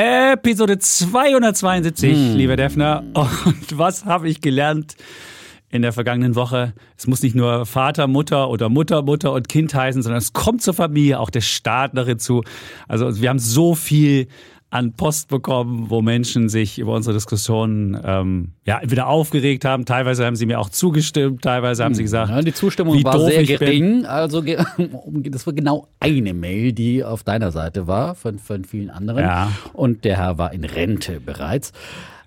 Episode 272, Hm. lieber Defner. Und was habe ich gelernt in der vergangenen Woche? Es muss nicht nur Vater, Mutter oder Mutter, Mutter und Kind heißen, sondern es kommt zur Familie, auch der Staat noch hinzu. Also wir haben so viel an Post bekommen, wo Menschen sich über unsere Diskussionen ähm, ja, entweder aufgeregt haben, teilweise haben sie mir auch zugestimmt, teilweise haben sie gesagt, Ja, die Zustimmung wie war doof sehr ich bin. gering. Also das war genau eine Mail, die auf deiner Seite war, von, von vielen anderen. Ja. Und der Herr war in Rente bereits.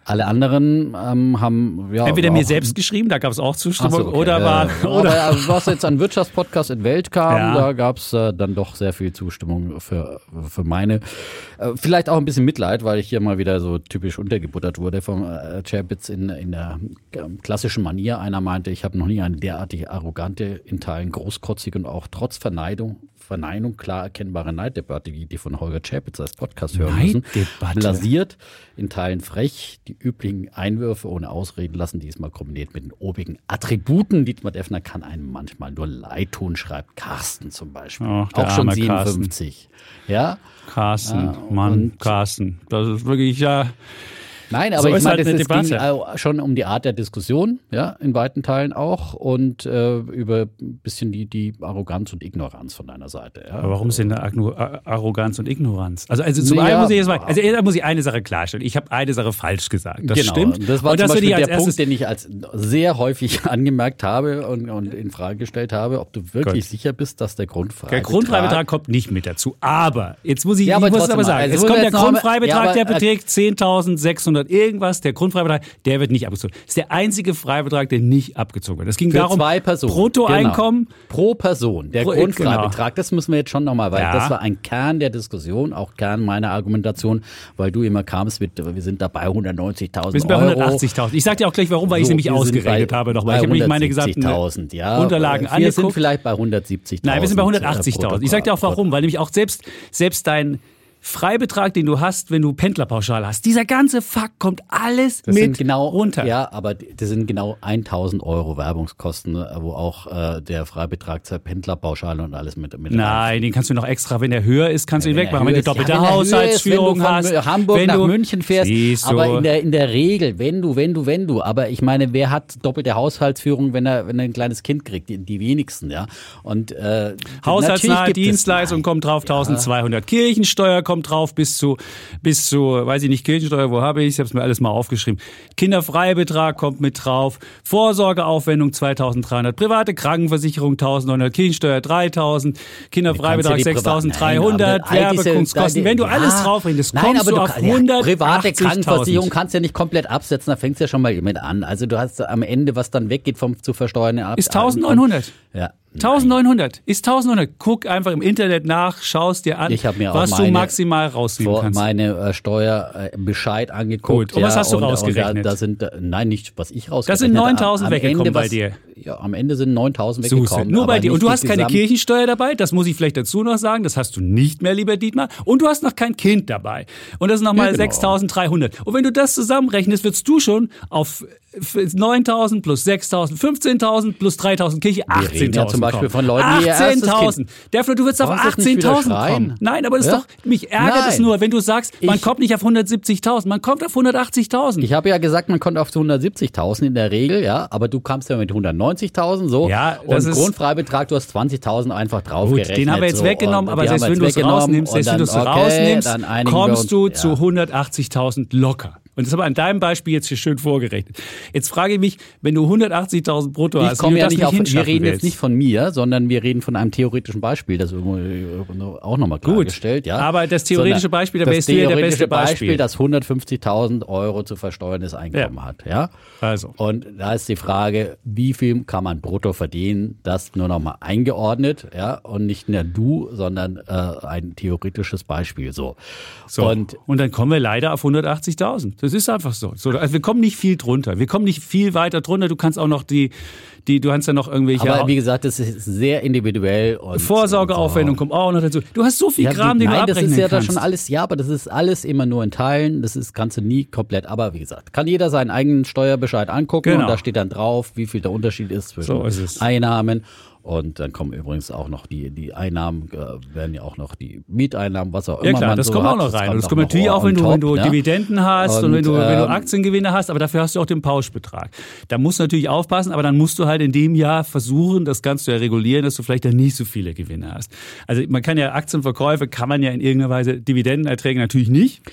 Alle anderen ähm, haben ja Entweder mir selbst geschrieben, da gab es auch Zustimmung, so, okay. oder war oder also, was jetzt an Wirtschaftspodcast in Welt kam, Ja. da gab es äh, dann doch sehr viel Zustimmung für, für meine. Äh, vielleicht auch ein bisschen Mitleid, weil ich hier mal wieder so typisch untergebuttert wurde vom äh, Chapitz in, in der äh, klassischen Manier. Einer meinte, ich habe noch nie eine derartig arrogante, in Teilen großkotzige und auch trotz Verneidung, Verneinung klar erkennbare Neiddebatte, die die von Holger Chapitz als Podcast hören müssen. Blasiert, in Teilen frech, die üblichen Einwürfe ohne Ausreden lassen, diesmal kombiniert mit den obigen Attributen. Dietmar Deffner kann einem manchmal nur leid tun, schreibt Carsten zum Beispiel. Ach, Auch schon arme Carsten. 57. Ja? Carsten, Ah, Mann, Carsten. Das ist wirklich ja. Nein, aber So ich meine, halt es, ging auch schon um die Art der Diskussion, ja, in weiten Teilen auch und äh, über ein bisschen die, die Arroganz und Ignoranz von deiner Seite. Ja. Aber warum sind da Arroganz und Ignoranz? Also, also zum Naja, einen muss ich jetzt mal, also erst muss ich eine Sache klarstellen. Ich habe eine Sache falsch gesagt. Das genau, stimmt. das war und zum das Beispiel der erstes Punkt, den ich als sehr häufig angemerkt habe und, und in Frage gestellt habe, ob du wirklich Gut. sicher bist, dass der Grundfreibetrag... der Grundfreibetrag kommt nicht mit dazu. Aber, jetzt muss ich, Ja, aber ich muss es aber sagen, also es kommt der Grundfreibetrag, ja, aber, der äh, beträgt 10.600 irgendwas. Der Grundfreibetrag, der wird nicht abgezogen. Das ist der einzige Freibetrag, der nicht abgezogen wird. Es ging Für darum, zwei Personen. Bruttoeinkommen, Genau. Pro Person. Der Pro- Grundfreibetrag, das müssen wir jetzt schon nochmal, weil Ja. das war ein Kern der Diskussion, auch Kern meiner Argumentation, weil du immer kamst mit, wir sind da bei 190.000 wir sind bei Euro. 180.000. Ich sag dir auch gleich, warum, weil ich es So, nämlich ausgerechnet bei- habe nochmal. Ich habe nämlich meine gesamten 170.000, ja. Unterlagen Wir sind angeguckt. vielleicht bei 170.000. Nein, wir sind bei äh, 180.000. Ich sag dir auch warum, weil nämlich auch selbst, selbst dein Freibetrag, den du hast, wenn du Pendlerpauschale hast, dieser ganze Fuck kommt alles Das mit genau, runter. Ja, aber das sind genau 1000 Euro Werbungskosten, äh, wo auch äh, der Freibetrag zur Pendlerpauschale und alles mit, mit Nein, den kannst du noch extra, wenn der höher ist, kannst du ihn wegmachen. er Wenn du doppelte ja, wenn er höher ist, Haushaltsführung wenn du von hast. Hamburg wenn nach du, München fährst. Aber in der, in der Regel, wenn du, wenn du, wenn du. Aber ich meine, wer hat doppelte Haushaltsführung, wenn er, wenn er ein kleines Kind kriegt? Die, die wenigsten, ja. Und äh, Haushaltsnahe Dienstleistung kommt drauf, 1200. Kirchensteuer kommt drauf bis zu, bis zu, weiß ich nicht, Kirchensteuer, wo habe ich Ich habe es mir alles mal aufgeschrieben. Kinderfreibetrag kommt mit drauf. Vorsorgeaufwendung 2300. Private Krankenversicherung 1900. Kirchensteuer 3000. Kinderfreibetrag Kannst ja die Privaten- 6300. Nein, aber all diese- Werbekungskosten. Wenn du alles draufrechnest, kommst Nein, aber du du, auf kann- ja, 100. Private Krankenversicherung kannst du ja nicht komplett absetzen, da fängst du ja schon mal mit an. Also du hast am Ende, was dann weggeht vom zu versteuernden ab. Ist 1900. Ja. 1900 ist 1900. Guck einfach im Internet nach, schaust dir an, was du maximal rausnehmen vor kannst. meine äh, Steuerbescheid angeguckt. Gut, und was hast du und, rausgerechnet? Und da, da sind, äh, nein, nicht, was ich rausgerechnet Das sind habe. 9.000 Am weggekommen Ende, bei was- dir. Ja, am Ende sind 9.000 Suse, weggekommen. nur bei dir. Und du hast keine Kirchensteuer dabei, das muss ich vielleicht dazu noch sagen, das hast du nicht mehr, lieber Dietmar. Und du hast noch kein Kind dabei. Und das sind nochmal Ja, genau. 6.300. Und wenn du das zusammenrechnest, wirst du schon auf 9.000 plus 6.000, 15.000 plus 3.000 Kirche, 18.000 reden ja zum Beispiel kommen. von Leuten, die ihr erstes 18.000. Dafür, du wirst auf Brauchst du jetzt nicht wieder 18.000 schreien? kommen. Nein, aber das ist Ja? doch, mich ärgert es Nein. nur, wenn du sagst, man Ich- kommt nicht auf 170.000, man kommt auf 180.000. Ich habe ja gesagt, man kommt auf 170.000 in der Regel, ja, aber du kamst ja mit 190.000 so. Ja, das und ist- Grundfreibetrag, du hast 20.000 einfach draufgerechnet. Gut, den haben wir jetzt so. weggenommen, aber selbst wenn du es rausnimmst, selbst wenn du es okay, rausnimmst, einigen wir kommst uns, du ja. zu 180.000 locker. Und das haben wir an deinem Beispiel jetzt hier schön vorgerechnet. Jetzt frage ich mich, wenn du 180.000 brutto Ich hast, du ja das nicht auf, wir reden jetzt willst. nicht von mir, sondern wir reden von einem theoretischen Beispiel, das irgendwo auch nochmal klargestellt, ja. aber das theoretische Sondern Beispiel, da das wärst du ja der beste Beispiel. das 150.000 Euro zu versteuerndes Einkommen Ja. hat, ja. Also. Und da ist die Frage, wie viel kann man brutto verdienen? Das nur nochmal eingeordnet, ja. Und nicht nur du, sondern äh, ein theoretisches Beispiel, so. So. Und Und dann kommen wir leider auf 180.000. Das ist einfach so. so. Also wir kommen nicht viel drunter. Wir kommen nicht viel weiter drunter. Du kannst auch noch die, die, du kannst ja noch irgendwelche. Aber wie gesagt, das ist sehr individuell. Und, Vorsorgeaufwendung kommt auch noch dazu. Du hast so viel Ja, Kram, die, den nein, du das abrechnen ist ja da schon alles, ja, aber das ist alles immer nur in Teilen. Das ist, kannst du nie komplett. Aber wie gesagt, kann jeder seinen eigenen Steuerbescheid angucken Genau. und da steht dann drauf, wie viel der Unterschied ist zwischen So ist. Einnahmen. Und dann kommen übrigens auch noch die, die Einnahmen, äh, werden ja auch noch die Mieteinnahmen, was auch immer. Ja klar, man das so kommt hat. auch noch rein. Und das kommt natürlich auch, wenn du, top, wenn du ne? Dividenden hast und, Und, wenn, du, wenn du ähm, Aktiengewinne hast, aber dafür hast du auch den Pauschbetrag. Da musst du natürlich aufpassen, aber dann musst du halt in dem Jahr versuchen, das kannst du ja regulieren, dass du vielleicht dann nicht so viele Gewinne hast. Also man kann ja Aktienverkäufe, kann man ja in irgendeiner Weise Dividendenerträge natürlich nicht.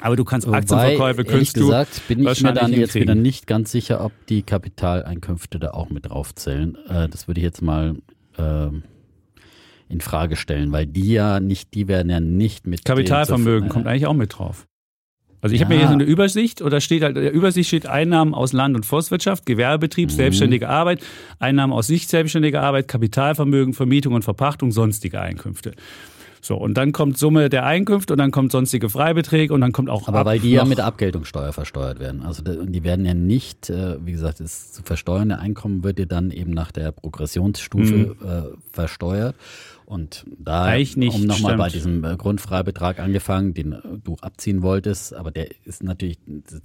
Aber du kannst Wobei, Aktienverkäufe, kannst du gesagt, bin ich mir dann jetzt wieder nicht ganz sicher, ob die Kapitaleinkünfte da auch mit draufzählen. Äh, das würde ich jetzt mal ähm, in Frage stellen, weil die ja nicht, die werden ja nicht mit Kapitalvermögen kommt eigentlich auch mit drauf. Also ich habe Ja. mir hier so eine Übersicht, oder steht halt, in der Übersicht steht Einnahmen aus Land- und Forstwirtschaft, Gewerbebetrieb, Mhm. selbstständige Arbeit, Einnahmen aus nicht selbstständiger Arbeit, Kapitalvermögen, Vermietung und Verpachtung, sonstige Einkünfte. So, und dann kommt Summe der Einkünfte und dann kommt sonstige Freibeträge und dann kommt auch Aber ab weil die ja mit der Abgeltungssteuer versteuert werden. Also die werden ja nicht, äh, wie gesagt, das zu versteuernde Einkommen wird ja dann eben nach der Progressionsstufe äh, versteuert. Und da, nicht, um nochmal bei diesem äh, Grundfreibetrag angefangen, den äh, du abziehen wolltest, aber der ist natürlich,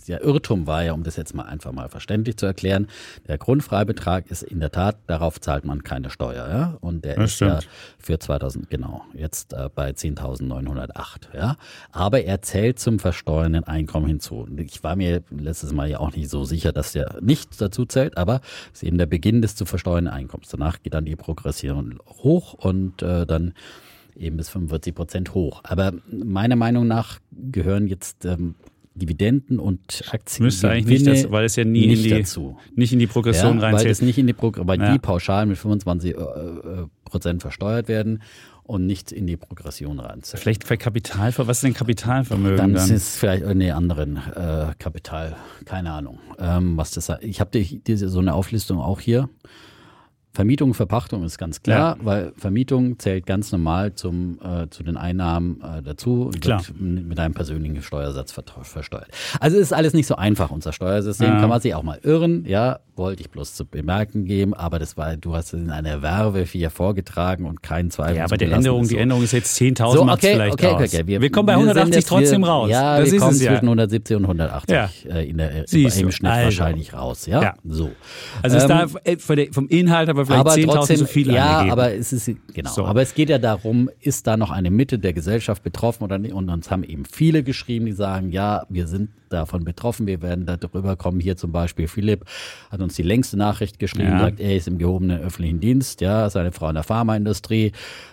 der Irrtum war ja, um das jetzt mal einfach mal verständlich zu erklären, der Grundfreibetrag ist in der Tat, darauf zahlt man keine Steuer, ja, und der Das ist ja stimmt. für 2000, genau, jetzt äh, bei 10.908, ja, aber er zählt zum versteuernden Einkommen hinzu. Ich war mir letztes Mal ja auch nicht so sicher, dass der nicht dazu zählt, aber es ist eben der Beginn des zu versteuernden Einkommens. Danach geht dann die Progression hoch und äh, dann eben bis 45 Prozent hoch. Aber meiner Meinung nach gehören jetzt ähm, Dividenden und Aktien Müsste eigentlich nicht dazu, weil es ja nie nicht in die, dazu. nicht in die Progression Ja, weil reinzählt. das nicht in die weil Ja. die pauschal mit 25 äh, äh, Prozent versteuert werden und nicht in die Progression reinzählen. Vielleicht für Kapital, was ist denn Kapitalvermögen Dann dann? ist es vielleicht irgendeine anderen äh, Kapital, keine Ahnung. Ähm, was das, ich habe so eine Auflistung auch hier. Vermietung, Verpachtung ist ganz klar, weil Vermietung zählt ganz normal zum, äh, zu den Einnahmen äh, dazu und Klar. wird mit einem persönlichen Steuersatz ver- versteuert. Also ist alles nicht so einfach, unser Steuersystem. Ja. Kann man sich auch mal irren, ja, wollte ich bloß zu bemerken geben, aber das war, du hast es in einer Werbe hier vorgetragen und keinen Zweifel ja, aber die Änderung, ist die so. Änderung ist jetzt 10.000 So, okay, vielleicht okay, okay, okay. Wir, kommen bei sind 180 jetzt- trotzdem wir, raus. Ja, das wir ist kommen es ja. zwischen 170 und 180 Ja. äh, in der, Siehst im du, Schnitt also. wahrscheinlich raus. Ja, Ja. so. Also es Ähm, darf äh, von der- vom Inhalt aber vielleicht aber 10.000 trotzdem, zu viel ja, angegeben. aber es ist genau. So. Aber es geht ja darum, ist da noch eine Mitte der Gesellschaft betroffen oder nicht? Und uns haben eben viele geschrieben, die sagen, ja, wir sind davon betroffen, wir werden da drüber kommen. Hier zum Beispiel Philipp hat uns die längste Nachricht geschrieben, Ja. sagt, er ist im gehobenen öffentlichen Dienst, ja, seine Frau in der Pharmaindustrie.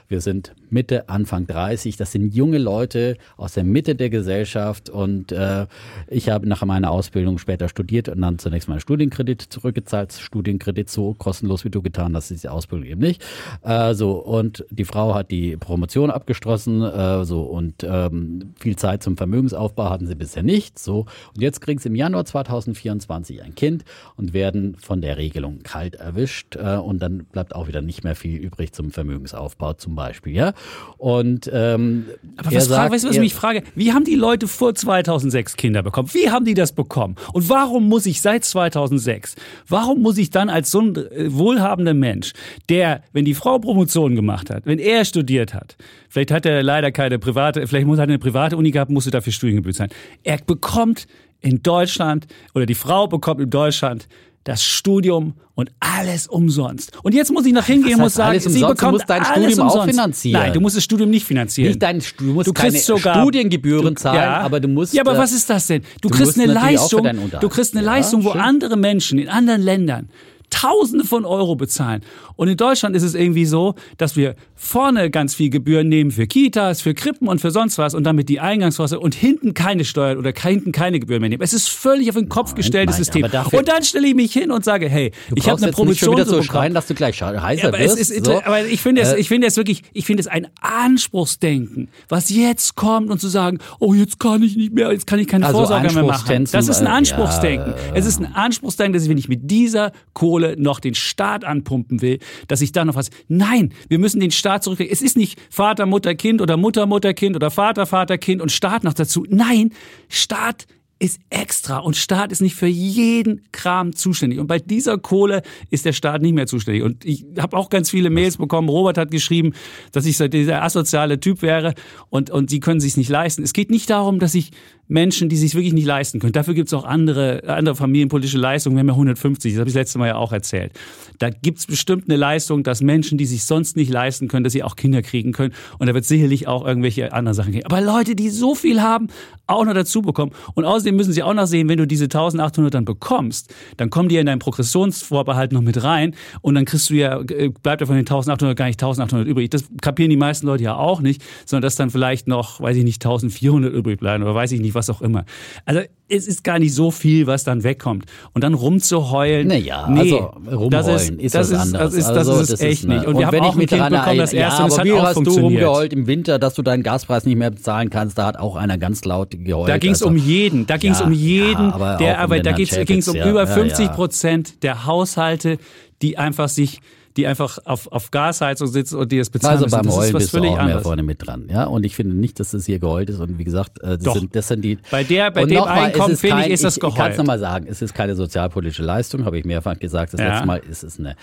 Wir sind Mitte, Anfang 30. Das sind junge Leute aus der Mitte der Gesellschaft. Und äh, ich habe nach meiner Ausbildung später studiert und dann zunächst meinen Studienkredit zurückgezahlt. Studienkredit so kostenlos wie du getan hast, ist die Ausbildung eben nicht. Äh, so und die Frau hat die Promotion abgeschlossen. Äh, so und ähm, viel Zeit zum Vermögensaufbau hatten sie bisher nicht. So und jetzt kriegen sie im Januar 2024 ein Kind und werden von der Regelung kalt erwischt. Äh, und dann bleibt auch wieder nicht mehr viel übrig zum Vermögensaufbau zum Beispiel. Ja und ähm, Aber er was, frage, sagt, weißt du, was ich mich frage? Wie haben die Leute vor 2006 Kinder bekommen? Wie haben die das bekommen? Und warum muss ich seit 2006, warum muss ich dann als so ein äh, wohlhabender Mensch, der, wenn die Frau Promotion gemacht hat, wenn er studiert hat, vielleicht hat er leider keine private, vielleicht muss er eine private Uni gehabt, musste dafür Studiengebühr zahlen. Er bekommt in Deutschland oder die Frau bekommt in Deutschland das Studium und alles umsonst. Und jetzt muss ich nach hingehen und muss sagen, alles sie umsonst? Du bekommt musst dein Studium auch umsonst. finanzieren. Nein, du musst das Studium nicht finanzieren. Nicht dein, du musst Du keine sogar Studiengebühren du- zahlen, aber du musst. Ja, aber äh, was ist das denn? Du, du kriegst eine auch Leistung. Du kriegst eine Ja, Leistung, wo schön. andere Menschen in anderen Ländern Tausende von Euro bezahlen. Und in Deutschland ist es irgendwie so, dass wir vorne ganz viel Gebühren nehmen für Kitas, für Krippen und für sonst was und damit die Eingangskosten und hinten keine Steuern oder hinten keine Gebühren mehr nehmen. Es ist völlig auf den Kopf gestelltes System. Und dann stelle ich mich hin und sage, hey, ich habe eine nicht schon Promotion so bekommen. schreien, dass du gleich heißer Ja, aber wirst. ist, so. aber ich finde es, Äh, ich finde es wirklich, ich finde es ein Anspruchsdenken, was jetzt kommt und zu sagen, oh, jetzt kann ich nicht mehr, jetzt kann ich keine Also Vorsorge mehr machen. Das ist ein äh, Anspruchsdenken. ja, Es ist ein Anspruchsdenken, dass ich, wenn ich mit dieser Kohle noch den Staat anpumpen will, dass ich da noch was, nein, wir müssen den Staat zurücklegen. Es ist nicht Vater, Mutter, Kind oder Mutter, Mutter, Kind oder Vater, Vater, Kind und Staat noch dazu. Nein, Staat ist extra und Staat ist nicht für jeden Kram zuständig. Und bei dieser Kohle ist der Staat nicht mehr zuständig. Und ich habe auch ganz viele Mails bekommen. Robert hat geschrieben, dass ich so dieser asoziale Typ wäre und, und die können sich nicht leisten. Es geht nicht darum, dass ich Menschen, die sich wirklich nicht leisten können. Dafür gibt es auch andere, andere familienpolitische Leistungen. Wir haben ja 150, das habe ich das letzte Mal ja auch erzählt. Da gibt es bestimmt eine Leistung, dass Menschen, die sich sonst nicht leisten können, dass sie auch Kinder kriegen können. Und da wird sicherlich auch irgendwelche anderen Sachen geben. Aber Leute, die so viel haben, auch noch dazu bekommen. Und außerdem müssen sie auch noch sehen, wenn du diese 1800 dann bekommst, dann kommen die in deinen Progressionsvorbehalt noch mit rein und dann kriegst du ja, äh, bleibt ja von den 1800 gar nicht 1800 übrig. Das kapieren die meisten Leute ja auch nicht, sondern dass dann vielleicht noch, weiß ich nicht, 1400 übrig bleiben oder weiß ich nicht, was auch immer. Also es ist gar nicht so viel, was dann wegkommt. Und dann rumzuheulen. Naja, nee, also rumheulen das ist, ist das was ist, anderes. Das ist, das also, ist es echt nicht. Und, wir haben wenn auch ich ein Kind bekommen, das erste, ja, und es hat auch hast du funktioniert. rumgeheult im Winter, dass du deinen Gaspreis nicht mehr bezahlen kannst? Da hat auch einer ganz laut geheult. Da ging es also, um jeden. Da ging es ja, um jeden, ja, aber der, um aber den da ging es um über ja, 50 ja. Prozent der Haushalte, die einfach sich die einfach auf, auf Gasheizung sitzen und die es bezahlen Also müssen. beim Heulen bist du auch mehr anderes. vorne mit dran. Ja? Und ich finde nicht, dass das hier geheult ist. Und wie gesagt, äh, das, Doch. sind, das sind die. Bei der- bei und dem es Einkommen, finde ich, ist das Ich, ich kann geheult. es nochmal sagen, es ist keine sozialpolitische Leistung, habe ich mehrfach gesagt. Das Ja. letzte Mal ist es eine,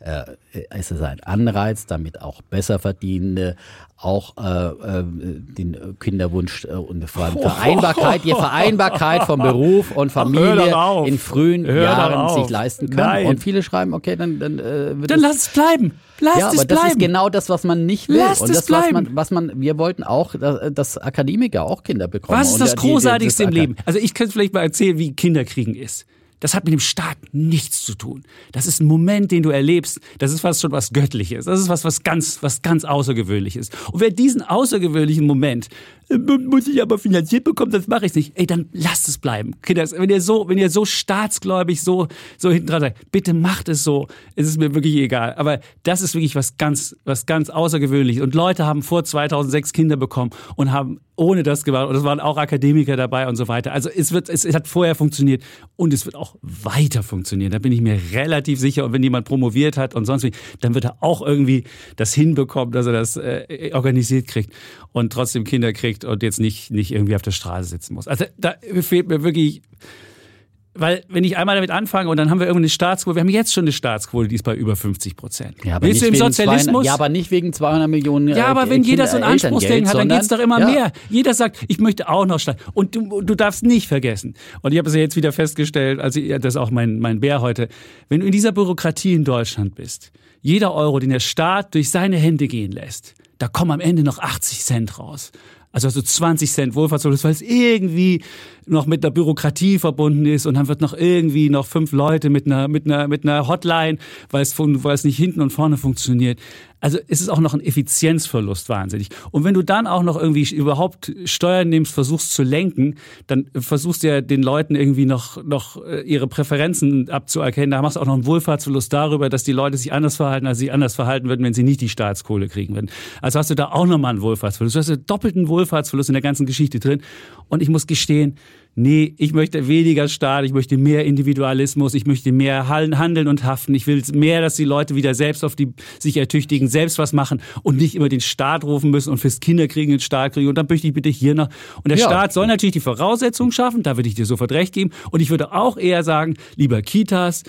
äh, es ist ein Anreiz, damit auch Besserverdienende auch äh, äh, den Kinderwunsch äh, und vor allem Vereinbarkeit, die Vereinbarkeit von Beruf und Familie auf. in frühen Hör Jahren sich leisten können. Nein. Und viele schreiben, okay, dann, dann äh, wird Dann es lass es bleiben. Lass ja, es aber das bleiben. ist genau das, was man nicht will. Lasst und es das, was bleiben. man, was man, wir wollten auch, dass, Akademiker auch Kinder bekommen. Was ist das die- die- Großartigste im das- Leben? Also ich kann vielleicht mal erzählen, wie Kinderkriegen ist. Das hat mit dem Staat nichts zu tun. Das ist ein Moment, den du erlebst. Das ist fast schon was Göttliches. Das ist was, was ganz, was ganz Außergewöhnliches. Und wer diesen außergewöhnlichen Moment, muss ich aber finanziert bekommen, das mache ich nicht. Ey, dann lasst es bleiben. Kinder, wenn ihr so, wenn ihr so staatsgläubig so, so hinten dran seid, bitte macht es so. Es ist mir wirklich egal. Aber das ist wirklich was ganz, was ganz Außergewöhnliches. Und Leute haben vor 2006 Kinder bekommen und haben ohne das gemacht. Und es waren auch Akademiker dabei und so weiter. Also es wird, es, es hat vorher funktioniert und es wird auch weiter funktionieren. Da bin ich mir relativ sicher. Und wenn jemand promoviert hat und sonst wie, dann wird er auch irgendwie das hinbekommen, dass er das äh, organisiert kriegt und trotzdem Kinder kriegt und jetzt nicht, nicht irgendwie auf der Straße sitzen muss. Also da fehlt mir wirklich weil, wenn ich einmal damit anfange und dann haben wir irgendwie eine Staatsquote, wir haben jetzt schon eine Staatsquote, die ist bei über 50 Prozent. Ja, aber Willst du nicht im wegen Sozialismus? 200, ja, aber nicht wegen 200 Millionen. Ja, äh, aber wenn jeder Kinder- so ein Anspruchsdenken hat, dann sondern- geht's doch immer ja, mehr. Jeder sagt, ich möchte auch noch Staat. Und du, du darfst nicht vergessen. Und ich habe es ja jetzt wieder festgestellt, also ja, das ist auch mein, mein Bär heute, wenn du in dieser Bürokratie in Deutschland bist, jeder Euro, den der Staat durch seine Hände gehen lässt, da kommen am Ende noch 80 Cent raus. Also so 20 Cent Wohlfahrtsverlust, weil es irgendwie noch mit einer Bürokratie verbunden ist und dann wird noch irgendwie noch fünf Leute mit einer, mit einer, mit einer Hotline, weil es, fun- weil es nicht hinten und vorne funktioniert. Also es ist auch noch ein Effizienzverlust wahnsinnig. Und wenn du dann auch noch irgendwie überhaupt Steuern nimmst, versuchst zu lenken, dann versuchst du ja den Leuten irgendwie noch, noch äh, ihre Präferenzen abzuerkennen. Da machst du auch noch einen Wohlfahrtsverlust darüber, dass die Leute sich anders verhalten, als sie anders verhalten würden, wenn sie nicht die Staatskohle kriegen würden. Also hast du da auch nochmal einen Wohlfahrtsverlust. Du hast einen doppelten Wohlfahrtsverlust in der ganzen Geschichte drin. Und ich muss gestehen, nee, ich möchte weniger Staat, ich möchte mehr Individualismus, ich möchte mehr Handeln und Haften. Ich will mehr, dass die Leute wieder selbst auf die sich ertüchtigen, selbst was machen und nicht immer den Staat rufen müssen und fürs Kinderkriegen den Staat kriegen. Und dann möchte ich bitte hier noch. Und der Ja. Staat soll natürlich die Voraussetzungen schaffen, da würde ich dir sofort recht geben. Und ich würde auch eher sagen, lieber Kitas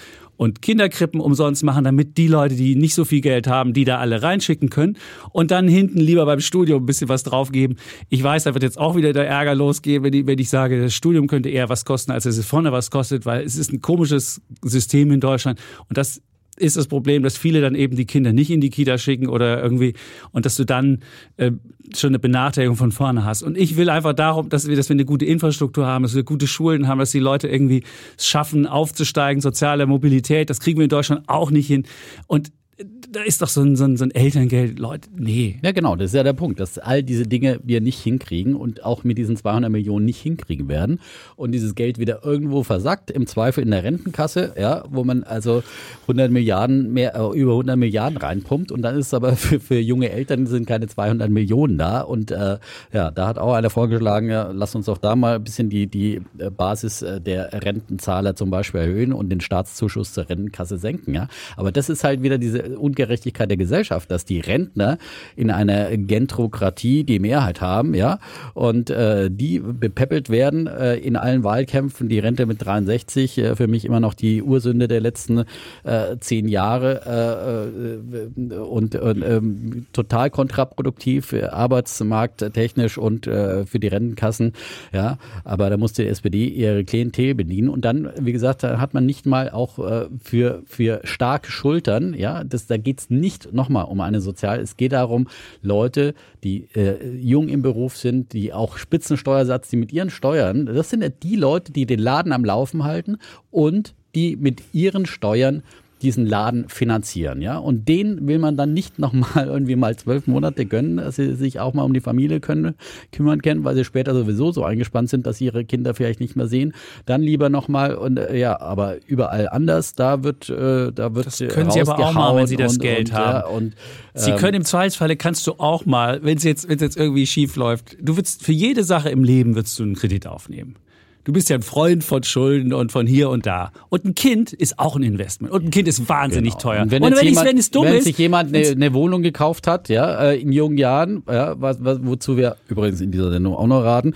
und Kinderkrippen umsonst machen, damit die Leute, die nicht so viel Geld haben, die da alle reinschicken können und dann hinten lieber beim Studium ein bisschen was draufgeben. Ich weiß, da wird jetzt auch wieder der Ärger losgehen, wenn ich, wenn ich sage, das Studium könnte eher was kosten, als es vorne was kostet, weil es ist ein komisches System in Deutschland und das ist das Problem, dass viele dann eben die Kinder nicht in die Kita schicken oder irgendwie und dass du dann äh, schon eine Benachteiligung von vorne hast. Und ich will einfach darum, dass wir, dass wir eine gute Infrastruktur haben, dass wir gute Schulen haben, dass die Leute irgendwie es schaffen, aufzusteigen, soziale Mobilität. Das kriegen wir in Deutschland auch nicht hin. Und da ist doch so ein, so ein, so ein Elterngeld, Leute, nee. Ja, genau, das ist ja der Punkt, dass all diese Dinge wir nicht hinkriegen und auch mit diesen 200 Millionen nicht hinkriegen werden und dieses Geld wieder irgendwo versackt, im Zweifel in der Rentenkasse, ja, wo man also 100 Milliarden mehr, äh, über 100 Milliarden reinpumpt und dann ist aber für, für junge Eltern sind keine 200 Millionen da und äh, ja, da hat auch einer vorgeschlagen, ja, lass uns doch da mal ein bisschen die, die äh, Basis äh, der Rentenzahler zum Beispiel erhöhen und den Staatszuschuss zur Rentenkasse senken, ja, aber das ist halt wieder diese Ungerechtigkeit der Gesellschaft, dass die Rentner in einer Gentrokratie die Mehrheit haben, ja, und äh, die bepäppelt werden äh, in allen Wahlkämpfen. Die Rente mit 63 äh, für mich immer noch die Ursünde der letzten äh, zehn Jahre äh, äh und, ähm, total kontraproduktiv, arbeitsmarkttechnisch und äh, für die Rentenkassen, ja. Aber da musste die SPD ihre Klientel bedienen und dann, wie gesagt, hat man nicht mal auch äh, für für starke Schultern, ja, das da geht's nicht nochmal um eine Sozial, es geht darum, Leute, die äh, jung im Beruf sind, die auch Spitzensteuersatz, die mit ihren Steuern, das sind die Leute, die den Laden am Laufen halten und die mit ihren Steuern diesen Laden finanzieren, ja. Und den will man dann nicht nochmal irgendwie mal zwölf Monate gönnen, dass sie sich auch mal um die Familie können, kümmern können, weil sie später sowieso so eingespannt sind, dass sie ihre Kinder vielleicht nicht mehr sehen. Dann lieber nochmal und äh, ja, aber überall anders, da wird, äh, da wird Das können Sie aber auch mal, wenn Sie das und, Geld und, haben. Ja, und, Sie ähm, können im Zweifelsfalle kannst du auch mal, wenn es jetzt, jetzt irgendwie schief läuft, du würdest für jede Sache im Leben würdest du einen Kredit aufnehmen. Du bist ja ein Freund von Schulden und von hier und da. Und ein Kind ist auch ein Investment. Und ein Kind ist wahnsinnig teuer. Und wenn, und wenn, jemand, wenn es dumm wenn ist, sich jemand eine, eine Wohnung gekauft hat, ja, äh, in jungen Jahren, ja, was, was, wozu wir übrigens in dieser Sendung auch noch raten,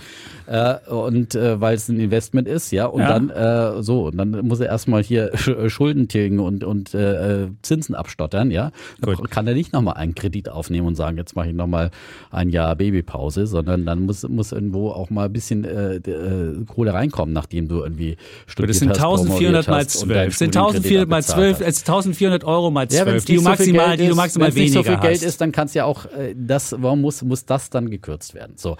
äh, und äh, weil es ein Investment ist, ja, und Ja. dann äh, so, und dann muss er erstmal hier Sch Schulden tilgen und, und äh, äh, Zinsen abstottern, ja. Gut. kann er nicht nochmal einen Kredit aufnehmen und sagen, jetzt mache ich nochmal ein Jahr Babypause, sondern dann muss, muss irgendwo auch mal ein bisschen äh, äh, Kohle reinkommen, nachdem du irgendwie studiert das sind hast, 1400 promoviert mal hast und deinen 12. Das sind Studienkredit 1400 mal abbezahlt 12, hast. es ist 1400 Euro mal 12, Ja, wenn es die du nicht so maximal, Geld die du maximal wenn's nicht weniger so viel Geld hast. ist, dann kannst ja auch äh, das, warum muss, muss das dann gekürzt werden? So.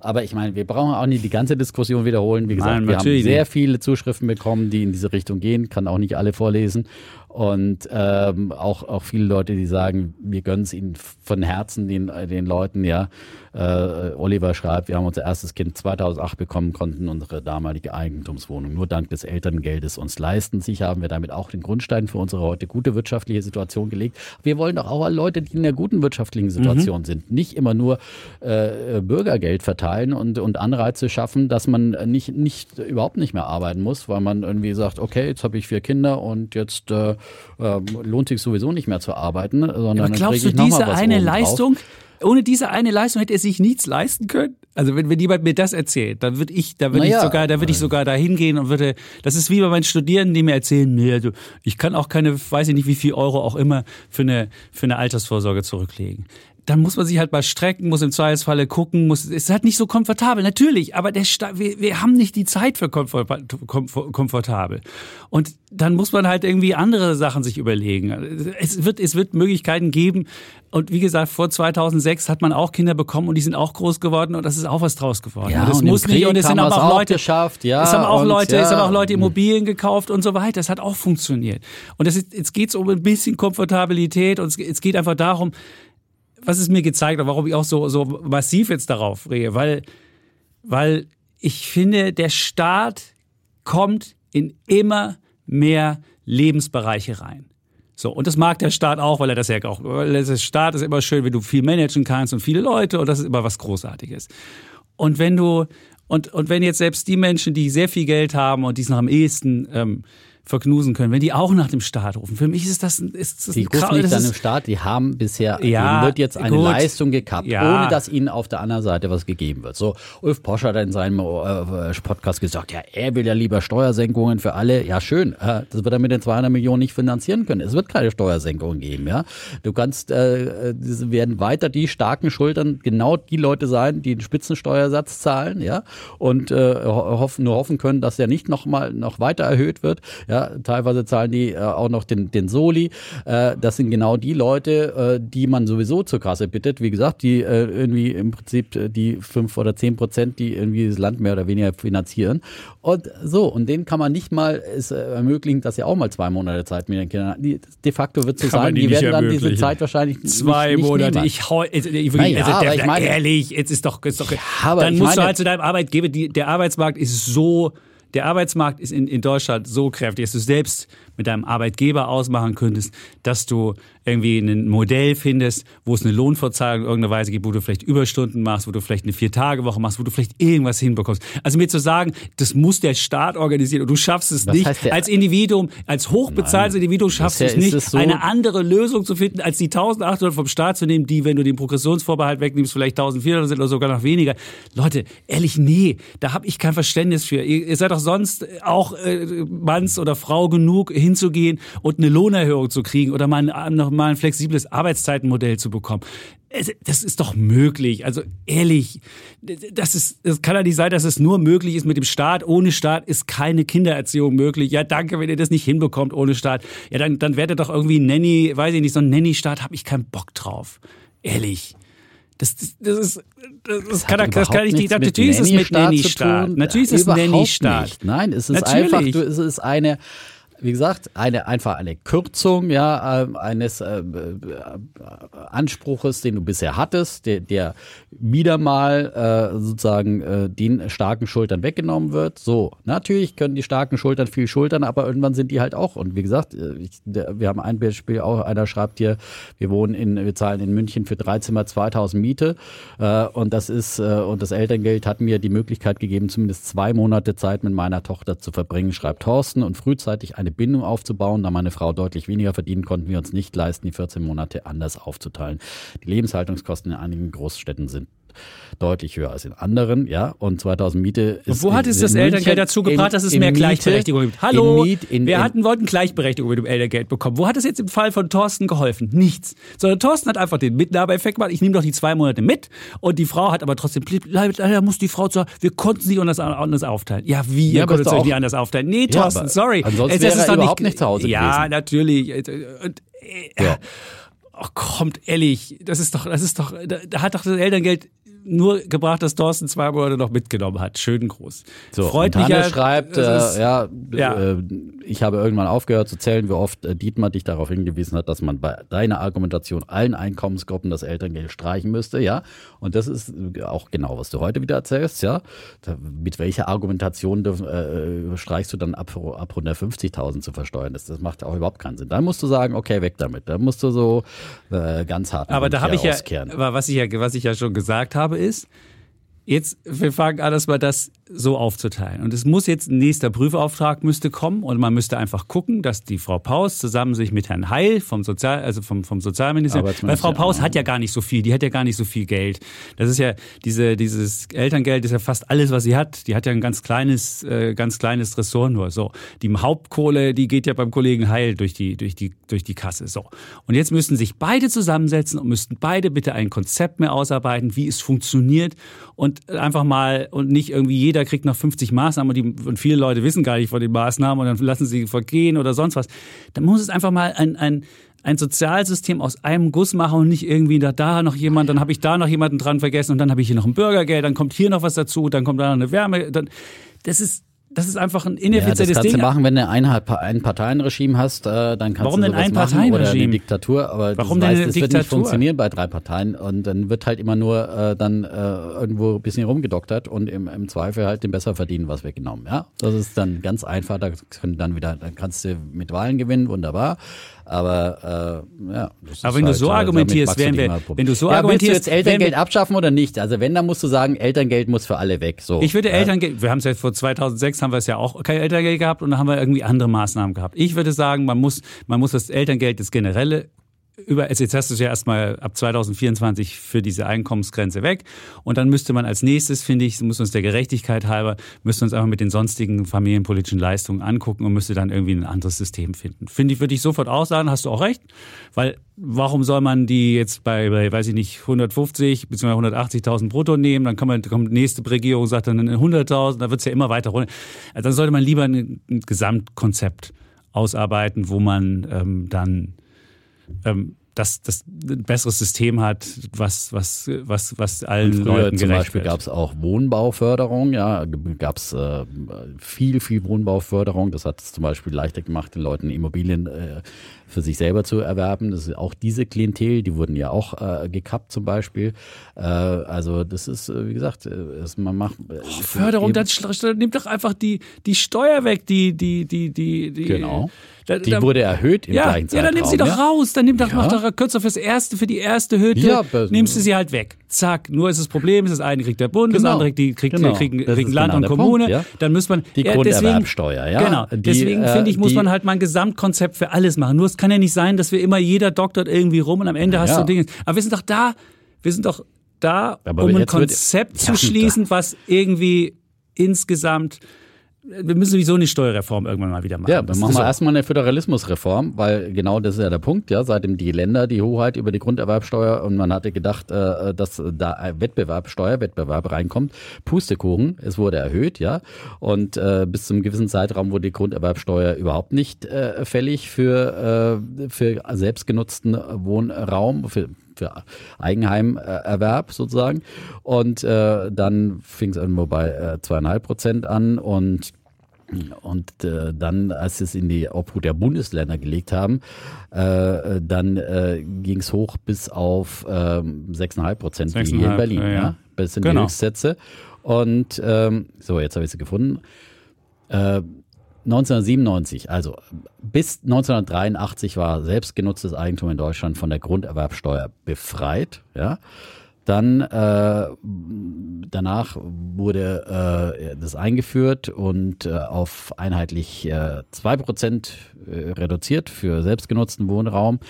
Aber ich meine, wir brauchen auch nicht die ganze Diskussion wiederholen. Wie gesagt, Nein, wir haben natürlich sehr viele Zuschriften bekommen, die in diese Richtung gehen. Kann auch nicht alle vorlesen. Und ähm, auch, auch viele Leute, die sagen, wir gönnen es ihnen von Herzen, den, äh, den Leuten, ja. Äh, Oliver schreibt, wir haben unser erstes Kind 2008 bekommen, konnten unsere damalige Eigentumswohnung nur dank des Elterngeldes uns leisten. Sicher haben wir damit auch den Grundstein für unsere heute gute wirtschaftliche Situation gelegt. Wir wollen doch auch Leute, die in einer guten wirtschaftlichen Situation sind, nicht immer nur äh, Bürgergeld verteilen und, und Anreize schaffen, dass man nicht, nicht überhaupt nicht mehr arbeiten muss, weil man irgendwie sagt, okay, jetzt habe ich vier Kinder und jetzt äh, äh, lohnt sich sowieso nicht mehr zu arbeiten, sondern Aber dann glaubst krieg du, ich diese eine. Leistung, ohne diese eine Leistung hätte er sich nichts leisten können? Also wenn, wenn jemand mir das erzählt, dann würde ich, da würde ich Naja. sogar, da würde ich sogar da hingehen und würde, das ist wie bei meinen Studierenden, die mir erzählen, nee, also ich kann auch keine, weiß ich nicht, wie viel Euro auch immer für eine, für eine Altersvorsorge zurücklegen. Dann muss man sich halt mal strecken, muss im Zweifelsfalle gucken, muss, es ist halt nicht so komfortabel, natürlich, aber der, wir, wir haben nicht die Zeit für komfort, komfort, komfortabel. Und dann muss man halt irgendwie andere Sachen sich überlegen. Es wird, es wird Möglichkeiten geben. Und wie gesagt, vor 2006 hat man auch Kinder bekommen und die sind auch groß geworden und das ist auch was draus geworden. Ja, und das muss nicht, und es sind aber auch Leute, geschafft, ja, es haben auch Leute, es ja. haben auch Leute Immobilien gekauft und so weiter. Das hat auch funktioniert. Und das ist, jetzt geht's um ein bisschen Komfortabilität und es, es geht einfach darum, was es mir gezeigt hat, warum ich auch so, so massiv jetzt darauf rehe, weil, weil ich finde, der Staat kommt in immer mehr Lebensbereiche rein. So, und das mag der Staat auch, weil er das ja auch, weil der Staat ist immer schön, wenn du viel managen kannst und viele Leute und das ist immer was Großartiges. Und wenn du, und, und wenn jetzt selbst die Menschen, die sehr viel Geld haben und die es noch am ehesten ähm, verknusen können, wenn die auch nach dem Staat rufen, für mich ist das, ein- ist das Die rufen nicht ist- dem Staat, die haben bisher, Ja, wird jetzt eine gut. Leistung gekappt, Ja. ohne dass ihnen auf der anderen Seite was gegeben wird. So, Ulf Posch hat in seinem äh, Podcast gesagt, ja, er will ja lieber Steuersenkungen für alle. Ja, schön, äh, das wird er mit den 200 Millionen nicht finanzieren können. Es wird keine Steuersenkungen geben, ja. Du kannst, äh, werden weiter die starken Schultern genau die Leute sein, die den Spitzensteuersatz zahlen, ja, und äh, ho- hoffen, nur hoffen können, dass der nicht noch mal noch weiter erhöht wird. Ja, teilweise zahlen die äh, auch noch den, den Soli. Äh, das sind genau die Leute, äh, die man sowieso zur Kasse bittet. Wie gesagt, die äh, irgendwie im Prinzip die fünf oder zehn Prozent, die irgendwie das Land mehr oder weniger finanzieren. Und so, und denen kann man nicht mal es ermöglichen, dass sie auch mal zwei Monate Zeit mit den Kindern haben. Die, de facto wird es so Kann sein, die werden dann diese. Zeit wahrscheinlich Zwei nicht, nicht Monate. nehmen. Ich hau, jetzt, ich, Naja, also, der, ich meine- ehrlich, jetzt ist doch, ist doch aber dann ich musst du meine- halt zu deinem Arbeitgeber, die, der Arbeitsmarkt ist so der Arbeitsmarkt ist in, in Deutschland so kräftig, dass du selbst mit deinem Arbeitgeber ausmachen könntest, dass du irgendwie ein Modell findest, wo es eine Lohnverzahlung in irgendeiner Weise gibt, wo du vielleicht Überstunden machst, wo du vielleicht eine Vier-Tage-Woche machst, wo du vielleicht irgendwas hinbekommst. Also mir zu sagen, das muss der Staat organisieren und du schaffst es Was nicht als Individuum, als hochbezahltes Individuum schaffst du es nicht, es so- eine andere Lösung zu finden, als die 1800 vom Staat zu nehmen, die, wenn du den Progressionsvorbehalt wegnimmst, vielleicht 1400 sind oder sogar noch weniger. Leute, ehrlich, nee, da habe ich kein Verständnis für. Ihr, ihr seid doch sonst auch äh, Manns oder Frau genug, hinzugehen und eine Lohnerhöhung zu kriegen oder mal ein, noch mal ein flexibles Arbeitszeitenmodell zu bekommen. Das ist doch möglich. Also ehrlich, das ist, das kann ja nicht sein, dass es nur möglich ist mit dem Staat. Ohne Staat ist keine Kindererziehung möglich. Ja, danke, wenn ihr das nicht hinbekommt ohne Staat. Ja, dann, dann werdet doch irgendwie ein Nanny, weiß ich nicht, so ein Nanny-Staat habe ich keinen Bock drauf. Ehrlich. Das, das, das ist, das, das kann, das kann ich nicht. Natürlich ist es mit Nanny-Staat. Natürlich ist es Nanny-Staat. Nein, es ist Natürlich. einfach, du, es ist eine, wie gesagt, eine, einfach eine Kürzung, ja, ähm, eines äh, äh, Anspruches, den du bisher hattest, der, der wieder mal äh, sozusagen äh, den starken Schultern weggenommen wird. So, natürlich können die starken Schultern viel schultern, aber irgendwann sind die halt auch. Und wie gesagt, ich, wir haben ein Beispiel, auch einer schreibt hier, wir wohnen in, wir zahlen in München für drei Zimmer 2000 Miete und das ist, und das Elterngeld hat mir die Möglichkeit gegeben, zumindest zwei Monate Zeit mit meiner Tochter zu verbringen, schreibt Thorsten, und frühzeitig eine Bindung aufzubauen. Da meine Frau deutlich weniger verdient, konnten wir uns nicht leisten, die 14 Monate anders aufzuteilen. Die Lebenshaltungskosten in einigen Großstädten sind deutlich höher als in anderen, ja. Und 2000 Miete ist. Und wo hat es das Elterngeld München dazu gebracht, in- dass es mehr Miete- Gleichberechtigung gibt? Hallo, in Miet, in, wir hatten, wollten Gleichberechtigung mit dem Elterngeld bekommen. Wo hat es jetzt im Fall von Thorsten geholfen? Nichts. Sondern Thorsten hat einfach den Mitnahmeeffekt gemacht. Ich nehme doch die zwei Monate mit und die Frau hat aber trotzdem, leider muss die Frau zu, wir konnten sie anders, anders aufteilen. Ja, wie, Ja, ihr konntet es euch nicht anders aufteilen. Nee, Ja, Thorsten, aber sorry. ansonsten Es- wäre ist er doch überhaupt nicht zu Hause Ja, gewesen. natürlich. Und, äh, Ja. Oh, kommt ehrlich, das ist doch, das ist doch, da, da hat doch das Elterngeld nur gebracht, dass Thorsten zwei Monate noch mitgenommen hat. Schön groß. So, Freut mich ja. schreibt, ist- äh, ja, ja. Äh, ich habe irgendwann aufgehört zu zählen, wie oft äh, Dietmar dich darauf hingewiesen hat, dass man bei deiner Argumentation allen Einkommensgruppen das Elterngeld streichen müsste, ja. Und das ist äh, auch genau, was du heute wieder erzählst, ja. Mit welcher Argumentation du, äh, streichst du dann ab, ab 150.000 zu versteuern? Das, das macht auch überhaupt keinen Sinn. Dann musst du sagen, okay, weg damit. Da musst du so äh, ganz hart Aber da habe ich ja, auskehren. aber was ich ja, was ich ja schon gesagt habe, ist, jetzt, wir fangen an, dass wir das so aufzuteilen. Und es muss jetzt ein nächster Prüfauftrag müsste kommen und man müsste einfach gucken, dass die Frau Paus zusammen sich mit Herrn Heil vom Sozial, also vom, vom Sozialministerium, weil Frau Paus ja. hat ja gar nicht so viel, die hat ja gar nicht so viel Geld. Das ist ja, diese, dieses Elterngeld ist ja fast alles, was sie hat. Die hat ja ein ganz kleines, äh, ganz kleines Ressort nur. So. Die Hauptkohle, die geht ja beim Kollegen Heil durch die, durch die, durch die Kasse. So. Und jetzt müssten sich beide zusammensetzen und müssten beide bitte ein Konzept mehr ausarbeiten, wie es funktioniert und einfach mal, und nicht irgendwie jeder kriegt noch 50 Maßnahmen und, die, und viele Leute wissen gar nicht von den Maßnahmen und dann lassen sie vergehen oder sonst was. Dann muss es einfach mal ein, ein, ein Sozialsystem aus einem Guss machen und nicht irgendwie da, da noch jemand, dann habe ich da noch jemanden dran vergessen und dann habe ich hier noch ein Bürgergeld, dann kommt hier noch was dazu, dann kommt da noch eine Wärme. Dann, das ist, das ist einfach ein Ja, das ineffizientes kannst Ding. du machen, wenn du ein, ein Parteienregime hast, äh, dann kannst Warum du denn ein machen. Oder eine Parteienregime? Diktatur, aber Warum du denn eine das wird nicht Diktatur? funktionieren bei drei Parteien und dann wird halt immer nur äh, dann äh, irgendwo ein bisschen rumgedoktert und im, im Zweifel halt den besser verdienen was weggenommen. Ja, das ist dann ganz einfach, da können dann wieder, dann kannst du mit Wahlen gewinnen, wunderbar. Aber äh, ja. Aber wenn du halt, so äh, damit argumentierst, du wären wir- wenn du so argumentierst, willst du jetzt Elterngeld abschaffen oder nicht? Also wenn, dann musst du sagen, Elterngeld muss für alle weg. So. Ich würde Ja. Elterngeld, wir haben es ja vor 2006 haben wir es ja auch kein Elterngeld gehabt und dann haben wir irgendwie andere Maßnahmen gehabt. Ich würde sagen, man muss, man muss das Elterngeld, das generelle über, also jetzt hast du es ja erstmal ab 2024 für diese Einkommensgrenze weg. Und dann müsste man als nächstes, finde ich, muss uns der Gerechtigkeit halber, müsste uns einfach mit den sonstigen familienpolitischen Leistungen angucken und müsste dann irgendwie ein anderes System finden. Finde ich, würde ich sofort auch sagen, hast du auch recht. Weil warum soll man die jetzt bei, bei weiß ich nicht, 150 bzw. 180.000 brutto nehmen? Dann kann man, kommt die nächste Regierung, sagt dann 100.000, da wird es ja immer weiter runter. Also dann sollte man lieber ein, ein Gesamtkonzept ausarbeiten, wo man ähm, dann ähm, das, das ein besseres System hat, was, was, was, was allen Früher Leuten zum Beispiel gab es auch Wohnbauförderung, ja, gab es äh, viel, viel Wohnbauförderung. Das hat es zum Beispiel leichter gemacht, den Leuten Immobilien äh, für sich selber zu erwerben. Das ist auch diese Klientel, die wurden ja auch äh, gekappt zum Beispiel. Äh, also das ist, äh, wie gesagt, äh, es, man macht äh, ist Förderung, dann nimmt doch einfach die, die Steuer weg, die, die, die, die, die. Genau. Da, Die da, wurde erhöht im ja, gleichen ja, dann nimm sie doch Zeitraum, raus. Dann nimm doch, Ja. mach doch kürzer fürs erste, für die erste Hütte. Ja, nimmst du sie halt weg. Zack. Nur ist das Problem, ist das eine kriegt der Bund, das Genau. andere die kriegt, Genau. kriegen, Das kriegen Land genau und Kommune. Punkt, ja. Dann muss man Die ja, Grunderwerbsteuer, ja. Genau. Die, deswegen äh, finde ich, muss die- man halt mal ein Gesamtkonzept für alles machen. Nur es kann ja nicht sein, dass wir immer jeder doktort irgendwie rum und am Ende hast du Dinge. Aber wir sind doch da, wir sind doch da, Aber um ein wird- Konzept Ja, zu schließen, was irgendwie insgesamt wir müssen sowieso eine Steuerreform irgendwann mal wieder machen. Ja, Das dann machen wir so. erstmal eine Föderalismusreform, weil genau das ist ja der Punkt, ja, seitdem die Länder die Hoheit über die Grunderwerbsteuer und man hatte gedacht, äh, dass da Wettbewerb, Steuerwettbewerb reinkommt. Pustekuchen, es wurde erhöht, ja, und äh, bis zum gewissen Zeitraum wurde die Grunderwerbsteuer überhaupt nicht äh, fällig für, äh, für selbstgenutzten Wohnraum, für für Eigenheimerwerb sozusagen. Und äh, dann fing es irgendwo bei äh, zweieinhalb Prozent an und und äh, dann, als sie es in die Obhut der Bundesländer gelegt haben, äh, dann äh, ging es hoch bis auf ähm, 6,5 Prozent wie hier in 6,5, Berlin. ja, Ja, ja. Das sind Genau. die Höchstsätze. Und ähm, so, jetzt habe ich sie gefunden. Äh, 1997, also bis 1983 war selbstgenutztes Eigentum in Deutschland von der Grunderwerbsteuer befreit. Ja. Dann äh, danach wurde äh, das eingeführt und äh, auf einheitlich äh, 2% äh, reduziert für selbstgenutzten Wohnraum.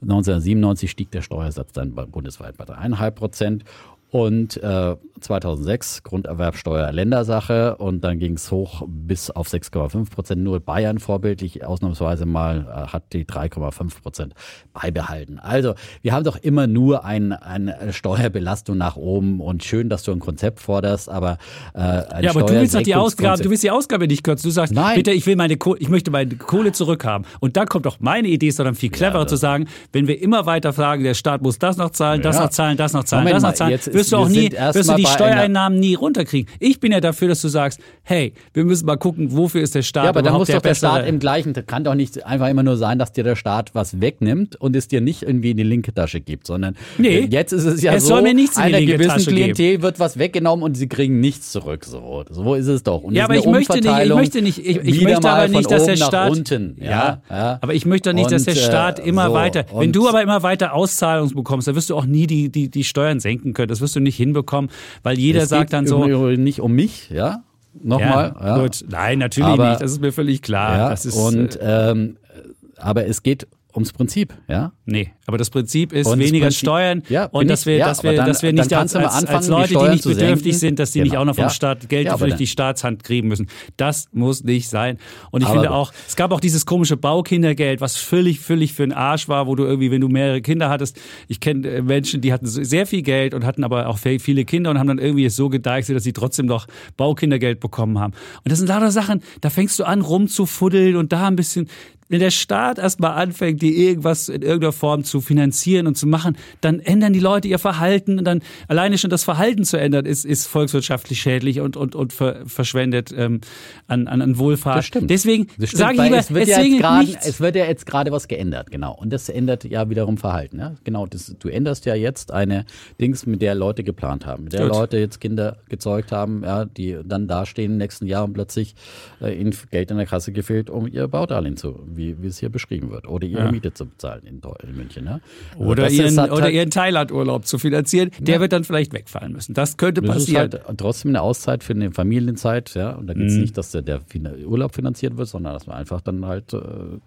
1997 stieg der Steuersatz dann bundesweit bei 3,5 Prozent. Und äh, 2006 Grunderwerbsteuer Ländersache und dann ging es hoch bis auf 6,5 Prozent. Nur Bayern vorbildlich ausnahmsweise mal äh, hat die 3,5 Prozent beibehalten. Also wir haben doch immer nur ein, eine Steuerbelastung nach oben und schön, dass du ein Konzept forderst, aber äh, ein Ja, aber du willst doch die Ausgabe, du willst die Ausgabe nicht kürzen. Du sagst, Nein. bitte, ich will meine Kohle, ich möchte meine Kohle zurückhaben. Und da kommt doch meine Idee, dann viel cleverer das- zu sagen, wenn wir immer weiter fragen, der Staat muss das noch zahlen, das Ja. noch zahlen, das noch zahlen, Moment das noch zahlen, ist- wirst du auch nie, wirst du die Steuereinnahmen nie runterkriegen. Ich bin ja dafür, dass du sagst, hey, wir müssen mal gucken, wofür ist der Staat Ja, aber dann muss doch der bessere- Staat im gleichen, kann doch nicht einfach immer nur sein, dass dir der Staat was wegnimmt und es dir nicht irgendwie in die linke Tasche gibt, sondern Nee, äh, jetzt ist es ja es so, soll mir nichts in die einer linke gewissen Tasche geben. Klientel wird was weggenommen und sie kriegen nichts zurück. So, so ist es doch. Und Ja, aber ich möchte nicht, ich möchte nicht, ich, ich möchte aber nicht, dass der Staat, unten. ja, ja. aber ich möchte doch nicht, dass der äh, Staat immer so, weiter, wenn du aber immer weiter Auszahlungen bekommst, dann wirst du auch nie die, die, die Steuern senken können. Das wirst du nicht hinbekommen, weil jeder es sagt geht dann so, nicht um mich, ja. Nochmal. ja, Ja, gut, nein, natürlich Aber- nicht, das ist mir völlig klar. Ja, das ist, und äh, ähm, aber es geht ums Prinzip, ja. nee, aber das Prinzip ist Und weniger Prinzip- Steuern Ja, und dass wir, ja, dass wir, dann- dass wir nicht als, anfangen, als die Leute, die Steuern nicht bedürftig sind, dass die nicht Genau, auch noch vom ja. Staat Geld durch dann- die Staatshand kriegen müssen. Das muss nicht sein. Und ich Aber finde auch, es gab auch dieses komische Baukindergeld, was völlig, völlig für den Arsch war, wo du irgendwie, wenn du mehrere Kinder hattest, ich kenne äh, Menschen, die hatten sehr viel Geld und hatten aber auch viele Kinder und haben dann irgendwie es so gedeichselt, dass sie trotzdem noch Baukindergeld bekommen haben. Und das sind lauter Sachen, da fängst du an rumzufuddeln und da ein bisschen, wenn der Staat erstmal anfängt, dir irgendwas in irgendeiner Form zu finanzieren und zu machen, dann ändern die Leute ihr Verhalten und dann alleine schon das Verhalten zu ändern, ist, ist volkswirtschaftlich schädlich und, und, und ver, verschwendet ähm, an, an, an Wohlfahrt. Das stimmt. Deswegen Das stimmt, sage ich lieber, es wird, ja jetzt nichts. es wird ja jetzt gerade was geändert, genau. Und das ändert ja wiederum Verhalten. Ja? Genau, das, du änderst ja jetzt eine Dings, mit der Leute geplant haben, mit der Gut. Leute jetzt Kinder gezeugt haben, ja, die dann dastehen im nächsten Jahr und plötzlich äh, ihnen Geld in der Kasse gefehlt, um ihr Baudarlehen zu, wie, wie es hier beschrieben wird, oder ihre Ja. Miete zu bezahlen in, in München. Ja? Also Oder ihren, ist halt- oder ihren Thailand-Urlaub zu finanzieren, der wird dann vielleicht wegfallen müssen. Das könnte Das ist passieren. halt trotzdem eine Auszeit für eine Familienzeit, ja. Und da geht es Mhm. nicht, dass der, der Urlaub finanziert wird, sondern dass man einfach dann halt äh,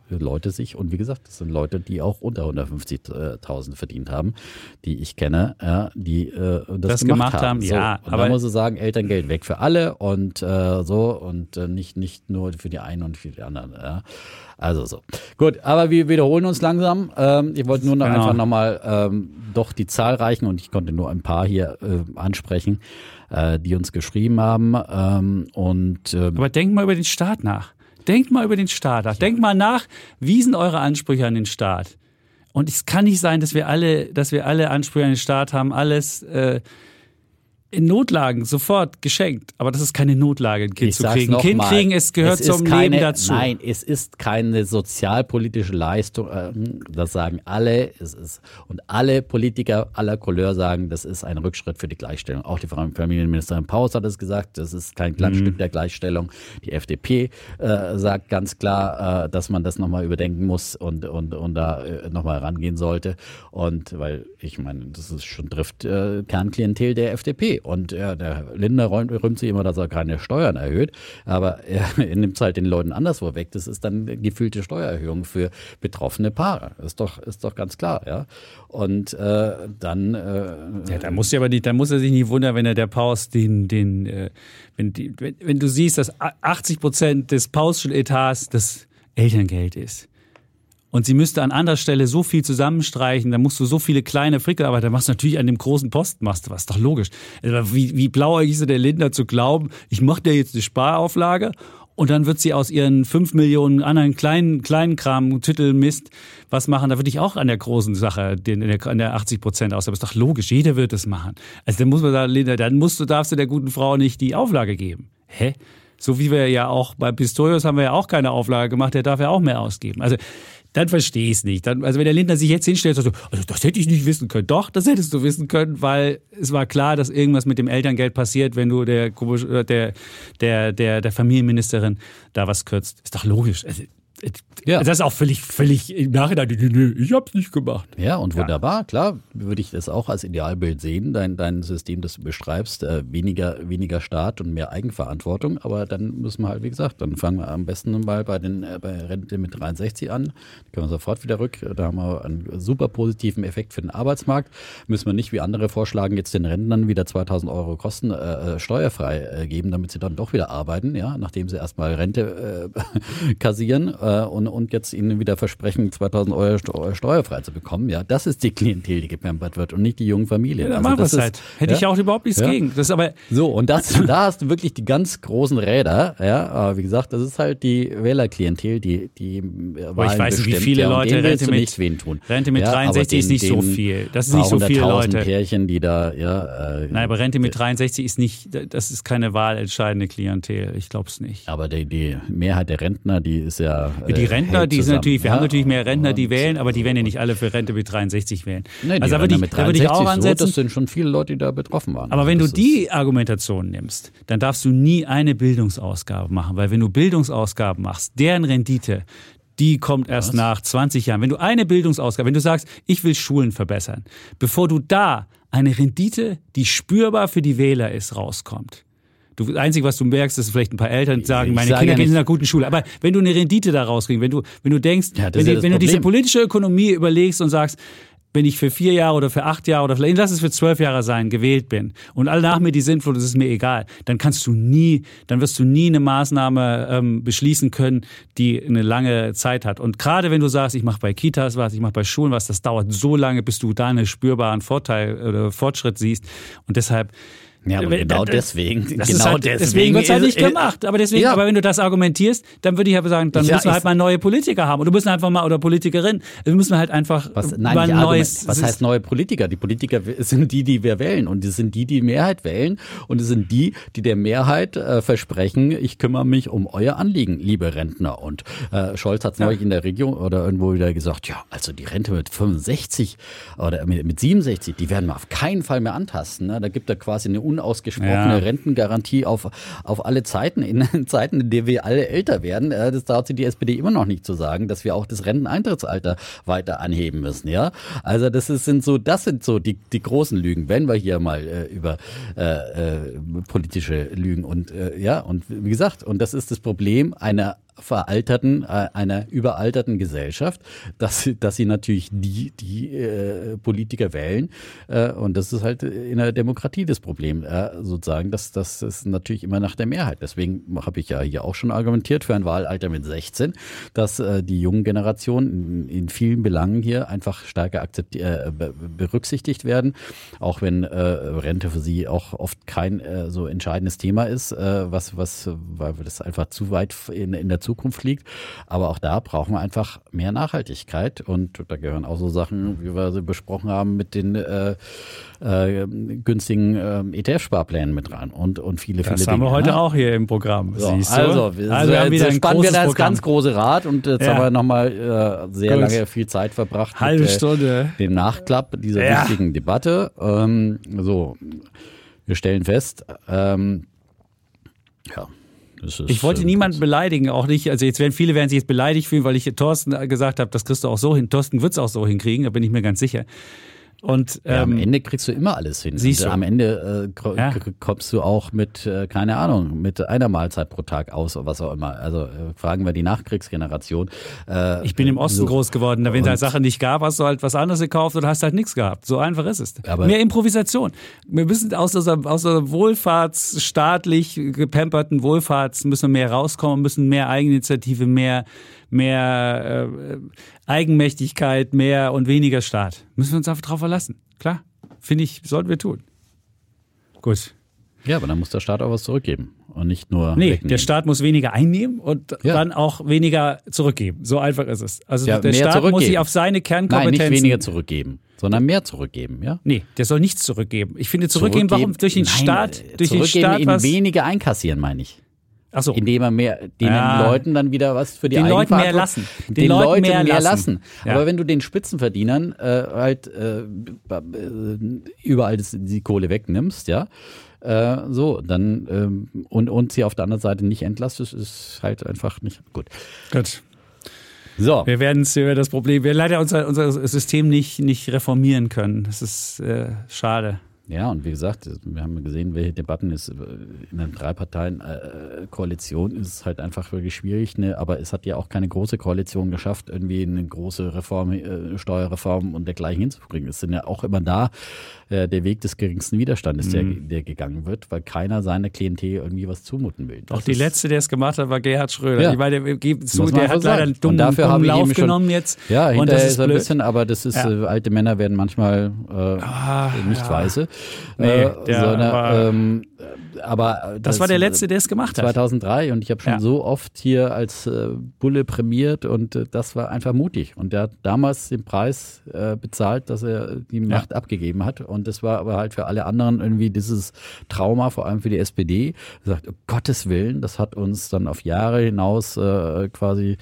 Leute sich, und wie gesagt, das sind Leute, die auch unter 150.000 verdient haben, die ich kenne, ja, die äh, das, Das gemacht, gemacht haben, haben. So. ja, Und aber- da muss ich sagen, Elterngeld weg für alle und äh, so und äh, nicht, nicht nur für die einen und für die anderen. Ja. Also so. Gut, aber wir wiederholen uns langsam. Ähm, ich wollte nur noch Genau. einfach nochmal ähm, doch die zahlreichen, und ich konnte nur ein paar hier äh, ansprechen, äh, die uns geschrieben haben. Ähm, und ähm, Aber denkt mal über den Staat nach. Denkt mal über den Staat nach. Denkt mal nach, wie sind eure Ansprüche an den Staat? Und es kann nicht sein, dass wir alle, dass wir alle Ansprüche an den Staat haben, alles äh, in Notlagen sofort geschenkt. Aber das ist keine Notlage, ein Kind Ich zu kriegen. Kind mal, kriegen, es gehört es zum keine, Leben dazu. Nein, es ist keine sozialpolitische Leistung. äh, Das sagen alle. Es ist, und alle Politiker aller Couleur sagen, das ist ein Rückschritt für die Gleichstellung. Auch die Familienministerin Paus hat es gesagt, das ist kein Glanzstück Mhm. der Gleichstellung. Die FDP äh, sagt ganz klar, äh, dass man das nochmal überdenken muss und, und, und da äh, nochmal rangehen sollte. Und weil, ich meine, das ist schon trifft äh, Kernklientel der FDP. Und äh, der Lindner räumt, rühmt sich immer, dass er keine Steuern erhöht. Aber er, nimmt halt den Leuten anderswo weg. Das ist dann gefühlte Steuererhöhung für betroffene Paare. Ist doch, ist doch ganz klar, ja. Und äh, dann äh, Ja, da muss, aber nicht, da muss er sich nicht wundern, wenn er der Paus den, den, äh, wenn, die, wenn, wenn du siehst, dass 80 Prozent des Pauschen Etats das Elterngeld ist. Und sie müsste an anderer Stelle so viel zusammenstreichen, da musst du so viele kleine Frickel, da machst du natürlich an dem großen Posten, machst du was, ist doch logisch. Also Wie, wie blauäugig ist der Lindner zu glauben, ich mache dir jetzt eine Sparauflage und dann wird sie aus ihren fünf Millionen anderen kleinen, kleinen Kram, Titel, Mist, was machen. Da würde ich auch an der großen Sache, den, an der, an der 80 Prozent aus. Aber ist doch logisch, jeder wird es machen. Also dann muss man da, Linda, dann musst du, darfst du der guten Frau nicht die Auflage geben. Hä? So wie wir ja auch bei Pistorius haben wir ja auch keine Auflage gemacht, der darf ja auch mehr ausgeben. Also dann verstehe ich es nicht. Dann, also wenn der Lindner sich jetzt hinstellt und sagt, so, also das hätte ich nicht wissen können. Doch, das hättest du wissen können, weil es war klar, dass irgendwas mit dem Elterngeld passiert, wenn du der, der, der, der, der Familienministerin da was kürzt. Ist doch logisch. Also, Ja. Das ist auch völlig, völlig im Nachhinein, nö, ich hab's nicht gemacht. Ja, und wunderbar, klar, würde ich das auch als Idealbild sehen, dein, dein System, das du beschreibst, äh, weniger, weniger Staat und mehr Eigenverantwortung. Aber dann müssen wir halt, wie gesagt, dann fangen wir am besten mal bei den äh, bei Rente mit 63 an. Da können wir sofort wieder rück. Da haben wir einen super positiven Effekt für den Arbeitsmarkt. Müssen wir nicht, wie andere vorschlagen, jetzt den Rentnern wieder 2000 Euro Kosten äh, äh, steuerfrei äh, geben, damit sie dann doch wieder arbeiten, ja, nachdem sie erstmal Rente äh, kassieren äh, und, und jetzt ihnen wieder versprechen, 2000 Euro Steu- steuerfrei zu bekommen. Ja, das ist die Klientel, die gepampert wird und nicht die jungen Familien. Ja, Also das ist- halt. Hätte ich ja. auch überhaupt nichts Ja. gegen. Das ist aber, So, und das, da hast du wirklich die ganz großen Räder, ja, aber wie gesagt, das ist halt die Wählerklientel, die, die Aber ich weiß nicht, wie viele ja, Leute Rente mit- nicht wen tun. Rente mit ja, aber 63 ist den- nicht so viel. Das ist nicht so viele Leute. Pärchen, die da, ja. Äh, nein, aber Rente mit 63 ist nicht, das ist keine wahlentscheidende Klientel. Ich glaube es nicht. aber die, die Mehrheit der Rentner, die ist ja. Die äh, Rentner, die sind natürlich, wir ja. haben natürlich mehr Rentner, die wählen, aber die werden ja nicht alle für Rente mit 63 wählen. Nee, also da würde ich, da würde ich 63 auch so, ansetzen. Das sind schon viele Leute, die da betroffen waren. Aber wenn du Das ist- die Argumentation nimmst, dann darfst du nie eine Bildungsausgabe machen, weil wenn du Bildungsausgaben machst, deren Rendite, die kommt erst nach 20 Jahren. Wenn du eine Bildungsausgabe, wenn du sagst, ich will Schulen verbessern, bevor du da eine Rendite, die spürbar für die Wähler ist, rauskommt. Du, das Einzige, was du merkst, ist vielleicht ein paar Eltern sagen, Ich meine sage Kinder ja gehen in einer guten Schule. Aber wenn du eine Rendite da rauskriegst, wenn du, wenn du denkst, Ja, wenn, ja wenn du diese politische Ökonomie überlegst und sagst, wenn ich für vier Jahre oder für acht Jahre oder vielleicht lass es für zwölf Jahre sein, gewählt bin und alle nach mir die Sintflut, das ist mir egal, dann kannst du nie, dann wirst du nie eine Maßnahme ähm, beschließen können, die eine lange Zeit hat. Und gerade wenn du sagst, ich mache bei Kitas was, ich mache bei Schulen was, das dauert so lange, bis du da einen spürbaren Vorteil oder Fortschritt siehst. Und deshalb Ja, aber genau das- deswegen. das genau halt, deswegen wird es halt nicht gemacht. Aber deswegen, Ja. aber wenn du das argumentierst, dann würde ich aber sagen, dann Ja, müssen wir halt mal neue Politiker haben. Oder müssen einfach mal, oder Politikerin. Wir müssen halt einfach Was, mal nein, ein nicht neues. Was heißt neue Politiker? Die Politiker sind die, die wir wählen und es sind die, die Mehrheit wählen und es sind die, die der Mehrheit äh, versprechen, ich kümmere mich um euer Anliegen, liebe Rentner. Und äh, Scholz hat es neulich in der Region oder irgendwo wieder gesagt, ja, also die Rente mit 65 oder mit, mit 67, die werden wir auf keinen Fall mehr antasten. Ne? Da gibt er quasi eine unausgesprochene Ja. Rentengarantie auf, auf alle Zeiten, in Zeiten, in denen wir alle älter werden. Äh, das traut sich die SPD immer noch nicht zu sagen, dass wir auch das Renteneintrittsalter weiter anheben müssen. Ja, also das ist, sind so, das sind so die, die großen Lügen, wenn wir hier mal äh, über äh, äh, politische Lügen und äh, ja und wie gesagt und das ist das Problem einer veralterten, äh, einer überalterten Gesellschaft, dass, sie- dass sie natürlich die, die äh, Politiker wählen. Äh, und das ist halt in der Demokratie das Problem, äh, sozusagen. Das, das ist natürlich immer nach der Mehrheit. Deswegen habe ich ja hier auch schon argumentiert für ein Wahlalter mit 16, dass äh, die jungen Generationen in, in vielen Belangen hier einfach stärker äh, be- berücksichtigt werden. Auch wenn äh, Rente für sie auch oft kein äh, so entscheidendes Thema ist, äh, was, was, weil das einfach zu weit in, in der Zukunft liegt. Aber auch da brauchen wir einfach mehr Nachhaltigkeit und da gehören auch so Sachen, wie wir sie besprochen haben, mit den äh, äh, günstigen äh, ETF-Sparplänen mit rein und, und viele, viele Das haben wir Dinge, heute ne? auch hier im Programm. So, siehst du? also, wir, also wir haben wieder spannen wir das ganz große Rad und jetzt Ja. haben wir nochmal äh, sehr Gut. lange viel Zeit verbracht Halbe mit äh, Stunde. dem Nachklapp dieser Ja. wichtigen Debatte. Ähm, so, wir stellen fest, ähm, ja, das Ich wollte äh, niemanden beleidigen, auch nicht. Also jetzt werden viele werden sich jetzt beleidigt fühlen, weil ich Thorsten gesagt habe, das kriegst du auch so hin. Thorsten wird es auch so hinkriegen, da bin ich mir ganz sicher. Und Ja, am ähm, Ende kriegst du immer alles hin. siehst Und du. Am Ende äh, Ja. kommst du auch mit, äh, keine Ahnung, mit einer Mahlzeit pro Tag aus oder was auch immer. Also äh, fragen wir die Nachkriegsgeneration. Äh, ich bin im Osten so. groß geworden. Da wenn es Und- halt Sachen nicht gab, hast du halt was anderes gekauft oder hast halt nichts gehabt. So einfach ist es. Aber- Mehr Improvisation. Wir müssen aus dieser, aus dieser wohlfahrtsstaatlich gepamperten Wohlfahrts müssen wir mehr rauskommen, müssen mehr Eigeninitiative, mehr mehr äh, Eigenmächtigkeit, mehr und weniger Staat. Müssen wir uns einfach drauf verlassen. Klar, finde ich, sollten wir tun. Gut. Ja, aber dann muss der Staat auch was zurückgeben und nicht nur Nee, wegnehmen. der Staat muss weniger einnehmen und Ja. dann auch weniger zurückgeben. So einfach ist es. Also Ja, der Staat muss zurückgeben. sich auf seine Nein, Kernkompetenzen... nicht weniger zurückgeben, sondern mehr zurückgeben, ja? Nee, der soll nichts zurückgeben. Ich finde zurückgeben, warum durch den Nein, Staat, durch den zurückgeben Staat was. weniger einkassieren, meine ich. Ach so. Indem er mehr, den Ja. Leuten dann wieder was für die Den Leuten mehr lassen. Den Den, Leuten Leuten mehr mehr, lassen. Ja. Aber wenn du den Spitzenverdienern äh, halt äh, äh, überall das, die Kohle wegnimmst, ja, äh, so, dann ähm, und, und sie auf der anderen Seite nicht entlastest, ist halt einfach nicht gut. Gut. So. Wir werden wir werden das Problem, wir leider unser, unser System nicht, nicht reformieren können. Das ist äh, schade. Ja, und wie gesagt, wir haben gesehen, welche Debatten es in einer Drei-Parteien-Koalition ist es halt einfach wirklich schwierig. Ne? Aber es hat ja auch keine große Koalition geschafft, irgendwie eine große Reform, äh, Steuerreform und dergleichen hinzubringen. Es sind ja auch immer da äh, der Weg des geringsten Widerstandes, der, Mhm. der gegangen wird, weil keiner seiner Klientel irgendwie was zumuten will. Auch Das die ist- letzte, der es gemacht hat, war Gerhard Schröder. Ja. Ich meine, geben zu, der hat leider einen Und dummen, dafür dummen Lauf schon- genommen jetzt. Ja, und hinterher das ist ist ein bisschen, aber das ist, Ja. äh, alte Männer werden manchmal äh, nicht ja. weise. Nee, äh, der sondern, war- ähm, aber äh, Das war der Letzte, der es gemacht hat. 2003 und ich habe schon Ja. so oft hier als äh, Bulle prämiert und äh, das war einfach mutig. Und der hat damals den Preis äh, bezahlt, dass er die Macht abgegeben hat. Und das war aber halt für alle anderen irgendwie dieses Trauma, vor allem für die SPD, sagt, um Gottes Willen, das hat uns dann auf Jahre hinaus äh, quasi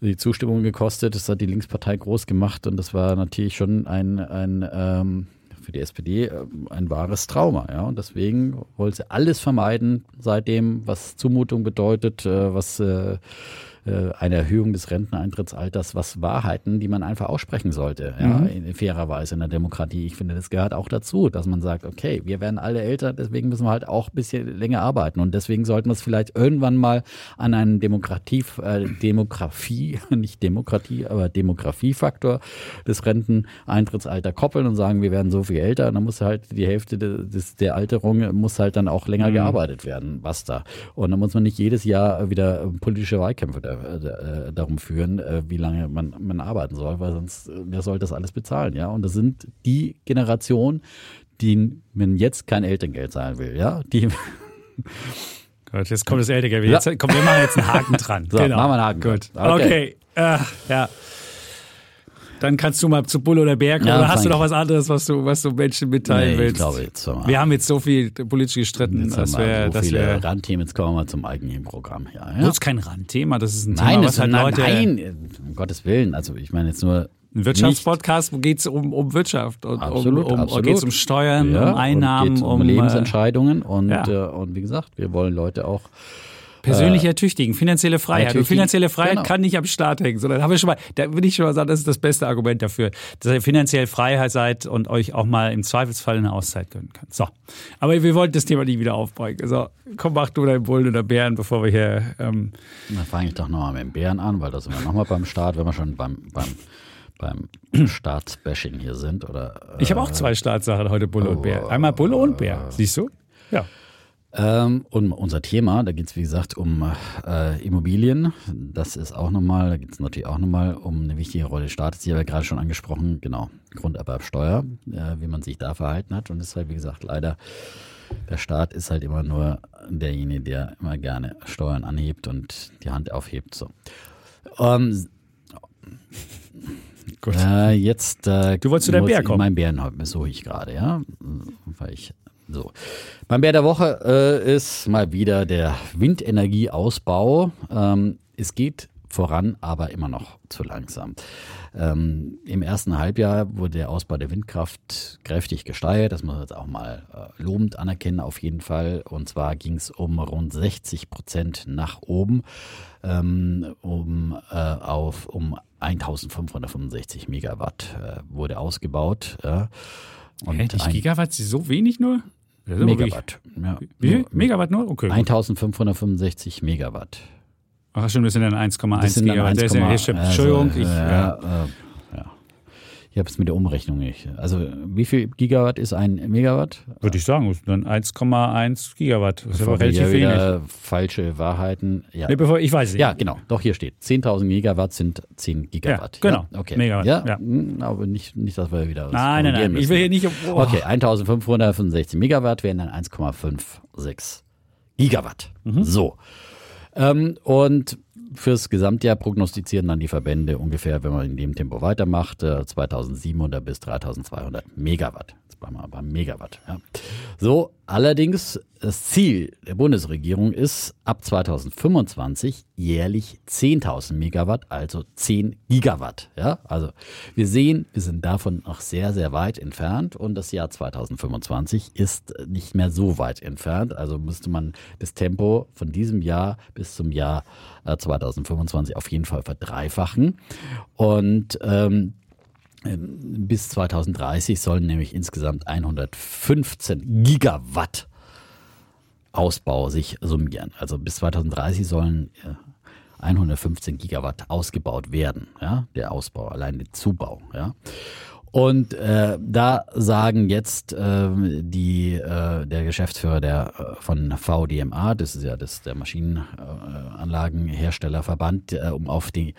die Zustimmung gekostet, das hat die Linkspartei groß gemacht und das war natürlich schon ein, ein ähm, für die SPD äh, ein wahres Trauma. Ja? Und deswegen wollte sie alles vermeiden seitdem, was Zumutung bedeutet, äh, was äh, eine Erhöhung des Renteneintrittsalters, was Wahrheiten, die man einfach aussprechen sollte, ja, in fairer Weise in der Demokratie. Ich finde, das gehört auch dazu, dass man sagt, okay, wir werden alle älter, deswegen müssen wir halt auch ein bisschen länger arbeiten. Und deswegen sollten wir es vielleicht irgendwann mal an einen Demokratie, äh, Demografie, nicht Demokratie, aber Demografiefaktor des Renteneintrittsalter koppeln und sagen, wir werden so viel älter. Und dann muss halt die Hälfte des, der Alterung muss halt dann auch länger gearbeitet werden. Basta. Und dann muss man nicht jedes Jahr wieder politische Wahlkämpfe da, äh, darum führen, äh, wie lange man, man arbeiten soll, weil sonst, äh, wer soll das alles bezahlen, ja? Und das sind die Generationen, die man jetzt kein Elterngeld zahlen will, ja? Die, Gut, jetzt kommt das Ältere. Jetzt, komm, wir machen jetzt einen Haken dran. So, machen wir einen Haken Gut. dran. Okay. Okay. Äh, ja. Dann kannst du mal zu Bull oder Berg Ja, oder hast du noch ich. was anderes, was du, was du Menschen mitteilen Nee, ich willst? glaube, jetzt wir- wir haben jetzt so viel politisch gestritten, jetzt wir wir, so viele wir Randthemen, jetzt kommen wir mal zum eigentlichen Programm hier. Ja? das ist kein Randthema, das ist ein Nein, Thema, das was halt nein, Leute. nein, um Gottes Willen. Also ich meine jetzt nur Ein Wirtschaftspodcast, wo geht es um, um Wirtschaft und Absolut, um, um, absolut. geht es um Steuern, ja, um Einnahmen, um, um, äh, Lebensentscheidungen und, ja. äh, und wie gesagt, wir wollen Leute auch persönlich ertüchtigen, finanzielle Freiheit. Und finanzielle Freiheit genau. kann nicht am Staat hängen, sondern habe ich schon mal, da würde ich schon mal sagen, das ist das beste Argument dafür, dass ihr finanziell Freiheit seid und euch auch mal im Zweifelsfall eine Auszeit gönnen könnt. So. Aber wir wollten das Thema nicht wieder aufbeugen. So, komm, mach du deinen Bullen oder Bären, bevor wir hier, ähm, Dann fange ich doch nochmal mit dem Bären an, weil da sind wir nochmal beim Start, wenn wir schon beim, beim, beim Staatsbashing hier sind. Oder, äh, ich habe auch zwei Staatssachen heute, Bulle und Bär. Einmal Bulle und Bär. Siehst du? Ja. Ähm, und unser Thema, da geht es wie gesagt um äh, Immobilien. Das ist auch nochmal, da geht es natürlich auch nochmal um eine wichtige Rolle des Staates. Die haben wir gerade schon angesprochen, genau, Grunderwerbsteuer, äh, wie man sich da verhalten hat. Und deshalb, wie gesagt, leider, der Staat ist halt immer nur derjenige, der immer gerne Steuern anhebt und die Hand aufhebt. So. Ähm, Gut. äh, jetzt äh, Du wolltest zu deinem Bär ich- kommen. Mein Bären suche ich gerade, ja. Weil ich so. Mein Bär der Woche äh, ist mal wieder der Windenergieausbau. Ähm, es geht voran, aber immer noch zu langsam. Ähm, Im ersten Halbjahr wurde der Ausbau der Windkraft kräftig gesteigert. Das muss man jetzt auch mal äh, lobend anerkennen, auf jeden Fall. Und zwar ging es um rund 60 Prozent nach oben, ähm, um, äh, auf, um 1565 Megawatt äh, wurde ausgebaut. Und Hä, nicht Gigawatt, so wenig nur? Megawatt. Ja. Wie Megawatt nur? Okay. gut. 1565 Megawatt. Ach stimmt, das sind dann 1,1 Das sind dann Gigawatt. Das ist ja- 1,1, stimmt. Entschuldigung, ich, äh, ja. Ich habe es mit der Umrechnung nicht. Also wie viel Gigawatt ist ein Megawatt? würde ich sagen, dann 1,1 Gigawatt. Das ist aber relativ wenig. falsche Wahrheiten. Ja. Nee, bevor, ich weiß es nicht. ja, genau. Doch, hier steht. 10.000 Gigawatt sind 10 Gigawatt. Ja, genau. Ja, okay. Megawatt, Ja, ja. mm, aber nicht, nicht, dass wir wieder was Nein, nein, nein. Ich will hier nicht. Oh. Okay, 1565 Megawatt wären dann 1,56 Gigawatt. Mhm. So. Ähm, und fürs Gesamtjahr prognostizieren dann die Verbände ungefähr, wenn man in dem Tempo weitermacht, äh, 2700 bis 3200 Megawatt. Jetzt bleiben wir beim Megawatt. Ja. So, allerdings das Ziel der Bundesregierung ist, ab 2025 jährlich 10.000 Megawatt, also 10 Gigawatt. Ja, also wir sehen, wir sind davon noch sehr, sehr weit entfernt und das Jahr 2025 ist nicht mehr so weit entfernt. Also müsste man das Tempo von diesem Jahr bis zum Jahr äh, 2025 auf jeden Fall verdreifachen. Und ähm, bis 2030 sollen nämlich insgesamt 115 Gigawatt Ausbau sich summieren. Also bis 2030 sollen äh, 115 Gigawatt ausgebaut werden, ja, der Ausbau, allein der Zubau, ja. Und äh, da sagen jetzt äh, die, äh, der Geschäftsführer der, äh, von VDMA, das ist ja das, der Maschinenanlagenherstellerverband, äh, um auf die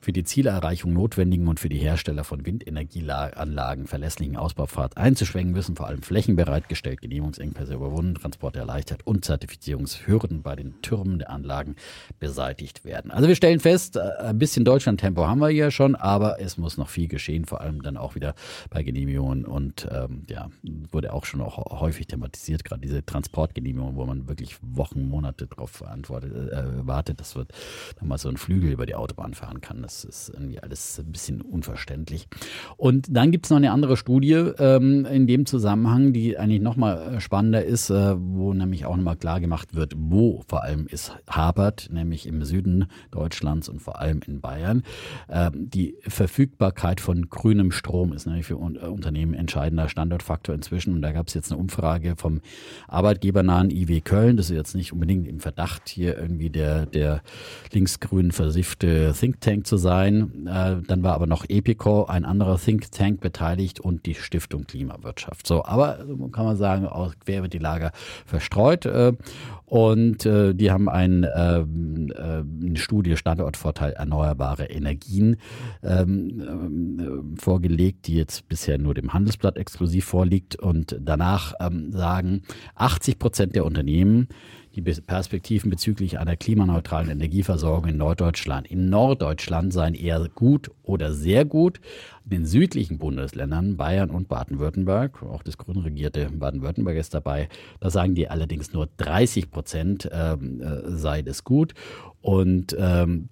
für die Zielerreichung notwendigen und für die Hersteller von Windenergieanlagen verlässlichen Ausbaupfad einzuschwenken, müssen vor allem Flächen bereitgestellt, Genehmigungsengpässe überwunden, Transporte erleichtert und Zertifizierungshürden bei den Türmen der Anlagen beseitigt werden. Also wir stellen fest, äh, ein bisschen Deutschland-Tempo haben wir hier schon, aber es muss noch viel geschehen, vor allem dann auch wieder bei Genehmigungen und ähm, ja, wurde auch schon auch häufig thematisiert, gerade diese Transportgenehmigungen, wo man wirklich Wochen, Monate verantwortet, äh, wartet, dass dann mal so ein Flügel über die Autobahn fahren kann. Das ist irgendwie alles ein bisschen unverständlich. Und dann gibt es noch eine andere Studie ähm, in dem Zusammenhang, die eigentlich nochmal spannender ist, äh, wo nämlich auch nochmal klar gemacht wird, wo vor allem es hapert, nämlich im Süden Deutschlands und vor allem in Bayern. Ähm, die Verfügbarkeit von grünem Strom ist nämlich für äh, Unternehmen entscheidender Standortfaktor inzwischen. Und da gab es jetzt eine Umfrage vom arbeitgebernahen IW Köln. Das ist jetzt nicht unbedingt im Verdacht, hier irgendwie der, der linksgrün versiffte Think Tank zu sein. Äh, dann war aber noch Epico, ein anderer Think Tank beteiligt und die Stiftung Klimawirtschaft. So, aber kann man sagen, auch quer wird die Lager verstreut. Äh, und äh, die haben ein, ähm, äh, eine Studie Standortvorteil erneuerbare Energien ähm, vorgelegt, die jetzt bisher nur dem Handelsblatt exklusiv vorliegt. Und danach ähm, sagen 80 Prozent der Unternehmen, die Perspektiven bezüglich einer klimaneutralen Energieversorgung in Norddeutschland. In Norddeutschland seien eher gut oder sehr gut. In den südlichen Bundesländern, Bayern und Baden-Württemberg, auch das grün regierte Baden-Württemberg ist dabei, da sagen die allerdings nur 30 Prozent ähm, äh, sei das gut. Und ähm,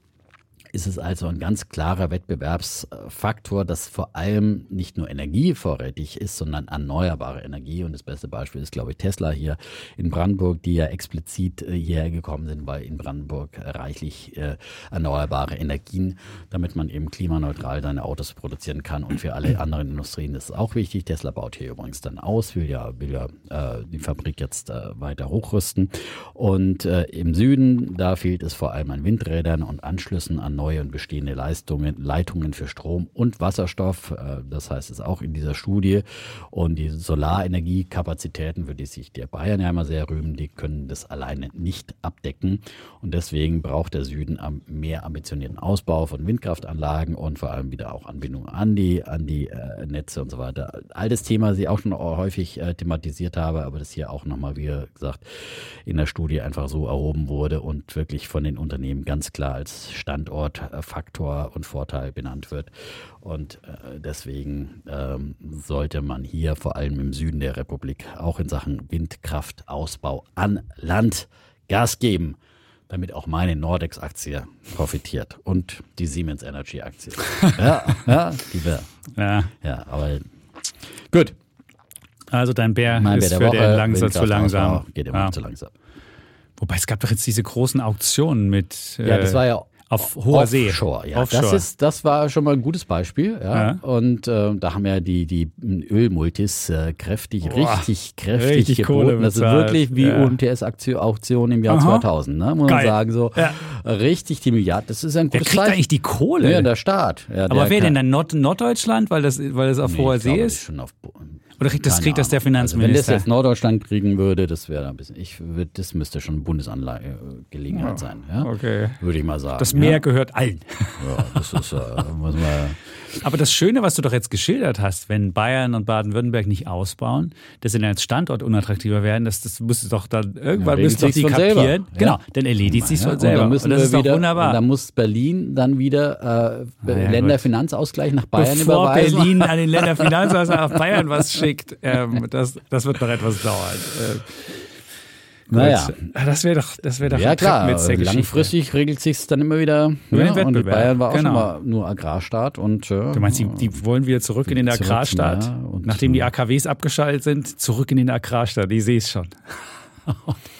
ist es also ein ganz klarer Wettbewerbsfaktor, dass vor allem nicht nur energievorrätig ist, sondern erneuerbare Energie. Und das beste Beispiel ist, glaube ich, Tesla hier in Brandenburg, die ja explizit äh, hierher gekommen sind, weil in Brandenburg reichlich äh, erneuerbare Energien, damit man eben klimaneutral seine Autos produzieren kann. Und für alle anderen Industrien ist es auch wichtig. Tesla baut hier übrigens dann aus, will ja, will ja äh, die Fabrik jetzt äh, weiter hochrüsten. Und äh, im Süden, da fehlt es vor allem an Windrädern und Anschlüssen an neue und bestehende Leistungen, Leitungen für Strom und Wasserstoff. Äh, das heißt es auch in dieser Studie. Und die Solarenergiekapazitäten, für die sich der Bayern ja immer sehr rühmen, die können das alleine nicht abdecken. Und deswegen braucht der Süden mehr ambitionierten Ausbau von Windkraftanlagen und vor allem wieder auch Anbindung an die, an die äh, Netze und so weiter. All das Thema, das ich auch schon häufig äh, thematisiert habe, aber das hier auch nochmal, wie gesagt, in der Studie einfach so erhoben wurde und wirklich von den Unternehmen ganz klar als Standortfaktor und Vorteil benannt wird. Und äh, deswegen ähm, sollte man hier vor allem im Süden der Republik auch in Sachen Windkraftausbau an Land Gas geben damit auch meine Nordex-Aktie profitiert und die Siemens Energy-Aktie. ja, ja, die wäre. Ja. ja, aber gut. Also dein Bär mein ist Bär für Woche, den langsam zu langsam. Geht immer ja. zu langsam. Wobei es gab doch jetzt diese großen Auktionen mit. Ja, das war ja auf hoher See. Offshore, ja. Offshore. Das, ist, das war schon mal ein gutes Beispiel. Ja. ja. Und äh, da haben ja die, die Ölmultis äh, kräftig, Boah, richtig kräftig richtig geboten. Das ist wirklich wie ja. UMTS-Auktion im Jahr Aha. 2000. Ne? Muss Geil. man sagen, so ja. richtig die Milliarden. Das ist ein gutes Wer kriegt Zeichen. eigentlich die Kohle? Ja, der Staat. Ja, Aber wer denn dann Nord Norddeutschland, weil das, weil das auf nee, hoher See ist? Schon auf, oder kriegt das, kriegt das der Finanzminister? Also wenn das jetzt Norddeutschland kriegen würde, das wäre ein bisschen, ich würde, das müsste schon Bundesanlagegelegenheit ja, sein. Ja? Okay. Würde ich mal sagen. Das Meer ja? gehört allen. Ja, das ist, äh, muss man, aber das Schöne, was du doch jetzt geschildert hast, wenn Bayern und Baden-Württemberg nicht ausbauen, dass sie dann als Standort unattraktiver werden, das, das müsste doch dann irgendwann ja, müsste doch die kapieren. Ja. Genau, dann erledigt sich von selber. Und, dann und das ist wieder, doch wunderbar. dann muss Berlin dann wieder äh, ja, Länderfinanzausgleich nach Bayern Bevor überweisen. Berlin an den Länderfinanzausgleich nach Bayern was schickt, ähm, das, das wird noch etwas dauern. Äh, naja. Ah, das wäre doch, das wäre doch Ja klar, langfristig regelt sich dann immer wieder. Ja, und die Bayern war auch genau. schon mal nur Agrarstaat und äh, Du meinst, die, die wollen wieder zurück in den Agrarstaat, ja, nachdem die AKWs abgeschaltet sind, zurück in den Agrarstaat. Ich sehe es schon.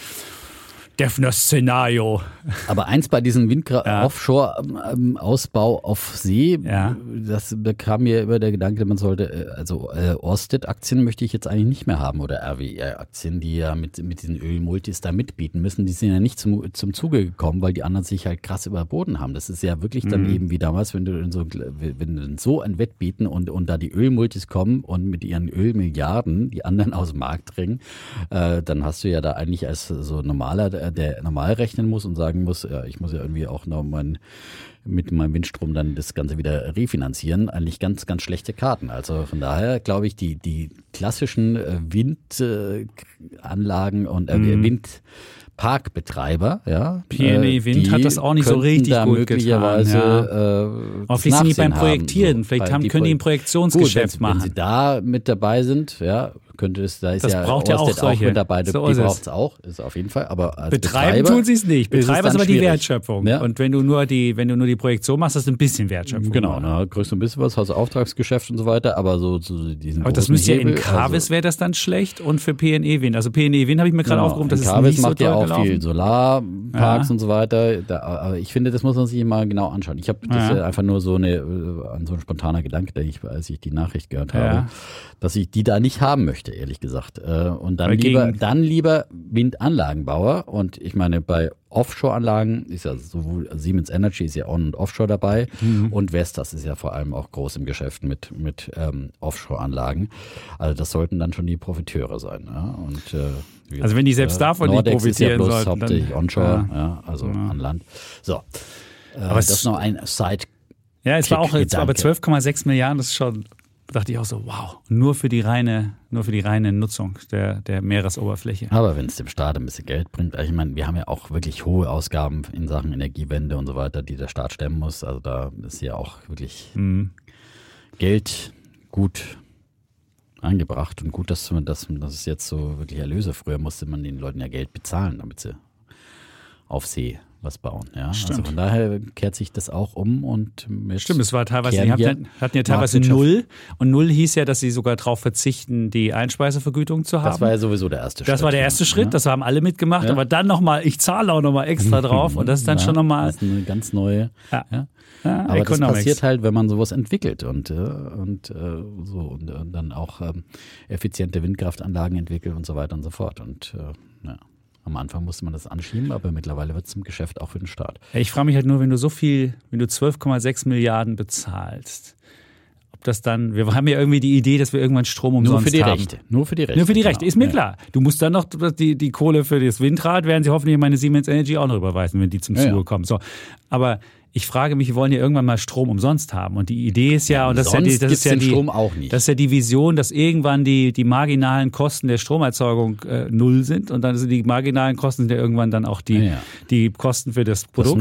Defner-Szenario. Aber eins bei diesem Windkraft-Offshore-Ausbau ähm, auf See, ja. das bekam mir immer der Gedanke, man sollte, äh, also äh, Orsted-Aktien möchte ich jetzt eigentlich nicht mehr haben oder RWE-Aktien, die ja mit, mit diesen Ölmultis da mitbieten müssen, die sind ja nicht zum, zum Zuge gekommen, weil die anderen sich halt krass überboten haben. Das ist ja wirklich dann mhm. eben wie damals, wenn du so, wenn du so ein Wettbieten und, und da die Ölmultis kommen und mit ihren Ölmilliarden die anderen aus dem Markt bringen, äh, dann hast du ja da eigentlich als so normaler der normal rechnen muss und sagen muss, ja, ich muss ja irgendwie auch noch mein, mit meinem Windstrom dann das Ganze wieder refinanzieren, eigentlich ganz, ganz schlechte Karten. Also von daher glaube ich, die, die klassischen äh, Windanlagen und äh, mhm. Wind Parkbetreiber, ja. PNE äh, Wind hat das auch nicht so richtig da gut möglicherweise, getan. Ja. Äh, Auch wie sie beim Projektieren. So, Vielleicht haben, können die ein Projektionsgeschäft gut, machen. Wenn sie da mit dabei sind, ja, könnte es, da ist das ja braucht ja auch, auch mit dabei, so die braucht es auch, ist auf jeden Fall. Aber als Betreiben Betreiber tun sie es nicht. Betreiber ist aber die Wertschöpfung. Ja? Und wenn du nur die, wenn du nur die Projektion machst, hast du ein bisschen Wertschöpfung. Genau, na, kriegst du ein bisschen was, hast du Auftragsgeschäft und so weiter, aber so zu diesen Aber das müsste ja in Carvis also, wäre das dann schlecht und für PNE Wind. Also PNE Wind habe ich mir gerade genau, aufgerufen, das ist Carvis nicht macht so ja auch gelaufen. viel Solarparks ja. und so weiter. Da, aber ich finde, das muss man sich mal genau anschauen. Ich habe das ja. einfach nur so eine, äh, so ein spontaner Gedanke, ich, als ich die Nachricht gehört habe, dass ich die da nicht haben möchte, ehrlich gesagt. Äh, und dann lieber, dann lieber Windanlagenbauer. Und ich meine, bei Offshore-Anlagen ist ja sowohl Siemens Energy ist ja On- und Offshore dabei mhm. und Vestas ist ja vor allem auch groß im Geschäft mit, mit ähm, Offshore-Anlagen. Also das sollten dann schon die Profiteure sein. Ja? Und, äh, also wenn die selbst äh, davon Nordex nicht profitieren ist ja bloß sollten, hauptsächlich onshore, ja. ja also ja. an Land. So, äh, aber das ist noch ein Side. Ja, es war auch jetzt, aber 12,6 Milliarden, das ist schon dachte ich auch so, wow, nur für die reine, nur für die reine Nutzung der, der Meeresoberfläche. Aber wenn es dem Staat ein bisschen Geld bringt, also ich meine, wir haben ja auch wirklich hohe Ausgaben in Sachen Energiewende und so weiter, die der Staat stemmen muss. Also da ist ja auch wirklich mhm. Geld gut angebracht und gut, dass man das, dass es jetzt so wirklich Erlöse. Früher musste man den Leuten ja Geld bezahlen, damit sie auf See was bauen. Ja? Also Stimmt. Also von daher kehrt sich das auch um und Stimmt, es war teilweise, die hatten, hatten ja teilweise null und null hieß ja, dass sie sogar darauf verzichten, die Einspeisevergütung zu haben. Das war ja sowieso der erste Schritt. Das war der erste Schritt, ja. das haben alle mitgemacht, ja. aber dann nochmal, ich zahle auch nochmal extra drauf und das ist dann ja, schon nochmal. Das ist eine ganz neue. Ja. aber Economics. das passiert halt, wenn man sowas entwickelt und, äh, und äh, so und, und, dann auch ähm, effiziente Windkraftanlagen entwickelt und so weiter und so fort. Und äh, ja. Am Anfang musste man das anschieben, aber mittlerweile wird es zum Geschäft auch für den Staat. Ich frage mich halt nur, wenn du so viel, wenn du 12,6 Milliarden bezahlst, ob das dann, wir haben ja irgendwie die Idee, dass wir irgendwann Strom umsonst haben. Nur für die haben. Rechte. Nur für die Rechte. Nur für die Rechte, genau. ist mir Ja. klar. Du musst dann noch die, die Kohle für das Windrad, werden sie hoffentlich in meine Siemens Energy auch noch überweisen, wenn die zum Ja, Zuge kommen. So. Aber ich frage mich, wir wollen ja irgendwann mal Strom umsonst haben. Und die Idee ist ja, und das ist ja, die, das ist ja die, Strom auch nicht. das ist ja die Vision, dass irgendwann die, die marginalen Kosten der Stromerzeugung äh, null sind und dann sind die marginalen Kosten sind ja irgendwann dann auch die, Ja, ja. die Kosten für das Das Produkt.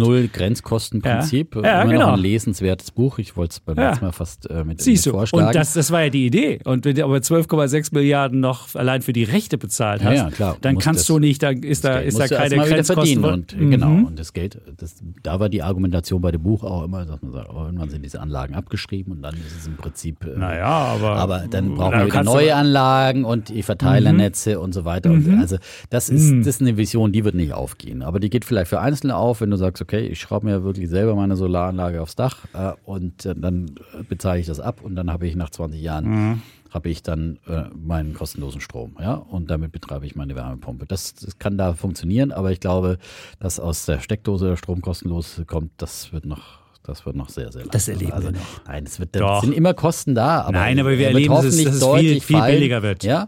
Null-Grenzkostenprinzip. Ja. Ja, Immer genau. noch ein lesenswertes Buch. Ich wollte es beim letzten Mal fast äh, mit, Siehst mit du, vorschlagen. und das, das war ja die Idee. Und wenn du aber 12,6 Milliarden noch allein für die Rechte bezahlt hast, klar. dann kannst das- du nicht, da ist da, ist da keine Grenzkosten. Und, Mhm. Genau, und das Geld, das, da war die Argumentation bei dem Buch auch immer, dass man sagt, oh, irgendwann sind diese Anlagen abgeschrieben und dann ist es im Prinzip. Äh, Naja, aber. aber dann brauchen Na, wir wieder neue Anlagen und die Verteilernetze und so weiter. Und also das ist, das ist eine Vision, die wird nicht aufgehen. Aber die geht vielleicht für Einzelne auf, wenn du sagst, okay, ich schraube mir wirklich selber meine Solaranlage aufs Dach äh, und äh, dann bezahle ich das ab und dann habe ich nach 20 Jahren habe ich dann äh, meinen kostenlosen Strom, ja, und damit betreibe ich meine Wärmepumpe. Das, das kann da funktionieren, aber ich glaube, dass aus der Steckdose der Strom kostenlos kommt, das wird noch das wird noch sehr, sehr lang. Das erleben also, wir noch. Nein, es wird, Doch. sind immer Kosten da. Aber Nein, aber wir wird erleben, dass es- hoffentlich dass es viel- deutlich viel billiger wird. Ja.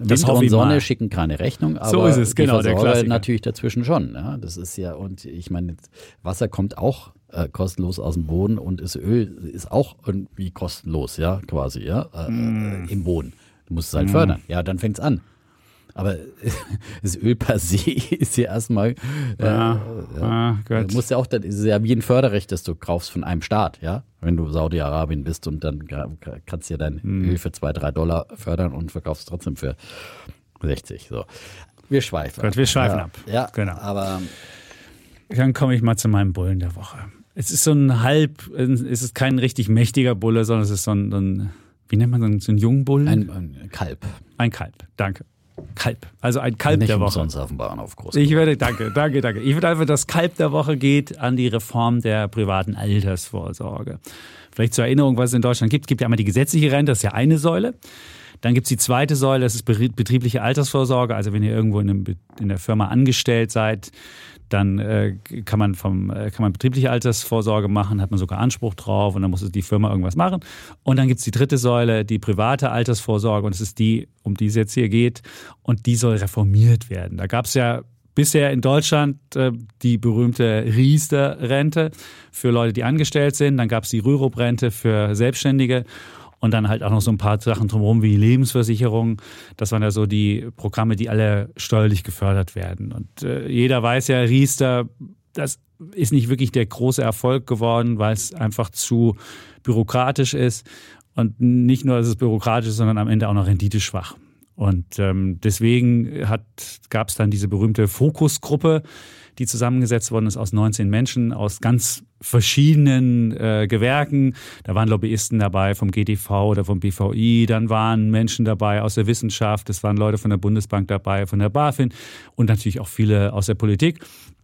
Das Wind und Sonne mal. schicken keine Rechnung, aber So ist es, genau, die der Klassiker. natürlich dazwischen schon. Ja, das ist ja, und ich meine, Wasser kommt auch äh, kostenlos aus dem Boden und das Öl ist auch irgendwie kostenlos, ja, quasi, ja, äh, Mm. im Boden. Du musst es halt fördern. Ja, dann fängt's an. Aber das Öl per se ist ja erstmal, äh, Ja, ah, Gott. Du musst ja auch, das ist ja wie ein Förderrecht, das du kaufst von einem Staat, ja. Wenn du Saudi-Arabien bist und dann ka- ka- kannst du ja dein Hm. Öl für zwei, drei Dollar fördern und verkaufst trotzdem für 60. So. Wir schweifen. Gut, wir schweifen ja, ab. Ja, Genau. Aber Dann komme ich mal zu meinem Bullen der Woche. Es ist so ein halb, es ist kein richtig mächtiger Bulle, sondern es ist so ein, so ein wie nennt man so einen, so einen jungen Bullen? ein, ein Kalb. Ein Kalb, danke. Kalb, also ein Kalb Nicht der Woche. umsonst auf dem Bahnhof groß. Ich würde, danke, danke, danke. Ich würde einfach, das Kalb der Woche geht an die Reform der privaten Altersvorsorge. Vielleicht zur Erinnerung, was es in Deutschland gibt. Es gibt ja einmal die gesetzliche Rente, das ist ja eine Säule. Dann gibt es die zweite Säule, das ist betriebliche Altersvorsorge. Also wenn ihr irgendwo in, einem, in der Firma angestellt seid, dann äh, kann man vom äh, kann man betriebliche Altersvorsorge machen, hat man sogar Anspruch drauf und dann muss die Firma irgendwas machen. Und dann gibt es die dritte Säule, die private Altersvorsorge und das ist die, um die es jetzt hier geht und die soll reformiert werden. Da gab es ja bisher in Deutschland äh, die berühmte Riester-Rente für Leute, die angestellt sind. Dann gab es die Rürup-Rente für Selbstständige. Und dann halt auch noch so ein paar Sachen drumherum wie Lebensversicherung. Das waren ja so die Programme, die alle steuerlich gefördert werden. Und äh, jeder weiß ja, Riester, das ist nicht wirklich der große Erfolg geworden, weil es einfach zu bürokratisch ist. Und nicht nur, dass es bürokratisch ist, sondern am Ende auch noch renditeschwach. Und ähm, deswegen gab es dann diese berühmte Fokusgruppe, die zusammengesetzt worden ist aus 19 Menschen aus ganz verschiedenen äh, Gewerken. Da waren Lobbyisten dabei vom GDV oder vom BVI, dann waren Menschen dabei aus der Wissenschaft, es waren Leute von der Bundesbank dabei, von der BaFin und natürlich auch viele aus der Politik.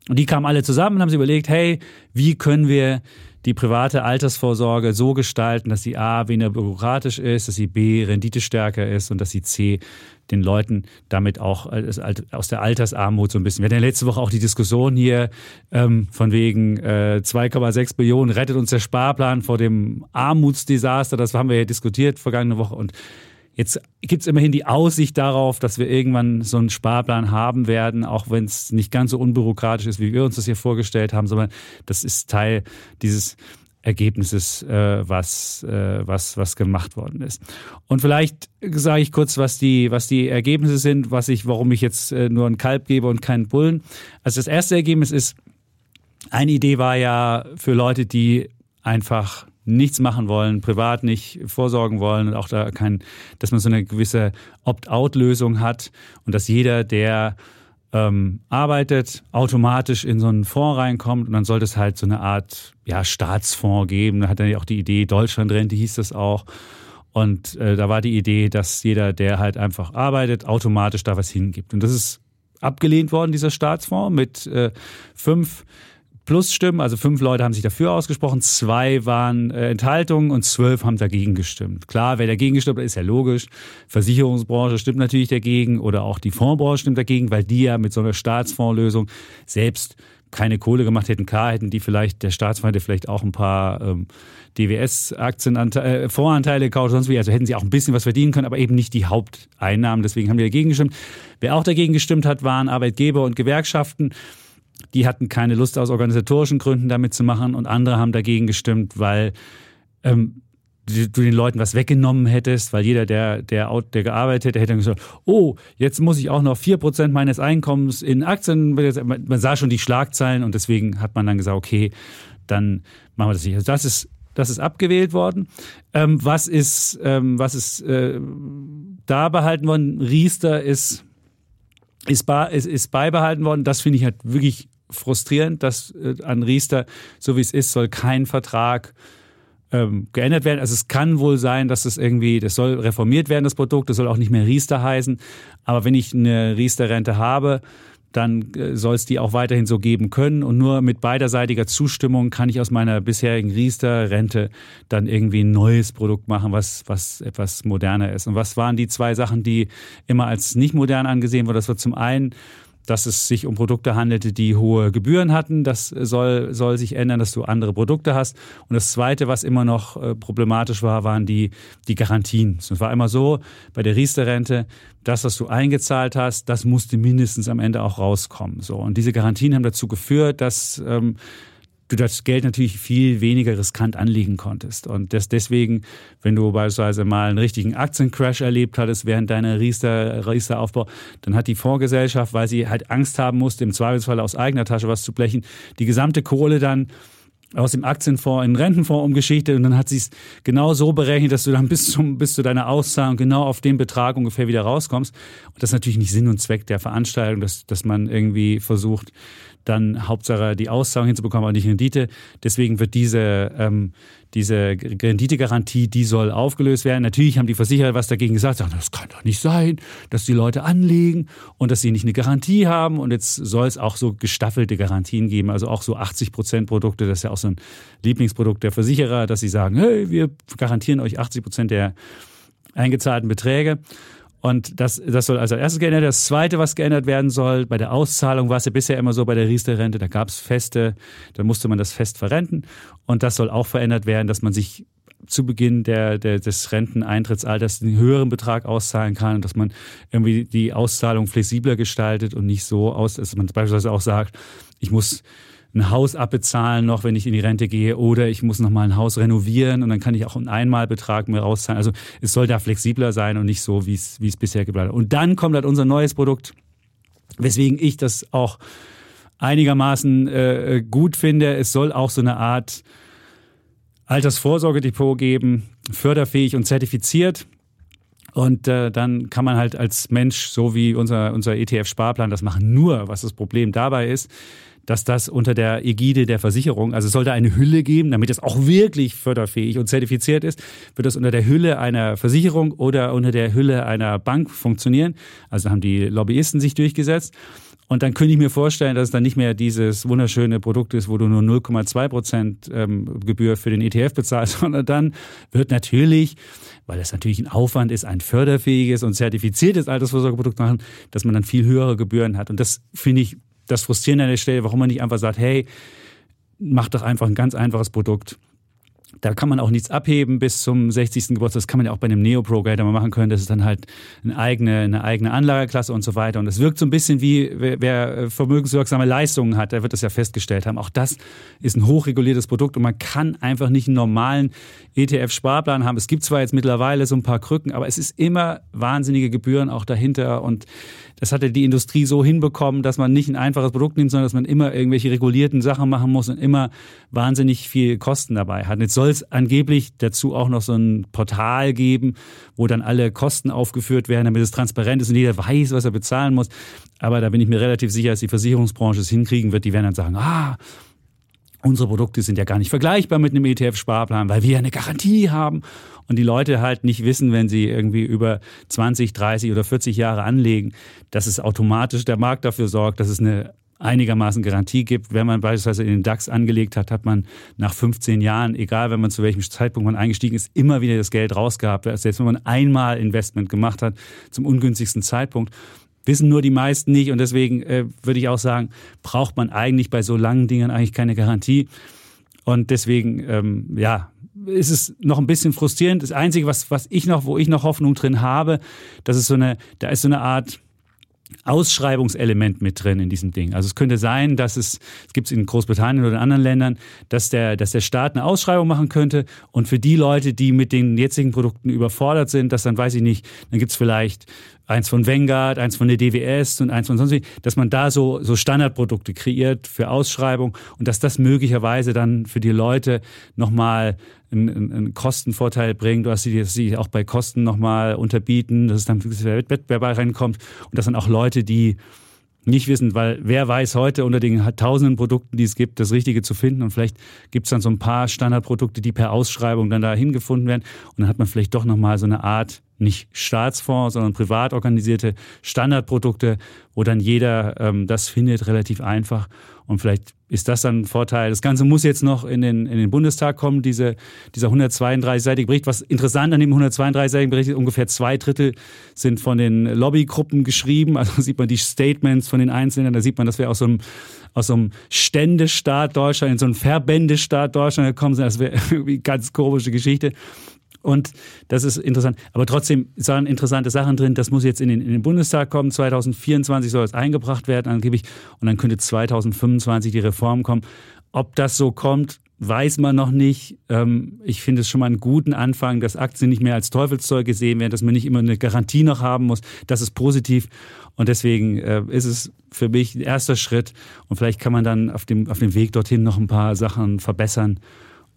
Und die kamen alle zusammen und haben sich überlegt, hey, wie können wir die private Altersvorsorge so gestalten, dass sie A, weniger bürokratisch ist, dass sie B, renditestärker ist und dass sie C, den Leuten damit auch aus der Altersarmut so ein bisschen. Wir hatten ja letzte Woche auch die Diskussion hier ähm, von wegen äh, 2,6 Billionen rettet uns der Sparplan vor dem Armutsdesaster. Das haben wir ja diskutiert vergangene Woche und Jetzt gibt es immerhin die Aussicht darauf, dass wir irgendwann so einen Sparplan haben werden, auch wenn es nicht ganz so unbürokratisch ist, wie wir uns das hier vorgestellt haben, sondern das ist Teil dieses Ergebnisses, äh, was, äh, was, was gemacht worden ist. Und vielleicht sage ich kurz, was die, was die Ergebnisse sind, was ich, warum ich jetzt äh, nur einen Kalb gebe und keinen Bullen. Also das erste Ergebnis ist, eine Idee war ja für Leute, die einfach nichts machen wollen, privat nicht vorsorgen wollen und auch da kein, dass man so eine gewisse Opt-out-Lösung hat und dass jeder, der ähm, arbeitet, automatisch in so einen Fonds reinkommt und dann sollte es halt so eine Art ja, Staatsfonds geben. Da hat er ja auch die Idee, Deutschlandrente hieß das auch. Und äh, da war die Idee, dass jeder, der halt einfach arbeitet, automatisch da was hingibt. Und das ist abgelehnt worden, dieser Staatsfonds, mit äh, fünf Plus-Stimmen, also fünf Leute haben sich dafür ausgesprochen, zwei waren äh, Enthaltungen und zwölf haben dagegen gestimmt. Klar, wer dagegen gestimmt hat, ist ja logisch. Versicherungsbranche stimmt natürlich dagegen oder auch die Fondsbranche stimmt dagegen, weil die ja mit so einer Staatsfondslösung selbst keine Kohle gemacht hätten. Klar hätten die vielleicht, der Staatsfonds hätte vielleicht auch ein paar ähm, DWS-Aktien, äh, Voranteile gekauft, sonst wie. Also hätten sie auch ein bisschen was verdienen können, aber eben nicht die Haupteinnahmen. Deswegen haben die dagegen gestimmt. Wer auch dagegen gestimmt hat, waren Arbeitgeber und Gewerkschaften. Die hatten keine Lust aus organisatorischen Gründen damit zu machen und andere haben dagegen gestimmt, weil ähm, du den Leuten was weggenommen hättest, weil jeder, der, der, der gearbeitet hätte, hätte gesagt, oh, jetzt muss ich auch noch vier Prozent meines Einkommens in Aktien, man sah schon die Schlagzeilen und deswegen hat man dann gesagt, okay, dann machen wir das nicht. Also das ist, das ist abgewählt worden. Ähm, was ist, ähm, was ist äh, da behalten worden? Riester ist, ist, ist, ist beibehalten worden. Das finde ich halt wirklich frustrierend, dass äh, an Riester, so wie es ist, soll kein Vertrag ähm, geändert werden. Also es kann wohl sein, dass es irgendwie, das soll reformiert werden, das Produkt, das soll auch nicht mehr Riester heißen. Aber wenn ich eine Riester-Rente habe, dann äh, soll es die auch weiterhin so geben können. Und nur mit beiderseitiger Zustimmung kann ich aus meiner bisherigen Riester-Rente dann irgendwie ein neues Produkt machen, was, was etwas moderner ist. Und was waren die zwei Sachen, die immer als nicht modern angesehen wurden? Das war zum einen dass es sich um Produkte handelte, die hohe Gebühren hatten. Das soll, soll sich ändern, dass du andere Produkte hast. Und das Zweite, was immer noch äh, problematisch war, waren die, die Garantien. Es war immer so, bei der Riester-Rente, das, was du eingezahlt hast, das musste mindestens am Ende auch rauskommen. So. Und diese Garantien haben dazu geführt, dass ähm, du das Geld natürlich viel weniger riskant anlegen konntest. Und das deswegen, wenn du beispielsweise mal einen richtigen Aktiencrash erlebt hattest während deiner Riester-Aufbau, dann hat die Fondsgesellschaft, weil sie halt Angst haben musste, im Zweifelsfall aus eigener Tasche was zu blechen, die gesamte Kohle dann aus dem Aktienfonds in den Rentenfonds umgeschichtet und dann hat sie es genau so berechnet, dass du dann bis, zum, bis zu deiner Auszahlung genau auf den Betrag ungefähr wieder rauskommst. Und das ist natürlich nicht Sinn und Zweck der Veranstaltung, dass, dass man irgendwie versucht, dann Hauptsache die Auszahlung hinzubekommen, aber nicht Rendite. Deswegen wird diese, ähm, diese Renditegarantie, die soll aufgelöst werden. Natürlich haben die Versicherer was dagegen gesagt, sagen, das kann doch nicht sein, dass die Leute anlegen und dass sie nicht eine Garantie haben. Und jetzt soll es auch so gestaffelte Garantien geben, also auch so 80 Prozent Produkte. Das ist ja auch so ein Lieblingsprodukt der Versicherer, dass sie sagen, hey, wir garantieren euch 80 Prozent der eingezahlten Beträge. Und das, das soll also als erstes geändert werden. Das Zweite, was geändert werden soll, bei der Auszahlung war es ja bisher immer so bei der Riester-Rente, da gab es Feste, da musste man das fest verrenten. Und das soll auch verändert werden, dass man sich zu Beginn der, der, des Renteneintrittsalters einen höheren Betrag auszahlen kann und dass man irgendwie die Auszahlung flexibler gestaltet und nicht so aus, dass man beispielsweise auch sagt, ich muss ein Haus abbezahlen noch, wenn ich in die Rente gehe, oder ich muss noch mal ein Haus renovieren und dann kann ich auch einen Einmalbetrag mehr rauszahlen. Also es soll da flexibler sein und nicht so, wie es, wie es bisher geplant ist. Und dann kommt halt unser neues Produkt, weswegen ich das auch einigermaßen äh, gut finde. Es soll auch so eine Art Altersvorsorgedepot geben, förderfähig und zertifiziert. Und äh, dann kann man halt als Mensch, so wie unser, unser ETF-Sparplan, das machen. Nur, was das Problem dabei ist, dass das unter der Ägide der Versicherung, also es sollte eine Hülle geben, damit es auch wirklich förderfähig und zertifiziert ist, wird das unter der Hülle einer Versicherung oder unter der Hülle einer Bank funktionieren. Also haben die Lobbyisten sich durchgesetzt. Und dann könnte ich mir vorstellen, dass es dann nicht mehr dieses wunderschöne Produkt ist, wo du nur 0,2 Prozent ähm, Gebühr für den ETF bezahlst, sondern dann wird natürlich, weil es natürlich ein Aufwand ist, ein förderfähiges und zertifiziertes Altersvorsorgeprodukt machen, dass man dann viel höhere Gebühren hat. Und das finde ich das Frustrierende an der Stelle, warum man nicht einfach sagt, hey, mach doch einfach ein ganz einfaches Produkt da kann man auch nichts abheben bis zum 60. Geburtstag. Das kann man ja auch bei einem Neo-Pro-Grader mal machen können. Das ist dann halt eine eigene, eine eigene Anlageklasse und so weiter. Und es wirkt so ein bisschen wie, wer, wer vermögenswirksame Leistungen hat, der wird das ja festgestellt haben. Auch das ist ein hochreguliertes Produkt und man kann einfach nicht einen normalen ETF-Sparplan haben. Es gibt zwar jetzt mittlerweile so ein paar Krücken, aber es ist immer wahnsinnige Gebühren auch dahinter und das hatte die Industrie so hinbekommen, dass man nicht ein einfaches Produkt nimmt, sondern dass man immer irgendwelche regulierten Sachen machen muss und immer wahnsinnig viel Kosten dabei hat. Jetzt soll es angeblich dazu auch noch so ein Portal geben, wo dann alle Kosten aufgeführt werden, damit es transparent ist und jeder weiß, was er bezahlen muss. Aber da bin ich mir relativ sicher, dass die Versicherungsbranche es hinkriegen wird. Die werden dann sagen, ah, unsere Produkte sind ja gar nicht vergleichbar mit einem ETF-Sparplan, weil wir ja eine Garantie haben und die Leute halt nicht wissen, wenn sie irgendwie über 20, 30 oder 40 Jahre anlegen, dass es automatisch der Markt dafür sorgt, dass es eine einigermaßen Garantie gibt. Wenn man beispielsweise in den DAX angelegt hat, hat man nach 15 Jahren, egal wenn man zu welchem Zeitpunkt man eingestiegen ist, immer wieder das Geld rausgehabt. Selbst wenn man einmal Investment gemacht hat zum ungünstigsten Zeitpunkt. Wissen nur die meisten nicht und deswegen äh, würde ich auch sagen, braucht man eigentlich bei so langen Dingen eigentlich keine Garantie. Und deswegen, ähm, ja, ist es noch ein bisschen frustrierend. Das Einzige, was, was ich noch, wo ich noch Hoffnung drin habe, das ist so eine, da ist so eine Art, Ausschreibungselement mit drin in diesem Ding. Also es könnte sein, dass es, es gibt es in Großbritannien oder in anderen Ländern, dass der, dass der Staat eine Ausschreibung machen könnte und für die Leute, die mit den jetzigen Produkten überfordert sind, dass dann weiß ich nicht, dann gibt es vielleicht eins von Vanguard, eins von der DWS und eins von sonst wie, dass man da so, so Standardprodukte kreiert für Ausschreibung und dass das möglicherweise dann für die Leute nochmal einen, einen Kostenvorteil bringt, dass sie sie auch bei Kosten nochmal unterbieten, dass es dann Wettbewerb reinkommt und dass dann auch Leute, die nicht wissen, weil wer weiß heute unter den tausenden Produkten, die es gibt, das Richtige zu finden. Und vielleicht gibt es dann so ein paar Standardprodukte, die per Ausschreibung dann dahin gefunden werden. Und dann hat man vielleicht doch nochmal so eine Art, nicht Staatsfonds, sondern privat organisierte Standardprodukte, wo dann jeder ähm, das findet, relativ einfach. Und vielleicht ist das dann ein Vorteil. Das Ganze muss jetzt noch in den, in den Bundestag kommen, diese, dieser 132-seitige Bericht. Was interessant an dem 132-seitigen Bericht ist, ungefähr zwei Drittel sind von den Lobbygruppen geschrieben. Also sieht man die Statements von den Einzelnen, da sieht man, dass wir aus so einem, aus so einem Ständestaat Deutschland in so einen Verbändestaat Deutschland gekommen sind. Das wäre irgendwie eine ganz komische Geschichte. Und das ist interessant. Aber trotzdem sind interessante Sachen drin. Das muss jetzt in den, in den Bundestag kommen. 2024 soll es eingebracht werden, angeblich. Und dann könnte 2025 die Reform kommen. Ob das so kommt, weiß man noch nicht. Ähm, ich finde es schon mal einen guten Anfang, dass Aktien nicht mehr als Teufelszeug gesehen werden, dass man nicht immer eine Garantie noch haben muss. Das ist positiv. Und deswegen äh, ist es für mich ein erster Schritt. Und vielleicht kann man dann auf dem, auf dem Weg dorthin noch ein paar Sachen verbessern.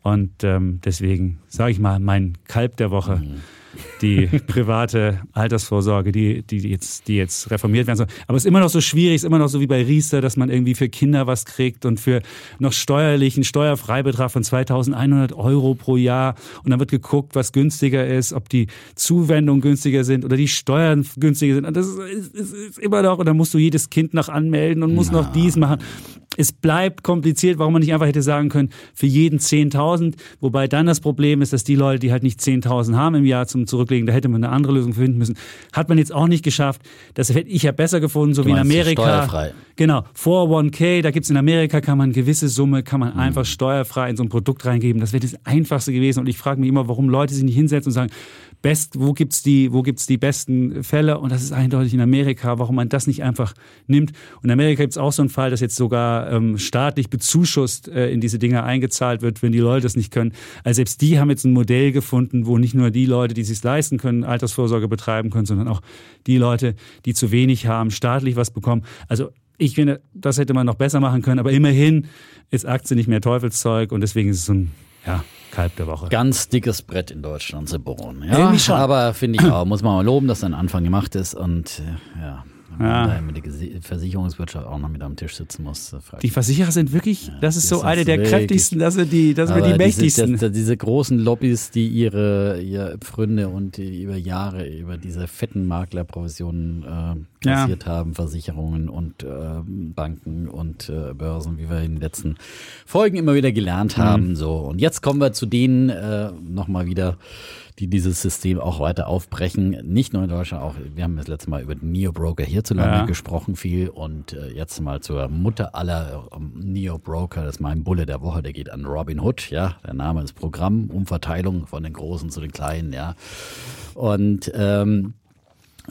Und ähm, deswegen sage ich mal, mein Kalb der Woche. Mhm die private Altersvorsorge, die, die, jetzt, die jetzt reformiert werden soll. Aber es ist immer noch so schwierig, es ist immer noch so wie bei Riester, dass man irgendwie für Kinder was kriegt und für noch steuerlichen Steuerfreibetrag von 2100 Euro pro Jahr. Und dann wird geguckt, was günstiger ist, ob die Zuwendungen günstiger sind oder die Steuern günstiger sind. Und das ist, ist, ist immer noch, und dann musst du jedes Kind noch anmelden und musst noch dies machen es bleibt kompliziert, warum man nicht einfach hätte sagen können, für jeden 10.000, wobei dann das Problem ist, dass die Leute, die halt nicht 10.000 haben im Jahr zum Zurücklegen, da hätte man eine andere Lösung finden müssen. Hat man jetzt auch nicht geschafft. Das hätte ich ja besser gefunden, so du wie in Amerika. Steuerfrei. Genau, 401k, da gibt's in Amerika, kann man eine gewisse Summe, kann man mhm. einfach steuerfrei in so ein Produkt reingeben. Das wäre das Einfachste gewesen. Und ich frage mich immer, warum Leute sich nicht hinsetzen und sagen, best, wo gibt's die, wo gibt's die besten Fälle? Und das ist eindeutig in Amerika, warum man das nicht einfach nimmt. Und in Amerika gibt's auch so einen Fall, dass jetzt sogar ähm, staatlich bezuschusst äh, in diese Dinge eingezahlt wird, wenn die Leute das nicht können. Also selbst die haben jetzt ein Modell gefunden, wo nicht nur die Leute, die sich leisten können, Altersvorsorge betreiben können, sondern auch die Leute, die zu wenig haben, staatlich was bekommen. Also ich finde, das hätte man noch besser machen können, aber immerhin ist Aktie nicht mehr Teufelszeug und deswegen ist es so ein, ja, Kalb der Woche. Ganz dickes Brett in Deutschland, Seboron. Ja, aber finde ich auch, muss man mal loben, dass ein Anfang gemacht ist und äh, ja, ja. da die Versicherungswirtschaft auch noch mit am Tisch sitzen muss. Die Versicherer sind wirklich, ja, das ist so eine der kräftigsten, das sind die, das sind die mächtigsten. Diese, diese, großen Lobbys, die ihre, ihre Pfründe und die über Jahre über diese fetten Maklerprovisionen äh, kassiert ja. haben, Versicherungen und äh, Banken und äh, Börsen, wie wir in den letzten Folgen immer wieder gelernt haben. Mhm. So und jetzt kommen wir zu denen äh, noch mal wieder die dieses System auch weiter aufbrechen. Nicht nur in Deutschland, auch wir haben das letzte Mal über den Neo-Broker hierzulande ja. gesprochen viel und äh, jetzt mal zur Mutter aller ähm, Neo-Broker, das ist mein Bulle der Woche, der geht an Robin Hood, ja, der Name ist Programm, Umverteilung von den Großen zu den Kleinen, ja. Und ähm,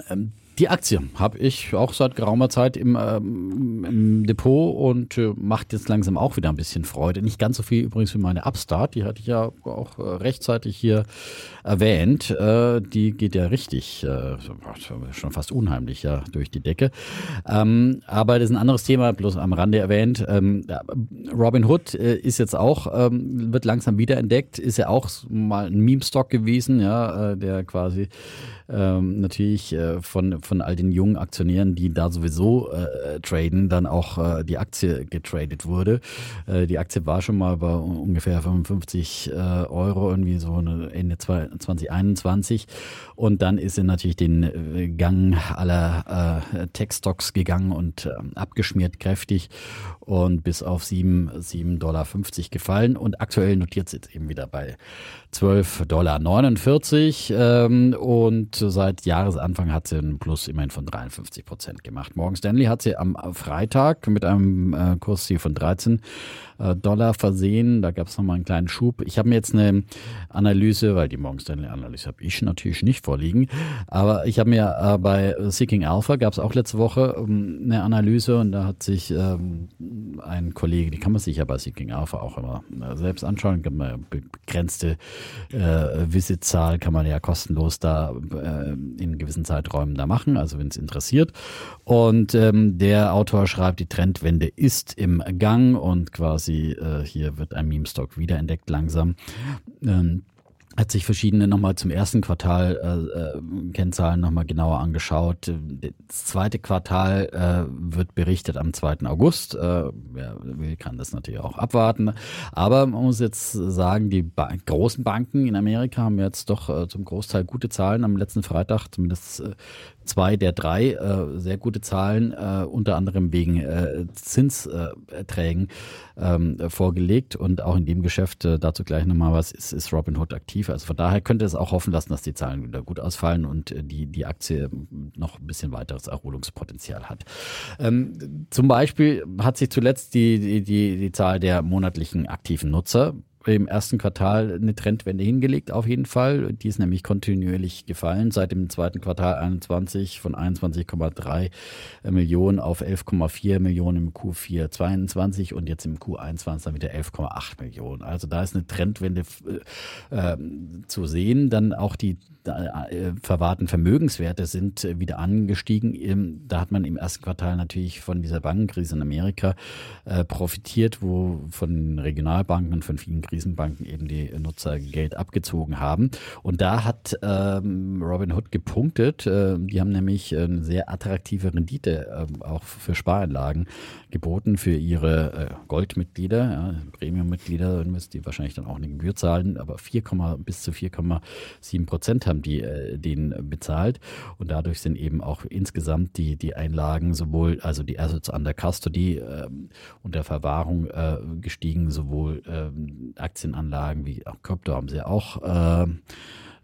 ähm die Aktie habe ich auch seit geraumer Zeit im, ähm, im Depot und äh, macht jetzt langsam auch wieder ein bisschen Freude. Nicht ganz so viel übrigens wie meine Upstart, die hatte ich ja auch äh, rechtzeitig hier erwähnt. Äh, die geht ja richtig, äh, schon fast unheimlich ja durch die Decke. Ähm, aber das ist ein anderes Thema, bloß am Rande erwähnt. Ähm, Robin Hood äh, ist jetzt auch, ähm, wird langsam wiederentdeckt, ist ja auch mal ein Meme-Stock gewesen, ja, äh, der quasi ähm, natürlich von von all den jungen Aktionären, die da sowieso äh, traden, dann auch äh, die Aktie getradet wurde. Äh, die Aktie war schon mal bei ungefähr 55 äh, Euro, irgendwie so Ende 2021. Und dann ist sie natürlich den äh, Gang aller äh, Tech-Stocks gegangen und äh, abgeschmiert kräftig und bis auf 7,50 Dollar gefallen. Und aktuell notiert sie jetzt eben wieder bei 12,49 Dollar. Ähm, und seit Jahresanfang hat sie einen Plus immerhin von 53 Prozent gemacht. Morgan Stanley hat sie am Freitag mit einem äh, Kursziel von 13 äh, Dollar versehen. Da gab es nochmal einen kleinen Schub. Ich habe mir jetzt eine Analyse, weil die Morgan Stanley Analyse habe ich natürlich nicht vorliegen, aber ich habe mir äh, bei Seeking Alpha gab es auch letzte Woche ähm, eine Analyse und da hat sich ähm, ein Kollege, die kann man sich ja bei Seeking Alpha auch immer äh, selbst anschauen, kann begrenzte äh, Visitzahl kann man ja kostenlos da äh, in gewissen Zeiträumen da machen, also wenn es interessiert. Und ähm, der Autor schreibt, die Trendwende ist im Gang und quasi quasi, äh, hier wird ein Meme-Stock wiederentdeckt langsam. Ähm, hat sich verschiedene nochmal zum ersten Quartal äh, äh, Kennzahlen nochmal genauer angeschaut. Das zweite Quartal äh, wird berichtet am 2. August. Äh, wer will, kann das natürlich auch abwarten. Aber man muss jetzt sagen, die ba großen Banken in Amerika haben jetzt doch äh, zum Großteil gute Zahlen am letzten Freitag, zumindest äh, zwei der drei äh, sehr gute Zahlen, äh, unter anderem wegen äh, Zinserträgen ähm, vorgelegt. Und auch in dem Geschäft, äh, dazu gleich nochmal was, ist, ist Robinhood aktiv. Also von daher könnte es auch hoffen lassen, dass die Zahlen wieder gut ausfallen und äh, die, die Aktie noch ein bisschen weiteres Erholungspotenzial hat. Ähm, zum Beispiel hat sich zuletzt die, die, die, die Zahl der monatlichen aktiven Nutzer im ersten Quartal eine Trendwende hingelegt, auf jeden Fall. Die ist nämlich kontinuierlich gefallen seit dem zweiten Quartal 21 von 21,3 Millionen auf 11,4 Millionen im Q4 22 und jetzt im Q21 dann wieder 11,8 Millionen. Also da ist eine Trendwende äh, äh zu sehen. Dann auch die äh, verwahrten Vermögenswerte sind äh, wieder angestiegen. Da hat man im ersten Quartal natürlich von dieser Bankenkrise in Amerika äh, profitiert, wo von Regionalbanken und von vielen Krisenbanken eben die Nutzer Geld abgezogen haben. Und da hat ähm, Robinhood gepunktet. Äh, die haben nämlich eine sehr attraktive Rendite äh, auch für Spareinlagen geboten für ihre äh, Goldmitglieder, Premium-Mitglieder, die wahrscheinlich dann auch eine Gebühr zahlen, aber 4, bis zu 4,7 Prozent haben die äh, den bezahlt und dadurch sind eben auch insgesamt die, die Einlagen sowohl, also die Assets under Custody äh, und der Verwahrung äh, gestiegen, sowohl äh, Aktienanlagen wie auch Krypto haben sie auch äh,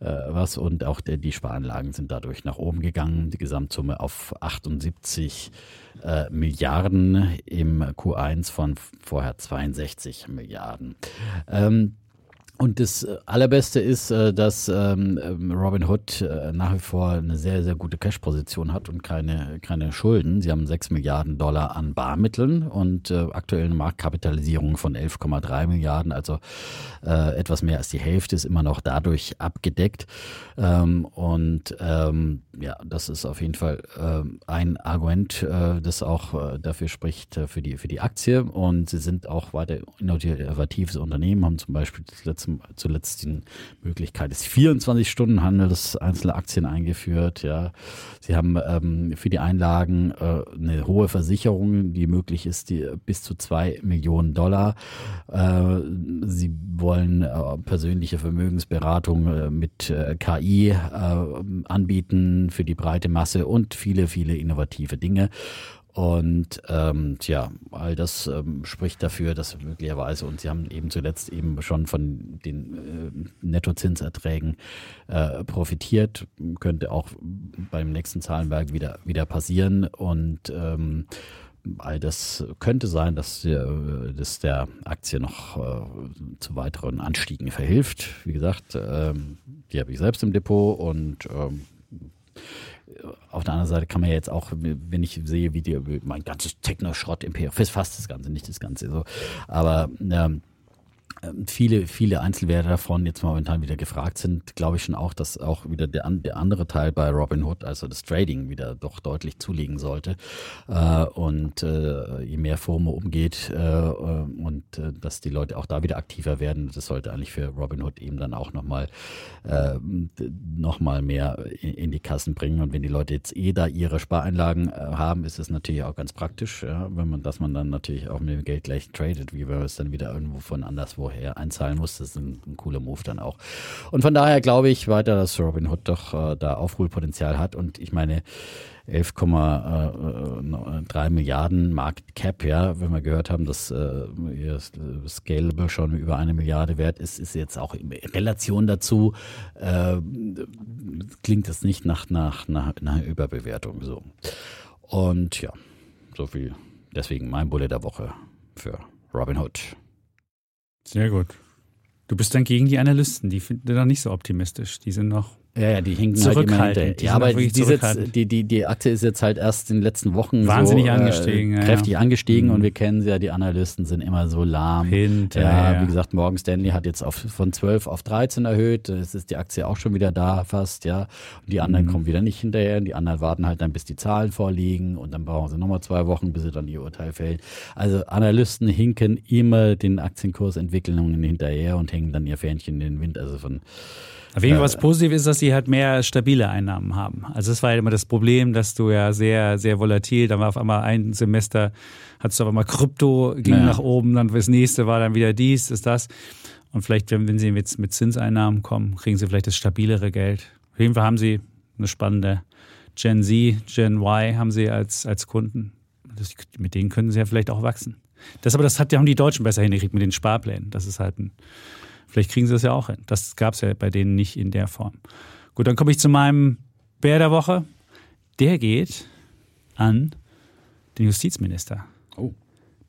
äh, was und auch der, die Sparanlagen sind dadurch nach oben gegangen. Die Gesamtsumme auf 78 äh, Milliarden im Q1 von vorher 62 Milliarden. Ähm, und das äh, Allerbeste ist, äh, dass ähm, ähm, Robin Hood äh, nach wie vor eine sehr, sehr gute Cash-Position hat und keine, keine Schulden. Sie haben 6 Milliarden Dollar an Barmitteln und aktuell eine Marktkapitalisierung von 11,3 Milliarden, also etwas mehr als die Hälfte ist immer noch dadurch abgedeckt. Ähm, und ja, das ist auf jeden Fall ein Argument, das auch dafür spricht für die, für die Aktie. Und sie sind auch weiter innovatives Unternehmen, haben zum Beispiel das letzte zum, zuletzt die Möglichkeit des 24-Stunden-Handels einzelner Aktien eingeführt. Ja, sie haben ähm, für die Einlagen äh, eine hohe Versicherung, die möglich ist, die bis zu zwei Millionen Dollar. Äh, sie wollen äh, persönliche Vermögensberatung äh, mit äh, KI äh, anbieten für die breite Masse und viele, viele innovative Dinge. Und ähm, tja, all das ähm, spricht dafür, dass möglicherweise, und Sie haben eben zuletzt eben schon von den äh, Nettozinserträgen äh, profitiert, könnte auch beim nächsten Zahlenwerk wieder, wieder passieren. Und ähm, all das könnte sein, dass, äh, dass der Aktie noch äh, zu weiteren Anstiegen verhilft. Wie gesagt, ähm, die habe ich selbst im Depot und ähm, auf der anderen Seite kann man ja jetzt auch, wenn ich sehe, wie die, mein ganzes Techno-Schrott im PF, fast das Ganze, nicht das Ganze so. Aber ähm, viele, viele Einzelwerte davon jetzt momentan wieder gefragt sind, glaube ich schon auch, dass auch wieder der, der andere Teil bei Robinhood, also das Trading, wieder doch deutlich zulegen sollte. Äh, und äh, je mehr FOMO umgeht äh, und äh, dass die Leute auch da wieder aktiver werden, das sollte eigentlich für Robinhood eben dann auch nochmal äh, noch mehr in, in, die Kassen bringen. Und wenn die Leute jetzt eh da ihre Spareinlagen äh, haben, ist es natürlich auch ganz praktisch, ja, wenn man, dass man dann natürlich auch mit dem Geld gleich tradet, wie wenn man es dann wieder irgendwo von anderswo vorher einzahlen muss. Das ist ein, ein, cooler Move dann auch. Und von daher glaube ich weiter, dass Robin Hood doch äh, da Aufholpotenzial hat. Und ich meine, 11,3 äh, Milliarden Market Cap, ja, wenn wir gehört haben, dass äh, Scalable schon über eine Milliarde wert ist, ist jetzt auch in Relation dazu, äh, klingt das nicht nach, nach, nach, nach Überbewertung so. Und ja, so viel. Deswegen mein Bulle der Woche für Robin Hood. Sehr gut. Du bist dann gegen die Analysten, die finden dann nicht so optimistisch. Die sind noch ja, ja, die hinken halt immer hinterher. Ja, aber die, jetzt, die, die, die Aktie ist jetzt halt erst in den letzten Wochen wahnsinnig so, angestiegen, äh, kräftig ja. angestiegen mhm. und wir kennen sie ja, die Analysten sind immer so lahm. Hinterher. Ja, wie gesagt, Morgan Stanley hat jetzt auf, von 12 auf 13 erhöht. Es ist die Aktie auch schon wieder da fast, ja. Und die anderen mhm. kommen wieder nicht hinterher. Die anderen warten halt dann, bis die Zahlen vorliegen und dann brauchen sie nochmal zwei Wochen, bis sie dann ihr Urteil fällen. Also Analysten hinken immer den Aktienkursentwicklungen hinterher und hängen dann ihr Fähnchen in den Wind. Also von auf jeden Fall was positiv ist, dass sie halt mehr stabile Einnahmen haben. Also das war ja immer das Problem, dass du ja sehr, sehr volatil, dann war auf einmal ein Semester, hattest du auf einmal Krypto, ging ja. nach oben, dann das nächste war dann wieder dies, ist das. Und vielleicht, wenn, wenn sie jetzt mit Zinseinnahmen kommen, kriegen sie vielleicht das stabilere Geld. Auf jeden Fall haben sie eine spannende Gen Z, Gen Y haben sie als, als Kunden. Das, mit denen können sie ja vielleicht auch wachsen. Das aber, das hat, haben die Deutschen besser hingekriegt mit den Sparplänen. Das ist halt ein Vielleicht kriegen sie das ja auch hin. Das gab es ja bei denen nicht in der Form. Gut, dann komme ich zu meinem Bär der Woche. Der geht an den Justizminister. Oh.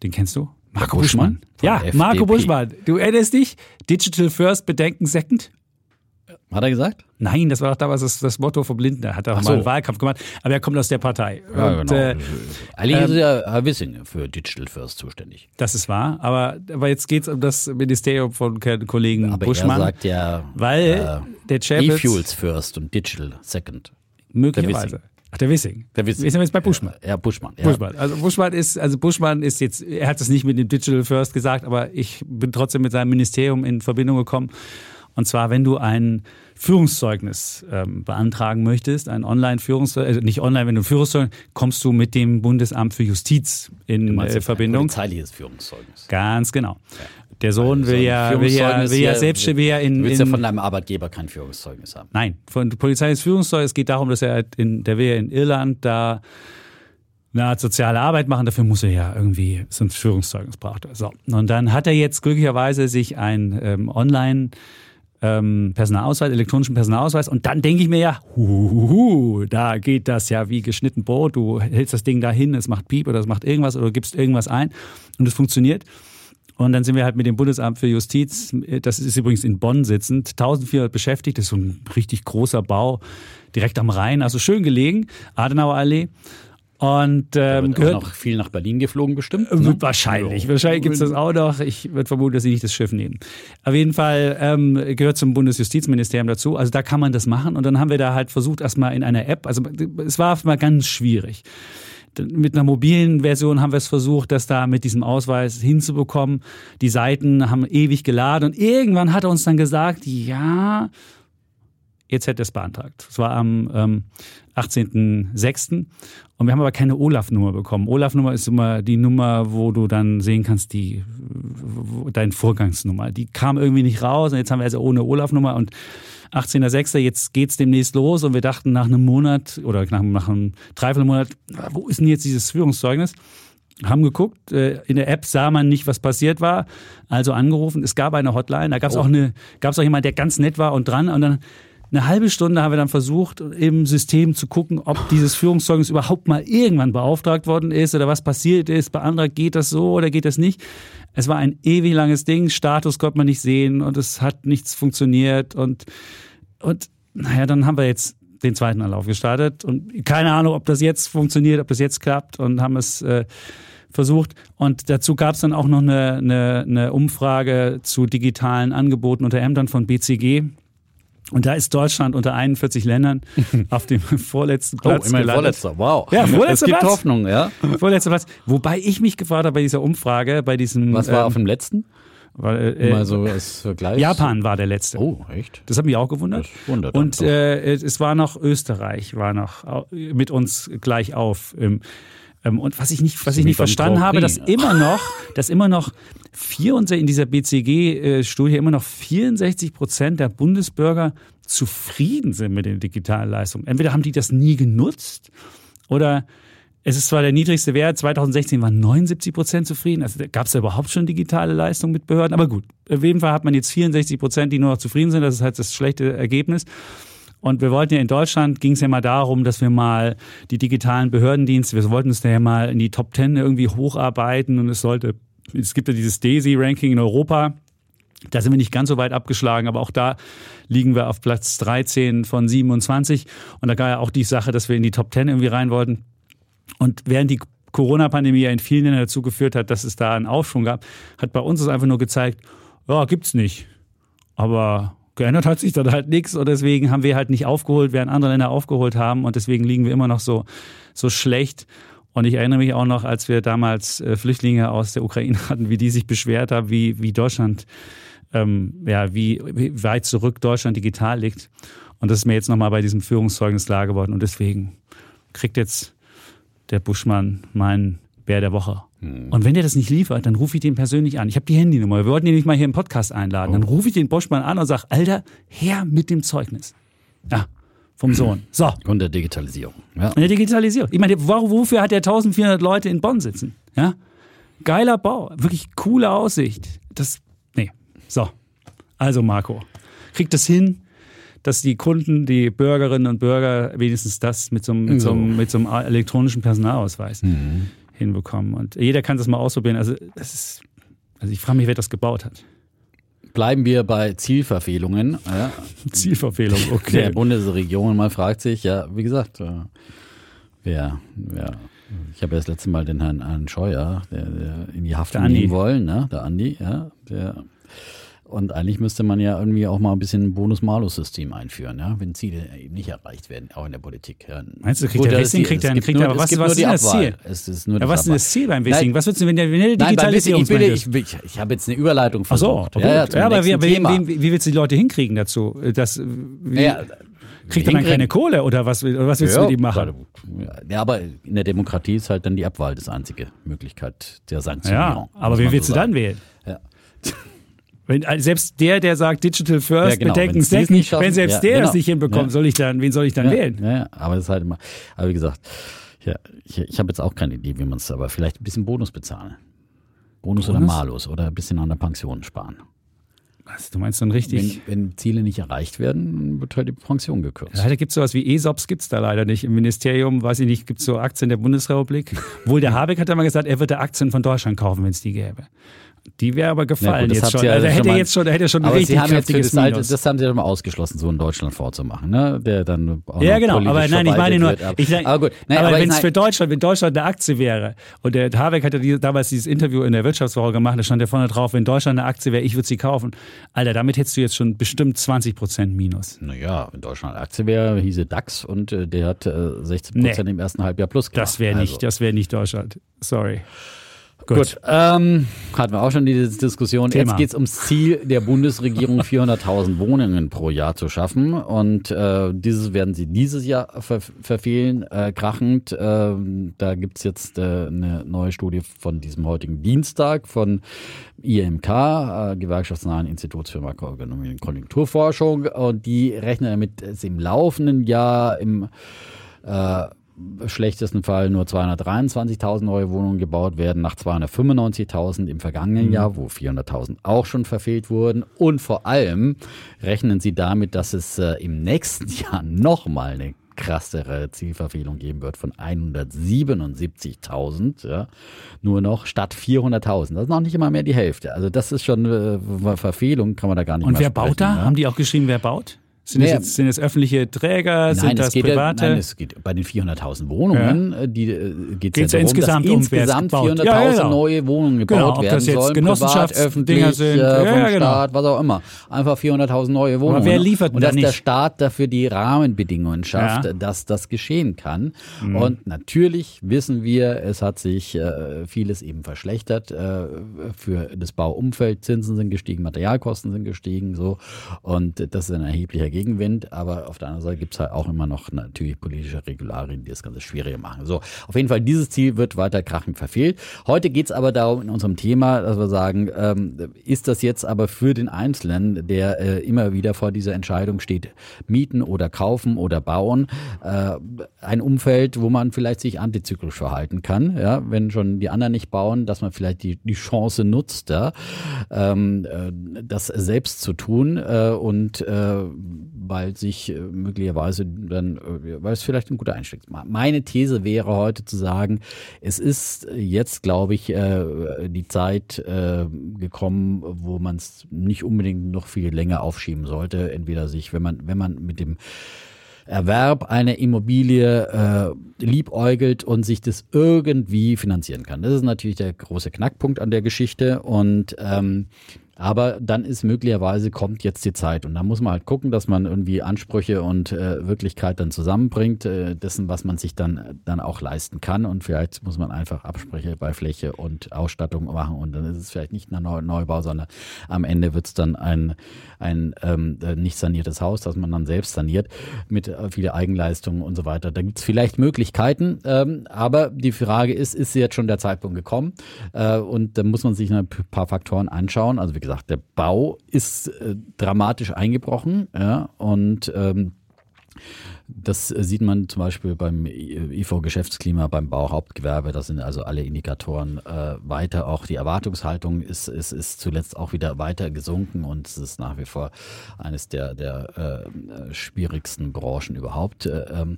Den kennst du? Marco Buschmann. Buschmann? Ja, FDP. Marco Buschmann. Du erinnerst dich? Digital First, Bedenken Second? Hat er gesagt? Nein, das war doch damals das, das Motto von Blinden. Er hat auch so. mal einen Wahlkampf gemacht. Aber er kommt aus der Partei. Ja, und, genau. Äh, Eigentlich ähm, ist ja Herr Wissing für Digital First zuständig. Das ist wahr. Aber, aber jetzt geht es um das Ministerium von Kollegen aber Buschmann. Er sagt ja, weil äh, der Chapitz, E-Fuels First und Digital Second. Möglicherweise. Ach, der Wissing. Der Wissing. Wir sind jetzt bei Buschmann. Ja, Buschmann. Ja. Buschmann. Also Buschmann ist, also Buschmann ist jetzt, er hat es nicht mit dem Digital First gesagt, aber ich bin trotzdem mit seinem Ministerium in Verbindung gekommen. Und zwar, wenn du ein Führungszeugnis ähm, beantragen möchtest, ein Online-Führungszeugnis, äh, nicht online, wenn du ein Führungszeugnis, kommst du mit dem Bundesamt für Justiz in äh, Verbindung. Ein polizeiliches Führungszeugnis. Ganz genau. Ja. Der Sohn also will, ja, will ja, will ja selbst will ja in. Du willst in, ja von deinem Arbeitgeber kein Führungszeugnis haben. Nein, von polizeiliches Führungszeugnis geht darum, dass er in, der will ja in Irland da eine Art soziale Arbeit machen, dafür muss er ja irgendwie so ein Führungszeugnis braucht. So. Und dann hat er jetzt glücklicherweise sich ein ähm, Online- ähm, Personalausweis, elektronischen Personalausweis. Und dann denke ich mir ja, huhuhu, da geht das ja wie geschnitten Brot. Du hältst das Ding da hin, es macht Piep oder es macht irgendwas oder gibst irgendwas ein und es funktioniert. Und dann sind wir halt mit dem Bundesamt für Justiz, das ist übrigens in Bonn sitzend, 1400 beschäftigt, das ist so ein richtig großer Bau direkt am Rhein, also schön gelegen, Adenauer Allee. Und ähm, gehört noch viel nach Berlin geflogen bestimmt. Äh, ne? Wahrscheinlich. Wahrscheinlich gibt es das auch noch. Ich würde vermuten, dass sie nicht das Schiff nehmen. Auf jeden Fall ähm, gehört zum Bundesjustizministerium dazu. Also da kann man das machen. Und dann haben wir da halt versucht, erstmal in einer App, also es war mal ganz schwierig. Mit einer mobilen Version haben wir es versucht, das da mit diesem Ausweis hinzubekommen. Die Seiten haben ewig geladen und irgendwann hat er uns dann gesagt, ja, jetzt hätte er es beantragt. Es war am ähm, 18.06. Und wir haben aber keine Olaf-Nummer bekommen. Olaf-Nummer ist immer die Nummer, wo du dann sehen kannst, die, deine Vorgangsnummer. Die kam irgendwie nicht raus und jetzt haben wir also ohne Olaf-Nummer und 18.06. Jetzt geht's demnächst los und wir dachten nach einem Monat oder nach, nach einem Dreiviertelmonat, wo ist denn jetzt dieses Führungszeugnis? haben geguckt, äh, in der App sah man nicht, was passiert war, also angerufen. Es gab eine Hotline, da gab es oh. auch eine, gab es auch jemand, der ganz nett war und dran und dann eine halbe Stunde haben wir dann versucht, im System zu gucken, ob dieses Führungszeugnis überhaupt mal irgendwann beauftragt worden ist oder was passiert ist. Anderer geht das so oder geht das nicht. Es war ein ewig langes Ding, Status konnte man nicht sehen und es hat nichts funktioniert und, und naja, dann haben wir jetzt den zweiten Anlauf gestartet und keine Ahnung, ob das jetzt funktioniert, ob das jetzt klappt und haben es äh, versucht. Und dazu gab es dann auch noch eine, eine, eine Umfrage zu digitalen Angeboten unter Ämtern von BCG. Und da ist Deutschland unter 41 Ländern auf dem vorletzten Platz oh, immerhin gelandet. vorletzter, wow. Ja, vorletzter Es gibt Platz. Hoffnung, ja. Vorletzter Platz. Wobei ich mich gefragt habe bei dieser Umfrage, bei diesem Was war ähm, auf dem letzten? weil, äh, Mal so als Vergleich. Japan war der letzte. Oh, echt? Das hat mich auch gewundert. Das wundert Und äh, es war noch Österreich, war noch mit uns gleich auf. Ähm, und was ich nicht, was ich nicht verstanden habe, dass immer noch, dass immer noch 64, in dieser BCG-Studie immer noch 64 Prozent der Bundesbürger zufrieden sind mit den digitalen Leistungen. Entweder haben die das nie genutzt oder es ist zwar der niedrigste Wert, 2016 waren 79 Prozent zufrieden. Also gab es da überhaupt schon digitale Leistungen mit Behörden? Aber gut, auf jeden Fall hat man jetzt 64 Prozent, die nur noch zufrieden sind. Das ist halt das schlechte Ergebnis. Und wir wollten ja in Deutschland, ging es ja mal darum, dass wir mal die digitalen Behördendienste, wir wollten uns da ja mal in die Top 10 irgendwie hocharbeiten und es sollte, es gibt ja dieses DAISY-Ranking in Europa. Da sind wir nicht ganz so weit abgeschlagen, aber auch da liegen wir auf Platz 13 von 27. Und da gab ja auch die Sache, dass wir in die Top 10 irgendwie rein wollten. Und während die Corona-Pandemie ja in vielen Ländern dazu geführt hat, dass es da einen Aufschwung gab, hat bei uns es einfach nur gezeigt, ja, gibt's nicht. Aber geändert hat sich dann halt nichts und deswegen haben wir halt nicht aufgeholt, während andere Länder aufgeholt haben und deswegen liegen wir immer noch so, so schlecht. Und ich erinnere mich auch noch, als wir damals äh, Flüchtlinge aus der Ukraine hatten, wie die sich beschwert haben, wie, wie Deutschland, ähm, ja, wie, wie weit zurück Deutschland digital liegt. Und das ist mir jetzt nochmal bei diesem Führungszeugnis klar geworden. Und deswegen kriegt jetzt der Buschmann meinen Bär der Woche. Und wenn der das nicht liefert, dann rufe ich den persönlich an. Ich habe die Handynummer. Wir wollten ihn nicht mal hier im Podcast einladen. Dann rufe ich den Buschmann an und sage, Alter, her mit dem Zeugnis. Ja, vom Sohn. So, Und der Digitalisierung. Ja. in der Digitalisierung. Ich meine, wofür hat er 1400 Leute in Bonn sitzen? Ja? Geiler Bau, wirklich coole Aussicht. Das, nee. So. Also Marco, kriegt das hin, dass die Kunden, die Bürgerinnen und Bürger wenigstens das mit so einem, mit so einem, mit so einem elektronischen Personalausweis hinbekommen. Und jeder kann das mal ausprobieren. Also, ist, also ich frage mich, wer das gebaut hat. Bleiben wir bei Zielverfehlungen. Ja. Zielverfehlung, Der okay. Bundesregierung mal fragt sich, ja, wie gesagt, äh, wer, wer ich habe ja das letzte Mal den Herrn, Scheuer, der, der in die Haft Der Andi. nehmen wollen, ne? Der Andi, ja, der und eigentlich müsste man ja irgendwie auch mal ein bisschen ein Bonus-Malus-System einführen, ja, wenn Ziele eben nicht erreicht werden, auch in der Politik. Ja. Meinst du, kriegt Gut, der die- kriegt er- kriegt nur- er- was- was ist das. Ziel? Es ist nur Ja, was ist das Ziel beim Nein. Wissing? Was würdest du, wenn der, wenn der Nein, Digitalisierung ich, will, meint ich, will- ich, ich habe jetzt eine Überleitung Ach so, versucht. ja, ja, Ja, aber wie, wie, Thema. wie, willst du die Leute hinkriegen dazu? Das, wie, Ja, kriegt er dann keine Kohle oder was, oder was willst du mit ihm machen? Ja, aber in der Demokratie ist halt dann die Abwahl das einzige Möglichkeit der Ja, Sanktionierung. aber muss wen willst du dann wählen? Ja. Wenn, also selbst der, der sagt Digital First, Ja, genau. bedenken, es Second, nicht schaffen, wenn selbst ja, der genau. das nicht hinbekommt, Ja. soll ich dann, wen soll ich dann wählen? Ja, aber das ist halt immer, aber wie gesagt, ja, ich, ich habe jetzt auch keine Idee, wie man es, aber vielleicht ein bisschen Bonus bezahlen. Bonus, oder Bonus? Malus oder ein bisschen an der Pension sparen. Was, du meinst dann richtig? Wenn, wenn Ziele nicht erreicht werden, wird halt die Pension gekürzt. Leider gibt es sowas wie ESOPs, gibt's da leider nicht. Im Ministerium, weiß ich nicht, gibt es so Aktien der Bundesrepublik. Wohl der Habeck hat ja mal gesagt, er würde Aktien von Deutschland kaufen, wenn es die gäbe. Die wäre aber gefallen das jetzt habt schon. ihr Also schon hätte er mal- jetzt schon, hätte er schon ein aber richtig Sie haben jetzt für das, alte, das haben Sie doch mal ausgeschlossen, so in Deutschland vorzumachen, ne? Der dann auch Ja, genau. Aber nein, ich meine nur. Aber, ich, aber gut. Nein, aber, aber wenn es für Deutschland, wenn Deutschland eine Aktie wäre und der Habeck hat ja die, damals dieses Interview in der Wirtschaftswoche gemacht, da stand ja vorne drauf, wenn Deutschland eine Aktie wäre, ich würde sie kaufen. Alter, damit hättest du jetzt schon bestimmt 20 Prozent Minus. Naja, wenn Deutschland Aktie wäre, hieße DAX und äh, der hat äh, 16 Prozent im ersten Halbjahr plus gemacht. Das wäre nicht, Also, das wäre nicht Deutschland. Sorry. Gut, ähm, hatten wir auch schon diese Diskussion. Thema. Jetzt geht es ums Ziel der Bundesregierung, 400.000 Wohnungen pro Jahr zu schaffen. Und äh, dieses werden sie dieses Jahr ver verfehlen, äh, krachend. Ähm, da gibt's jetzt äh, eine neue Studie von diesem heutigen Dienstag von IMK, äh, Gewerkschaftsnahen Instituts für Makroökonomie und Konjunkturforschung. Und die rechnen damit, dass im laufenden Jahr im äh, schlechtesten Fall nur 223.000 neue Wohnungen gebaut werden, nach 295.000 im vergangenen Jahr, wo 400.000 auch schon verfehlt wurden. Und vor allem rechnen sie damit, dass es äh, im nächsten Jahr nochmal eine krassere Zielverfehlung geben wird von 177.000, ja, nur noch statt 400.000. Das ist noch nicht immer mehr die Hälfte. Also das ist schon äh, Verfehlung, kann man da gar nicht Und wer baut da? Ja? Haben die auch geschrieben, wer baut? Sind, naja, das jetzt, sind das öffentliche Träger? Nein, sind das geht private? Ja, nein, es geht bei den 400.000 Wohnungen, ja. Äh, die äh, geht es ja darum, insgesamt dass um insgesamt 400.000 ja, genau. neue Wohnungen gebaut genau, werden sollen, privat, öffentlich, sind. Äh, vom genau. Staat, was auch immer. Einfach 400.000 neue Wohnungen. Aber wer liefert Und dass nicht? der Staat dafür die Rahmenbedingungen schafft, dass das geschehen kann. Mhm. Und natürlich wissen wir, es hat sich äh, vieles eben verschlechtert äh, für das Bauumfeld. Zinsen sind gestiegen, Materialkosten sind gestiegen, so. Und das ist ein erheblicher Gegenwind. Aber auf der anderen Seite gibt es halt auch immer noch natürlich politische Regularien, die das Ganze schwieriger machen. So, auf jeden Fall, dieses Ziel wird weiter krachend verfehlt. Heute geht es aber darum in unserem Thema, dass wir sagen, ähm, ist das jetzt aber für den Einzelnen, der äh, immer wieder vor dieser Entscheidung steht, mieten oder kaufen oder bauen, äh, ein Umfeld, wo man vielleicht sich antizyklisch verhalten kann, ja, wenn schon die anderen nicht bauen, dass man vielleicht die, die Chance nutzt, da, ähm, äh, das selbst zu tun äh, und weil sich äh, möglicherweise dann, äh, weil es vielleicht ein guter Einstieg ist. Meine These wäre heute zu sagen, es ist jetzt, glaube ich, äh, die Zeit gekommen, wo man es nicht unbedingt noch viel länger aufschieben sollte. Entweder sich, wenn man, wenn man mit dem Erwerb einer Immobilie äh, liebäugelt und sich das irgendwie finanzieren kann. Das ist natürlich der große Knackpunkt an der Geschichte und ähm, aber dann ist möglicherweise kommt jetzt die Zeit und da muss man halt gucken, dass man irgendwie Ansprüche und äh, Wirklichkeit dann zusammenbringt, äh, dessen, was man sich dann, dann auch leisten kann. Und vielleicht muss man einfach Absprüche bei Fläche und Ausstattung machen und dann ist es vielleicht nicht ein Neubau, sondern am Ende wird es dann ein, ein ähm, äh, nicht saniertes Haus, das man dann selbst saniert mit äh, viele Eigenleistungen und so weiter. Da gibt es vielleicht Möglichkeiten, ähm, aber die Frage ist, ist jetzt schon der Zeitpunkt gekommen? Äh, und da muss man sich ein paar Faktoren anschauen. Also wie gesagt, gesagt, der Bau ist äh, dramatisch eingebrochen ja, und ähm, das sieht man zum Beispiel beim IV-Geschäftsklima, beim Bauhauptgewerbe. Da sind also alle Indikatoren äh, weiter. Auch die Erwartungshaltung ist, ist, ist zuletzt auch wieder weiter gesunken und es ist nach wie vor eines der, der äh, schwierigsten Branchen überhaupt. Äh, ähm,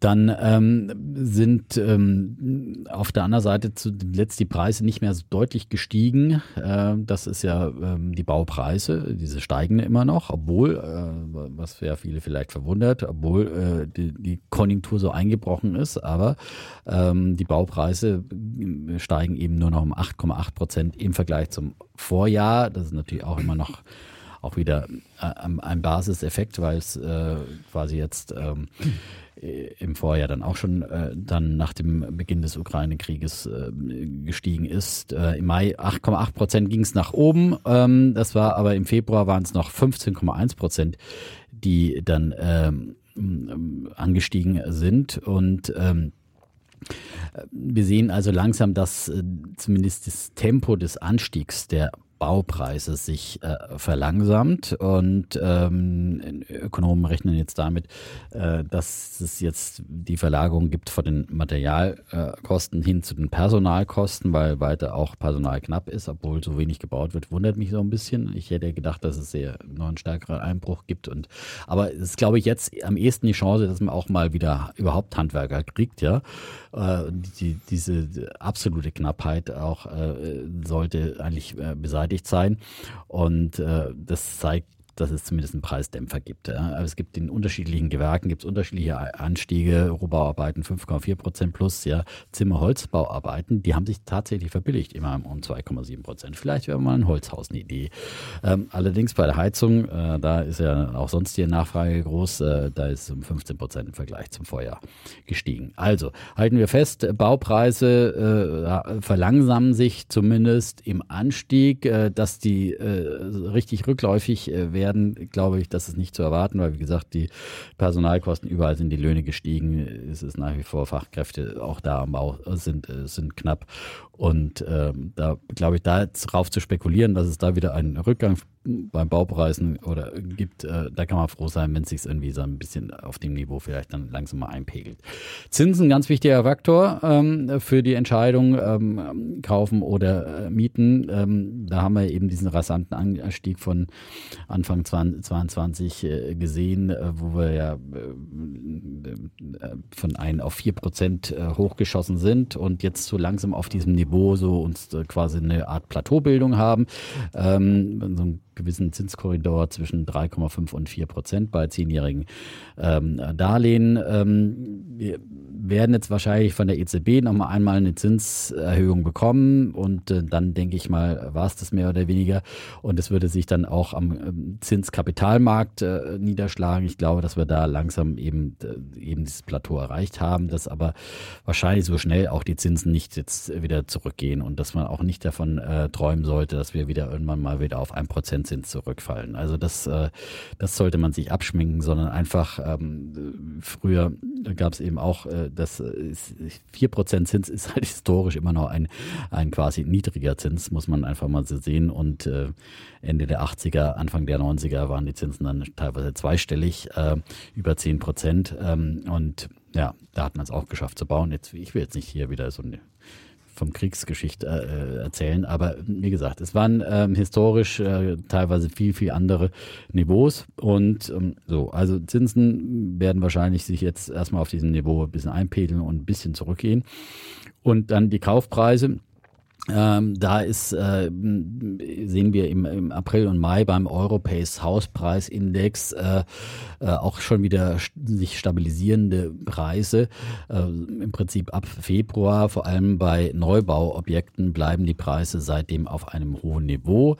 dann ähm, sind ähm, auf der anderen Seite zuletzt die Preise nicht mehr so deutlich gestiegen. Äh, das ist ja ähm, die Baupreise, diese steigen immer noch, obwohl, äh, was ja viele vielleicht verwundert, obwohl äh, die, die Konjunktur so eingebrochen ist, aber ähm, die Baupreise steigen eben nur noch um 8,8 Prozent im Vergleich zum Vorjahr. Das ist natürlich auch immer noch auch wieder äh, ein Basiseffekt, weil es äh, quasi jetzt ähm, äh, im Vorjahr dann auch schon äh, dann nach dem Beginn des Ukraine-Krieges äh, gestiegen ist. Äh, Im Mai 8,8 Prozent ging es nach oben. Ähm, das war aber im Februar waren es noch 15,1 Prozent, die dann ähm, angestiegen sind und ähm, wir sehen also langsam, dass äh, zumindest das Tempo des Anstiegs der Baupreise sich äh, verlangsamt und ähm, Ökonomen rechnen jetzt damit, äh, dass es jetzt die Verlagerung gibt von den Materialkosten hin zu den Personalkosten, weil weiter auch Personal knapp ist, obwohl so wenig gebaut wird, wundert mich so ein bisschen. Ich hätte gedacht, dass es sehr noch einen stärkeren Einbruch gibt und aber es ist, glaube ich, jetzt am ehesten die Chance, dass man auch mal wieder überhaupt Handwerker kriegt, ja. Äh, die, diese absolute Knappheit auch äh, sollte eigentlich äh, beseitigt sein. Und äh, das zeigt dass es zumindest einen Preisdämpfer gibt. Aber es gibt in unterschiedlichen Gewerken gibt es unterschiedliche Anstiege, Rohbauarbeiten 5,4 Prozent plus, ja, Zimmerholzbauarbeiten, die haben sich tatsächlich verbilligt, immer um 2,7 Prozent. Vielleicht wäre mal ein Holzhaus eine Idee. Ähm, allerdings bei der Heizung, äh, da ist ja auch sonst die Nachfrage groß, äh, da ist es um 15 Prozent im Vergleich zum Vorjahr gestiegen. Also halten wir fest, Baupreise äh, verlangsamen sich zumindest im Anstieg, äh, dass die äh, richtig rückläufig äh, werden werden, glaube ich, das ist nicht zu erwarten, weil wie gesagt, die Personalkosten überall sind die Löhne gestiegen. Es ist nach wie vor Fachkräfte auch da am Bau sind, äh, sind knapp. Und ähm, da glaube ich, da drauf zu spekulieren, dass es da wieder einen Rückgang beim Baupreisen oder gibt, äh, da kann man froh sein, wenn es sich irgendwie so ein bisschen auf dem Niveau vielleicht dann langsam mal einpegelt. Zinsen, ganz wichtiger Faktor ähm, für die Entscheidung ähm, kaufen oder äh, mieten. Ähm, da haben wir eben diesen rasanten Anstieg von Anfang 2022 äh, gesehen, äh, wo wir ja äh, äh, von 1 auf 4 Prozent hochgeschossen sind und jetzt so langsam auf diesem Niveau Niveau so uns äh, quasi eine Art Plateaubildung haben. Ähm, so einen gewissen Zinskorridor zwischen 3,5 und 4 Prozent bei zehnjährigen ähm, Darlehen. Ähm, werden jetzt wahrscheinlich von der EZB noch mal einmal eine Zinserhöhung bekommen und äh, dann denke ich mal, war es das mehr oder weniger und es würde sich dann auch am ähm, Zinskapitalmarkt äh, niederschlagen. Ich glaube, dass wir da langsam eben äh, eben dieses Plateau erreicht haben, dass aber wahrscheinlich so schnell auch die Zinsen nicht jetzt wieder zurückgehen und dass man auch nicht davon träumen sollte, dass wir wieder irgendwann mal wieder auf ein Prozentzins zurückfallen. Also das, das sollte man sich abschminken, sondern einfach ähm, früher gab es eben auch äh, das ist, 4% Zins ist halt historisch immer noch ein, ein quasi niedriger Zins, muss man einfach mal so sehen. Und äh, Ende der 80er, Anfang der 90er waren die Zinsen dann teilweise zweistellig, äh, über 10 Prozent. Ähm, und ja, da hat man es auch geschafft zu bauen. Jetzt, ich will jetzt nicht hier wieder so eine vom Kriegsgeschichte äh, erzählen. Aber wie gesagt, es waren ähm, historisch äh, teilweise viel, viel andere Niveaus. Und ähm, so, also Zinsen werden wahrscheinlich sich jetzt erstmal auf diesem Niveau ein bisschen einpedeln und ein bisschen zurückgehen. Und dann die Kaufpreise. Ähm, da ist, äh, sehen wir im, im, April und Mai beim Europace Hauspreisindex äh, äh, auch schon wieder sich stabilisierende Preise. Äh, Im Prinzip ab Februar, vor allem bei Neubauobjekten, bleiben die Preise seitdem auf einem hohen Niveau.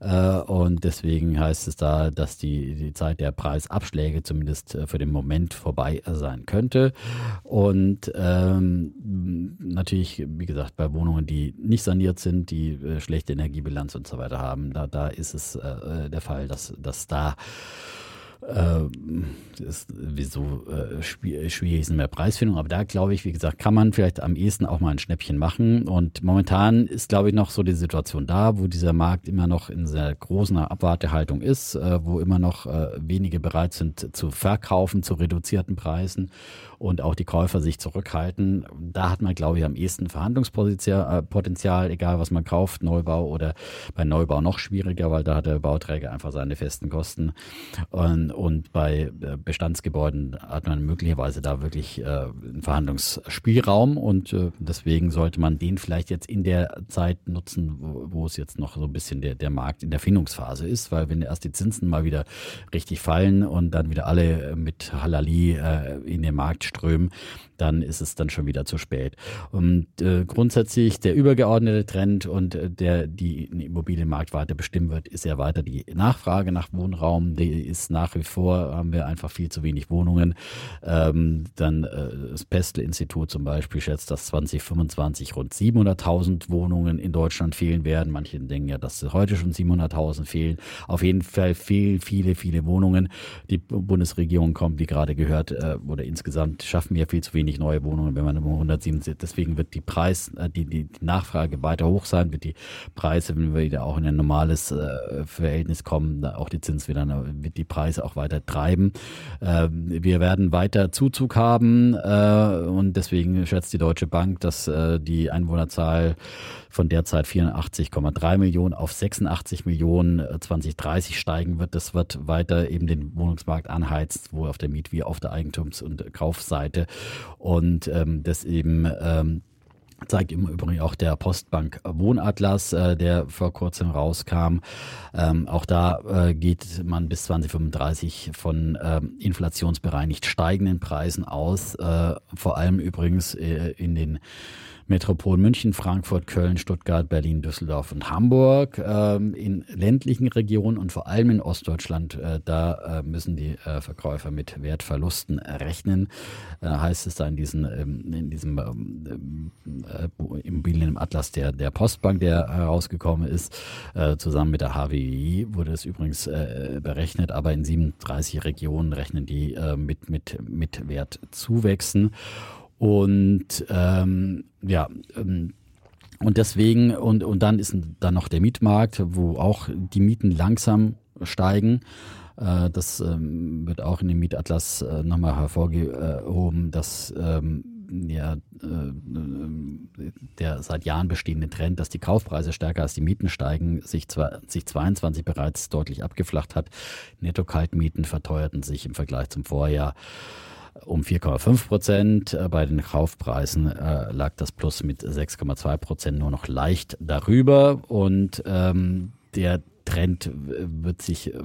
Äh, und deswegen heißt es da, dass die, die Zeit der Preisabschläge zumindest äh, für den Moment vorbei sein könnte. Und ähm, natürlich, wie gesagt, bei Wohnungen, die nicht saniert sind, die äh, schlechte Energiebilanz und so weiter haben, da, da ist es äh, der Fall, dass, dass da äh, ist wieso äh, schwierig ist in der Preisfindung. Aber da glaube ich, wie gesagt, kann man vielleicht am ehesten auch mal ein Schnäppchen machen. Und momentan ist, glaube ich, noch so die Situation da, wo dieser Markt immer noch in sehr großen Abwartehaltung ist, äh, wo immer noch äh, wenige bereit sind zu verkaufen zu reduzierten Preisen und auch die Käufer sich zurückhalten. Da hat man, glaube ich, am ehesten Verhandlungspotenzial, egal was man kauft, Neubau oder bei Neubau noch schwieriger, weil da hat der Bauträger einfach seine festen Kosten. Und, und bei äh, Bestandsgebäuden hat man möglicherweise da wirklich äh, einen Verhandlungsspielraum und äh, deswegen sollte man den vielleicht jetzt in der Zeit nutzen, wo, wo es jetzt noch so ein bisschen der, der Markt in der Findungsphase ist, weil wenn erst die Zinsen mal wieder richtig fallen und dann wieder alle mit Halali äh, in den Markt strömen, dann ist es dann schon wieder zu spät. Und äh, grundsätzlich der übergeordnete Trend und äh, der die Immobilienmarkt weiter bestimmen wird, ist ja weiter die Nachfrage nach Wohnraum. Die ist nach wie vor, haben wir einfach viel zu wenig Wohnungen. Ähm, dann äh, das Pestel-Institut zum Beispiel schätzt, dass 2025 rund 700.000 Wohnungen in Deutschland fehlen werden. Manche denken ja, dass heute schon 700.000 fehlen. Auf jeden Fall viel, viele, viele Wohnungen. Die Bundesregierung kommt, wie gerade gehört, äh, oder insgesamt schaffen wir viel zu wenig neue Wohnungen, wenn man immer 107 Deswegen wird die Preis, äh, die, die, die Nachfrage weiter hoch sein, wird die Preise, wenn wir wieder auch in ein normales äh, Verhältnis kommen, auch die Zins wieder, wird die Preise auch weiter treiben. Äh, wir werden weiter Zuzug haben äh, und deswegen schätzt die Deutsche Bank, dass äh, die Einwohnerzahl von derzeit 84,3 Millionen auf 86 Millionen 2030 äh, steigen wird. Das wird weiter eben den Wohnungsmarkt anheizt, wo auf der Miet- wie auf der Eigentums- und Kaufseite. Und ähm, das eben ähm, zeigt im Übrigen auch der Postbank Wohnatlas, äh, der vor kurzem rauskam. Ähm, auch da äh, geht man bis 2035 von äh, inflationsbereinigt steigenden Preisen aus. Äh, vor allem übrigens äh, in den Metropolen München, Frankfurt, Köln, Stuttgart, Berlin, Düsseldorf und Hamburg. Ähm, in ländlichen Regionen und vor allem in Ostdeutschland, äh, da äh, müssen die äh, Verkäufer mit Wertverlusten rechnen. Heißt es da in, diesen, ähm, in diesem ähm, äh, Immobilien im Atlas der, der Postbank, der herausgekommen ist, zusammen mit der HWI wurde es übrigens berechnet, aber in 37 Regionen rechnen die mit, mit, mit Wertzuwächsen. Und ähm, ja, ähm, und deswegen, und, und dann ist dann noch der Mietmarkt, wo auch die Mieten langsam steigen. Äh, das ähm, wird auch in dem Mietatlas äh, nochmal hervorgehoben, dass ähm, ja, äh, der seit Jahren bestehende Trend, dass die Kaufpreise stärker als die Mieten steigen, sich 2022 bereits deutlich abgeflacht hat. Netto-Kaltmieten verteuerten sich im Vergleich zum Vorjahr um 4,5 Prozent. Äh, bei den Kaufpreisen äh, lag das Plus mit 6,2 Prozent nur noch leicht darüber. Und ähm, der Trend wird sich, äh,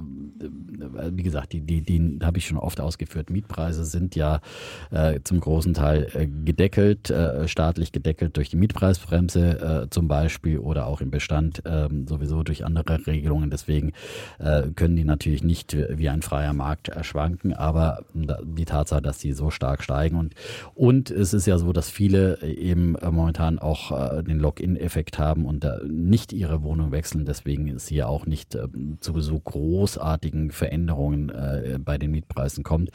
wie gesagt, die, die, die habe ich schon oft ausgeführt. Mietpreise sind ja äh, zum großen Teil äh, gedeckelt, äh, staatlich gedeckelt durch die Mietpreisbremse äh, zum Beispiel oder auch im Bestand ähm, sowieso durch andere Regelungen. Deswegen äh, können die natürlich nicht wie ein freier Markt schwanken, aber die Tatsache, dass sie so stark steigen und, und es ist ja so, dass viele eben momentan auch den Lock-in-Effekt haben und nicht ihre Wohnung wechseln. Deswegen ist hier auch nicht äh, zu so großartigen Veränderungen äh, bei den Mietpreisen kommt,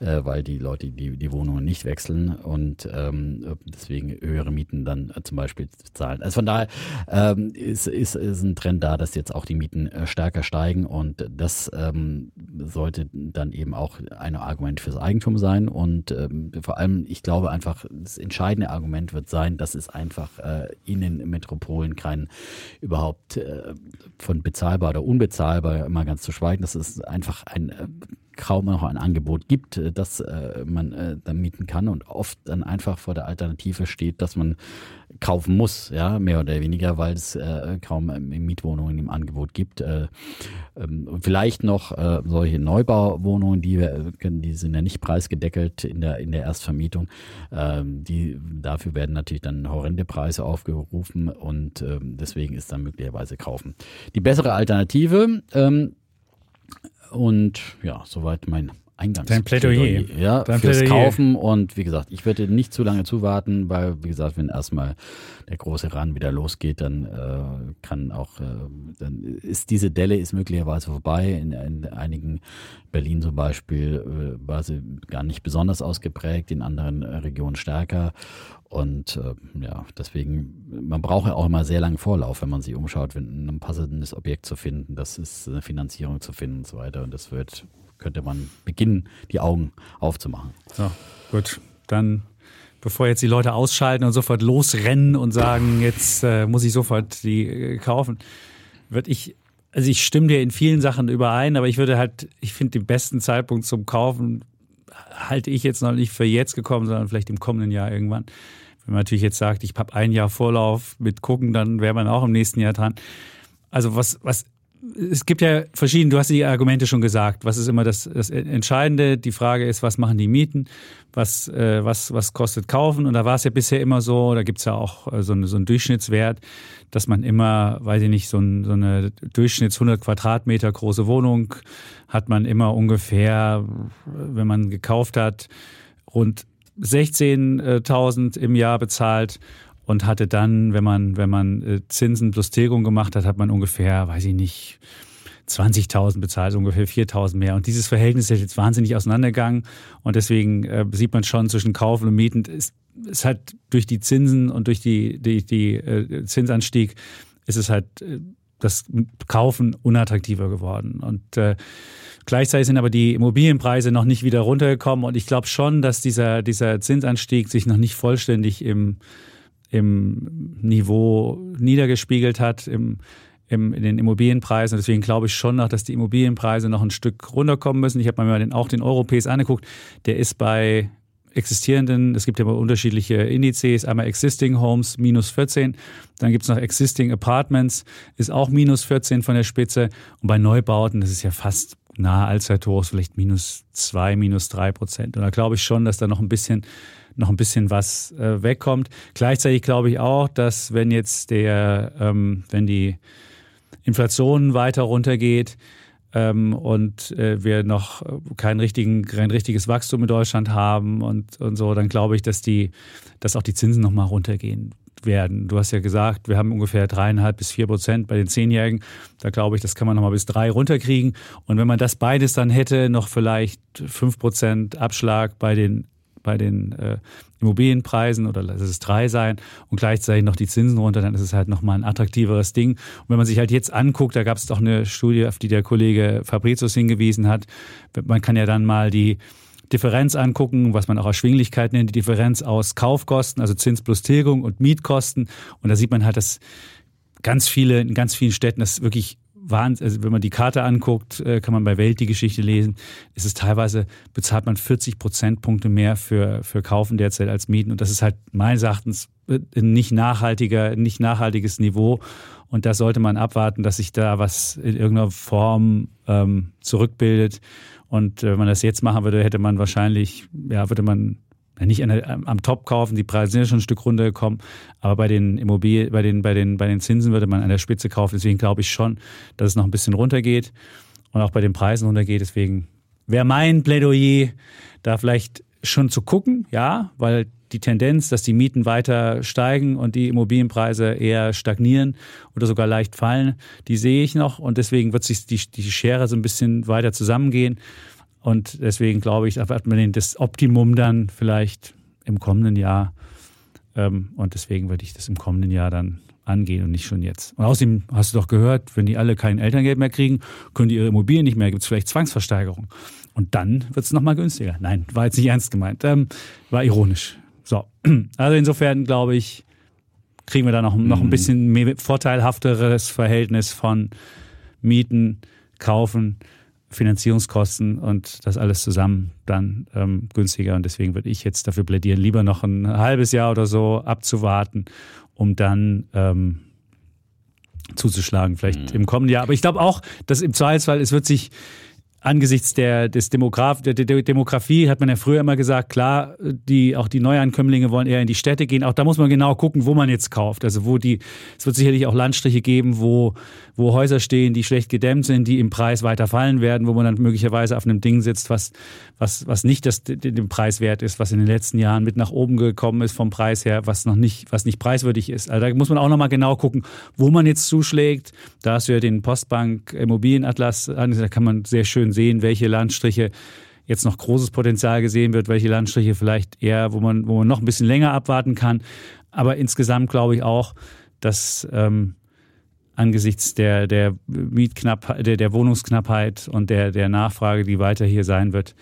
äh, weil die Leute die, die Wohnungen nicht wechseln und ähm, deswegen höhere Mieten dann äh, zum Beispiel zahlen. Also von daher ähm, ist, ist, ist ein Trend da, dass jetzt auch die Mieten äh, stärker steigen und das ähm, sollte dann eben auch ein Argument fürs Eigentum sein und ähm, vor allem, ich glaube einfach, das entscheidende Argument wird sein, dass es einfach äh, in den Metropolen kein überhaupt von Bezahlung bezahlbar oder unbezahlbar, immer ganz zu schweigen, dass es einfach ein äh, kaum noch ein Angebot gibt, äh, das äh, man äh, dann mieten kann und oft dann einfach vor der Alternative steht, dass man kaufen muss, ja, mehr oder weniger, weil es kaum Mietwohnungen im Angebot gibt. Äh, ähm, vielleicht noch solche Neubauwohnungen, die wir können, die sind ja nicht preisgedeckelt in der in der Erstvermietung. Ähm, die dafür werden natürlich dann horrende Preise aufgerufen und ähm, deswegen ist dann möglicherweise kaufen. Die bessere Alternative ähm, und ja, soweit mein Eingangs. Dein Plädoyer. Ja, Dein fürs Plädoyer. Kaufen. Und wie gesagt, ich werde nicht zu lange zuwarten, weil, wie gesagt, wenn erstmal der große Run wieder losgeht, dann äh, kann auch, äh, dann ist diese Delle ist möglicherweise vorbei. In, in einigen, Berlin zum Beispiel, äh, war sie gar nicht besonders ausgeprägt, in anderen äh, Regionen stärker. Und äh, ja, deswegen, man braucht ja auch immer sehr langen Vorlauf, wenn man sich umschaut, wenn ein passendes Objekt zu finden, das ist eine Finanzierung zu finden und so weiter. Und das wird könnte man beginnen, die Augen aufzumachen. So, gut. Dann, bevor jetzt die Leute ausschalten und sofort losrennen und sagen, jetzt äh, muss ich sofort die äh, kaufen, würde ich, also ich stimme dir in vielen Sachen überein, aber ich würde halt, ich finde den besten Zeitpunkt zum Kaufen halte ich jetzt noch nicht für jetzt gekommen, sondern vielleicht im kommenden Jahr irgendwann. Wenn man natürlich jetzt sagt, ich habe ein Jahr Vorlauf mit gucken, dann wäre man auch im nächsten Jahr dran. Also was, was es gibt ja verschiedene, du hast die Argumente schon gesagt. Was ist immer das, das Entscheidende? Die Frage ist, was machen die Mieten? Was, äh, was, was kostet kaufen? Und da war es ja bisher immer so, da gibt's ja auch äh, so, eine, so einen Durchschnittswert, dass man immer, weiß ich nicht, so, ein, so eine Durchschnitts 100 Quadratmeter große Wohnung hat man immer ungefähr, wenn man gekauft hat, rund 16.000 im Jahr bezahlt und hatte dann, wenn man, wenn man äh, Zinsen plus Tilgung gemacht hat, hat man ungefähr, weiß ich nicht, 20.000 bezahlt, ungefähr 4.000 mehr. Und dieses Verhältnis ist jetzt wahnsinnig auseinandergegangen. Und deswegen äh, sieht man schon zwischen Kaufen und Mieten, es, es hat durch die Zinsen und durch die, die, die äh, Zinsanstieg ist es halt äh, das Kaufen unattraktiver geworden. Und äh, gleichzeitig sind aber die Immobilienpreise noch nicht wieder runtergekommen. Und ich glaube schon, dass dieser, dieser Zinsanstieg sich noch nicht vollständig im im Niveau niedergespiegelt hat, im, im, in den Immobilienpreisen. Deswegen glaube ich schon noch, dass die Immobilienpreise noch ein Stück runterkommen müssen. Ich habe mir mal den, auch den Europäis angeguckt. Der ist bei existierenden, es gibt ja unterschiedliche Indizes, einmal Existing Homes minus 14, dann gibt es noch Existing Apartments, ist auch minus 14 von der Spitze und bei Neubauten, das ist ja fast nahe Allzeithochs, vielleicht minus 2, minus 3 Prozent. Und da glaube ich schon, dass da noch ein bisschen noch ein bisschen was äh, wegkommt. Gleichzeitig glaube ich auch, dass wenn jetzt der, ähm, wenn die Inflation weiter runtergeht, ähm, und äh, wir noch kein, richtigen, kein richtiges Wachstum in Deutschland haben und, und so, dann glaube ich, dass die, dass auch die Zinsen nochmal runtergehen werden. Du hast ja gesagt, wir haben ungefähr dreieinhalb bis vier Prozent bei den Zehnjährigen. Da glaube ich, das kann man nochmal bis drei runterkriegen. Und wenn man das beides dann hätte, noch vielleicht fünf Prozent Abschlag bei den bei den äh, Immobilienpreisen oder lass es drei sein und gleichzeitig noch die Zinsen runter, dann ist es halt nochmal ein attraktiveres Ding. Und wenn man sich halt jetzt anguckt, da gab es doch eine Studie, auf die der Kollege Fabricius hingewiesen hat, man kann ja dann mal die Differenz angucken, was man auch Erschwinglichkeit nennt, die Differenz aus Kaufkosten, also Zins plus Tilgung und Mietkosten. Und da sieht man halt, dass ganz viele, in ganz vielen Städten das wirklich Wahnsinn, also wenn man die Karte anguckt, äh, kann man bei Welt die Geschichte lesen, ist es teilweise, bezahlt man 40 Prozentpunkte mehr für, für Kaufen derzeit als Mieten. Und das ist halt meines Erachtens ein nicht nachhaltiger, nicht nachhaltiges Niveau. Und da sollte man abwarten, dass sich da was in irgendeiner Form ähm, zurückbildet. Und äh, wenn man das jetzt machen würde, hätte man wahrscheinlich, ja, würde man nicht der, am Top kaufen, die Preise sind ja schon ein Stück runtergekommen, aber bei den Immobilien, bei den, bei den, bei den Zinsen würde man an der Spitze kaufen. Deswegen glaube ich schon, dass es noch ein bisschen runtergeht und auch bei den Preisen runtergeht. Deswegen wäre mein Plädoyer, da vielleicht schon zu gucken, ja, weil die Tendenz, dass die Mieten weiter steigen und die Immobilienpreise eher stagnieren oder sogar leicht fallen, die sehe ich noch und deswegen wird sich die, die Schere so ein bisschen weiter zusammengehen. Und deswegen glaube ich, erwartet man das Optimum dann vielleicht im kommenden Jahr. Ähm, und deswegen würde ich das im kommenden Jahr dann angehen und nicht schon jetzt. Und außerdem hast du doch gehört, wenn die alle kein Elterngeld mehr kriegen, können die ihre Immobilien nicht mehr, gibt es vielleicht Zwangsversteigerung. Und dann wird es nochmal günstiger. Nein, war jetzt nicht ernst gemeint. Ähm, war ironisch. So. Also insofern glaube ich, kriegen wir da noch, noch ein mhm. bisschen mehr, vorteilhafteres Verhältnis von Mieten, Kaufen Finanzierungskosten und das alles zusammen dann ähm, günstiger. Und deswegen würde ich jetzt dafür plädieren, lieber noch ein halbes Jahr oder so abzuwarten, um dann ähm, zuzuschlagen, vielleicht mhm. im kommenden Jahr. Aber ich glaube auch, dass im Zweifelsfall, es wird sich angesichts der, des Demograf, der, der Demografie hat man ja früher immer gesagt, klar, die, auch die Neuankömmlinge wollen eher in die Städte gehen. Auch da muss man genau gucken, wo man jetzt kauft. Also wo die, es wird sicherlich auch Landstriche geben, wo, wo Häuser stehen, die schlecht gedämmt sind, die im Preis weiter fallen werden, wo man dann möglicherweise auf einem Ding sitzt, was, was, was nicht das, dem Preis wert ist, was in den letzten Jahren mit nach oben gekommen ist vom Preis her, was noch nicht, was nicht preiswürdig ist. Also da muss man auch nochmal genau gucken, wo man jetzt zuschlägt. Da hast du ja den Postbank Immobilienatlas, da kann man sehr schön schön sehen, welche Landstriche jetzt noch großes Potenzial gesehen wird, welche Landstriche vielleicht eher, wo man, wo man noch ein bisschen länger abwarten kann. Aber insgesamt glaube ich auch, dass ähm, angesichts der, der Mietknappheit, der, der Wohnungsknappheit und der, der Nachfrage, die weiter hier sein wird,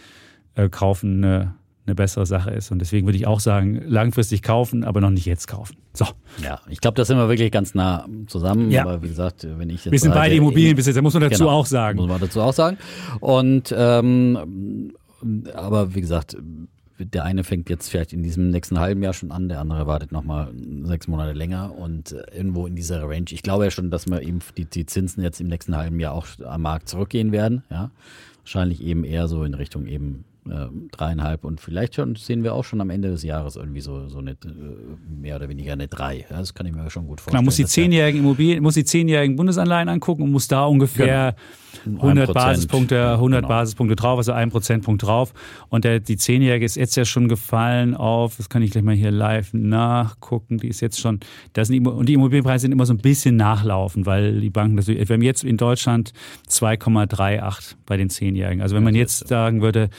äh, kaufen eine eine bessere Sache ist. Und deswegen würde ich auch sagen, langfristig kaufen, aber noch nicht jetzt kaufen. So. Ja, ich glaube, da sind wir wirklich ganz nah zusammen. Ja. Aber wie gesagt, wenn ich jetzt. Wir sind beide Immobilienbesitzer, muss man dazu genau, auch sagen. Muss man dazu auch sagen. Und ähm, aber wie gesagt, der eine fängt jetzt vielleicht in diesem nächsten halben Jahr schon an, der andere wartet nochmal sechs Monate länger und äh, irgendwo in dieser Range. Ich glaube ja schon, dass wir eben die, die Zinsen jetzt im nächsten halben Jahr auch am Markt zurückgehen werden. Ja, wahrscheinlich eben eher so in Richtung eben äh, dreieinhalb und vielleicht schon sehen wir auch schon am Ende des Jahres irgendwie so, so eine, äh, mehr oder weniger eine drei. Ja, das kann ich mir schon gut vorstellen. Man muss die zehnjährigen Immobilien, muss die zehnjährigen Bundesanleihen angucken und muss da ungefähr genau. 100 Basispunkte, 100 genau. Basispunkte drauf, also ein Prozentpunkt drauf. Und der, die zehnjährige ist jetzt ja schon gefallen auf, das kann ich gleich mal hier live nachgucken, die ist jetzt schon, das sind, und die Immobilienpreise sind immer so ein bisschen nachlaufen, weil die Banken wir haben jetzt in Deutschland 2,38 bei den zehnjährigen. Also wenn man jetzt sagen würde,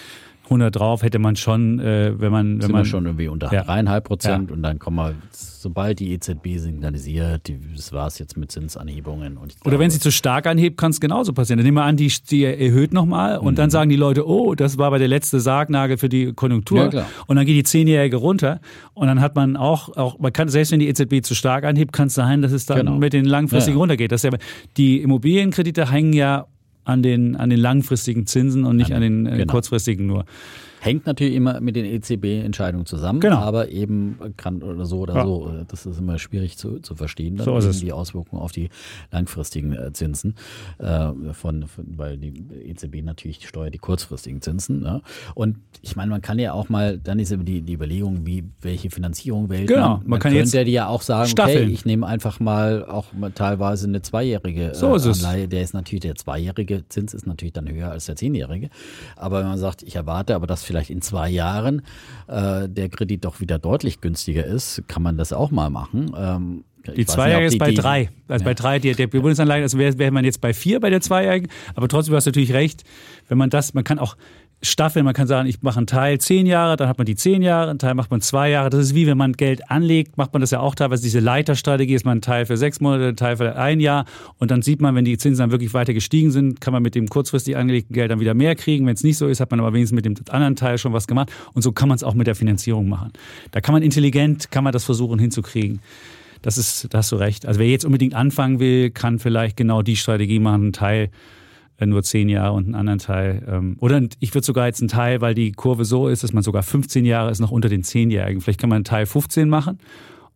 100 drauf hätte man schon, äh, wenn man, wenn Sind man schon irgendwie unter dreieinhalb ja. Prozent ja. und dann kommen wir, sobald die EZB signalisiert, die, das war es jetzt mit Zinsanhebungen. Und glaube, Oder wenn sie zu stark anhebt, kann es genauso passieren. Dann nehmen wir an, die, die erhöht nochmal und mhm. dann sagen die Leute, oh, das war aber der letzte Sargnagel für die Konjunktur. Ja, und dann geht die Zehnjährige runter und dann hat man auch, auch man kann, selbst wenn die EZB zu stark anhebt, kann es sein, dass es dann genau. mit den langfristigen runtergeht. Das ist ja, die Immobilienkredite hängen ja an den, an den langfristigen Zinsen und nicht an den, an den genau. kurzfristigen nur. Hängt natürlich immer mit den EZB-Entscheidungen zusammen, genau. aber eben kann oder so oder ja. so. Das ist immer schwierig zu, zu verstehen, dann so ist es. die Auswirkungen auf die langfristigen äh, Zinsen. Äh, von, von, weil die EZB natürlich steuert die kurzfristigen Zinsen. Ja. Und ich meine, man kann ja auch mal, dann ist eben die, die Überlegung, wie welche Finanzierung wählt genau. man. Man kann könnte jetzt ja auch sagen, staffeln. okay, ich nehme einfach mal auch mal teilweise eine zweijährige so ist Anleihe. Es. Der ist natürlich, der zweijährige Zins ist natürlich dann höher als der zehnjährige. Aber wenn man sagt, ich erwarte aber, dass vielleicht in zwei Jahren äh, der Kredit doch wieder deutlich günstiger ist, kann man das auch mal machen. Ähm, die Zweijährige ist bei drei. Also ja. bei drei, die, der Bundesanleihe, also wäre wär man jetzt bei vier bei der Zweijährigen. Aber trotzdem hast du natürlich recht, wenn man das, man kann auch, Staffeln. Man kann sagen, ich mache einen Teil zehn Jahre, dann hat man die zehn Jahre, einen Teil macht man zwei Jahre. Das ist wie wenn man Geld anlegt, macht man das ja auch teilweise. Diese Leiterstrategie ist man ein Teil für sechs Monate, ein Teil für ein Jahr. Und dann sieht man, wenn die Zinsen dann wirklich weiter gestiegen sind, kann man mit dem kurzfristig angelegten Geld dann wieder mehr kriegen. Wenn es nicht so ist, hat man aber wenigstens mit dem anderen Teil schon was gemacht. Und so kann man es auch mit der Finanzierung machen. Da kann man intelligent, kann man das versuchen hinzukriegen. das ist, da hast du recht. Also wer jetzt unbedingt anfangen will, kann vielleicht genau die Strategie machen, einen Teil nur zehn Jahre und einen anderen Teil. Ähm, oder ich würde sogar jetzt einen Teil, weil die Kurve so ist, dass man sogar 15 Jahre ist, noch unter den zehnjährigen. Vielleicht kann man einen Teil 15 machen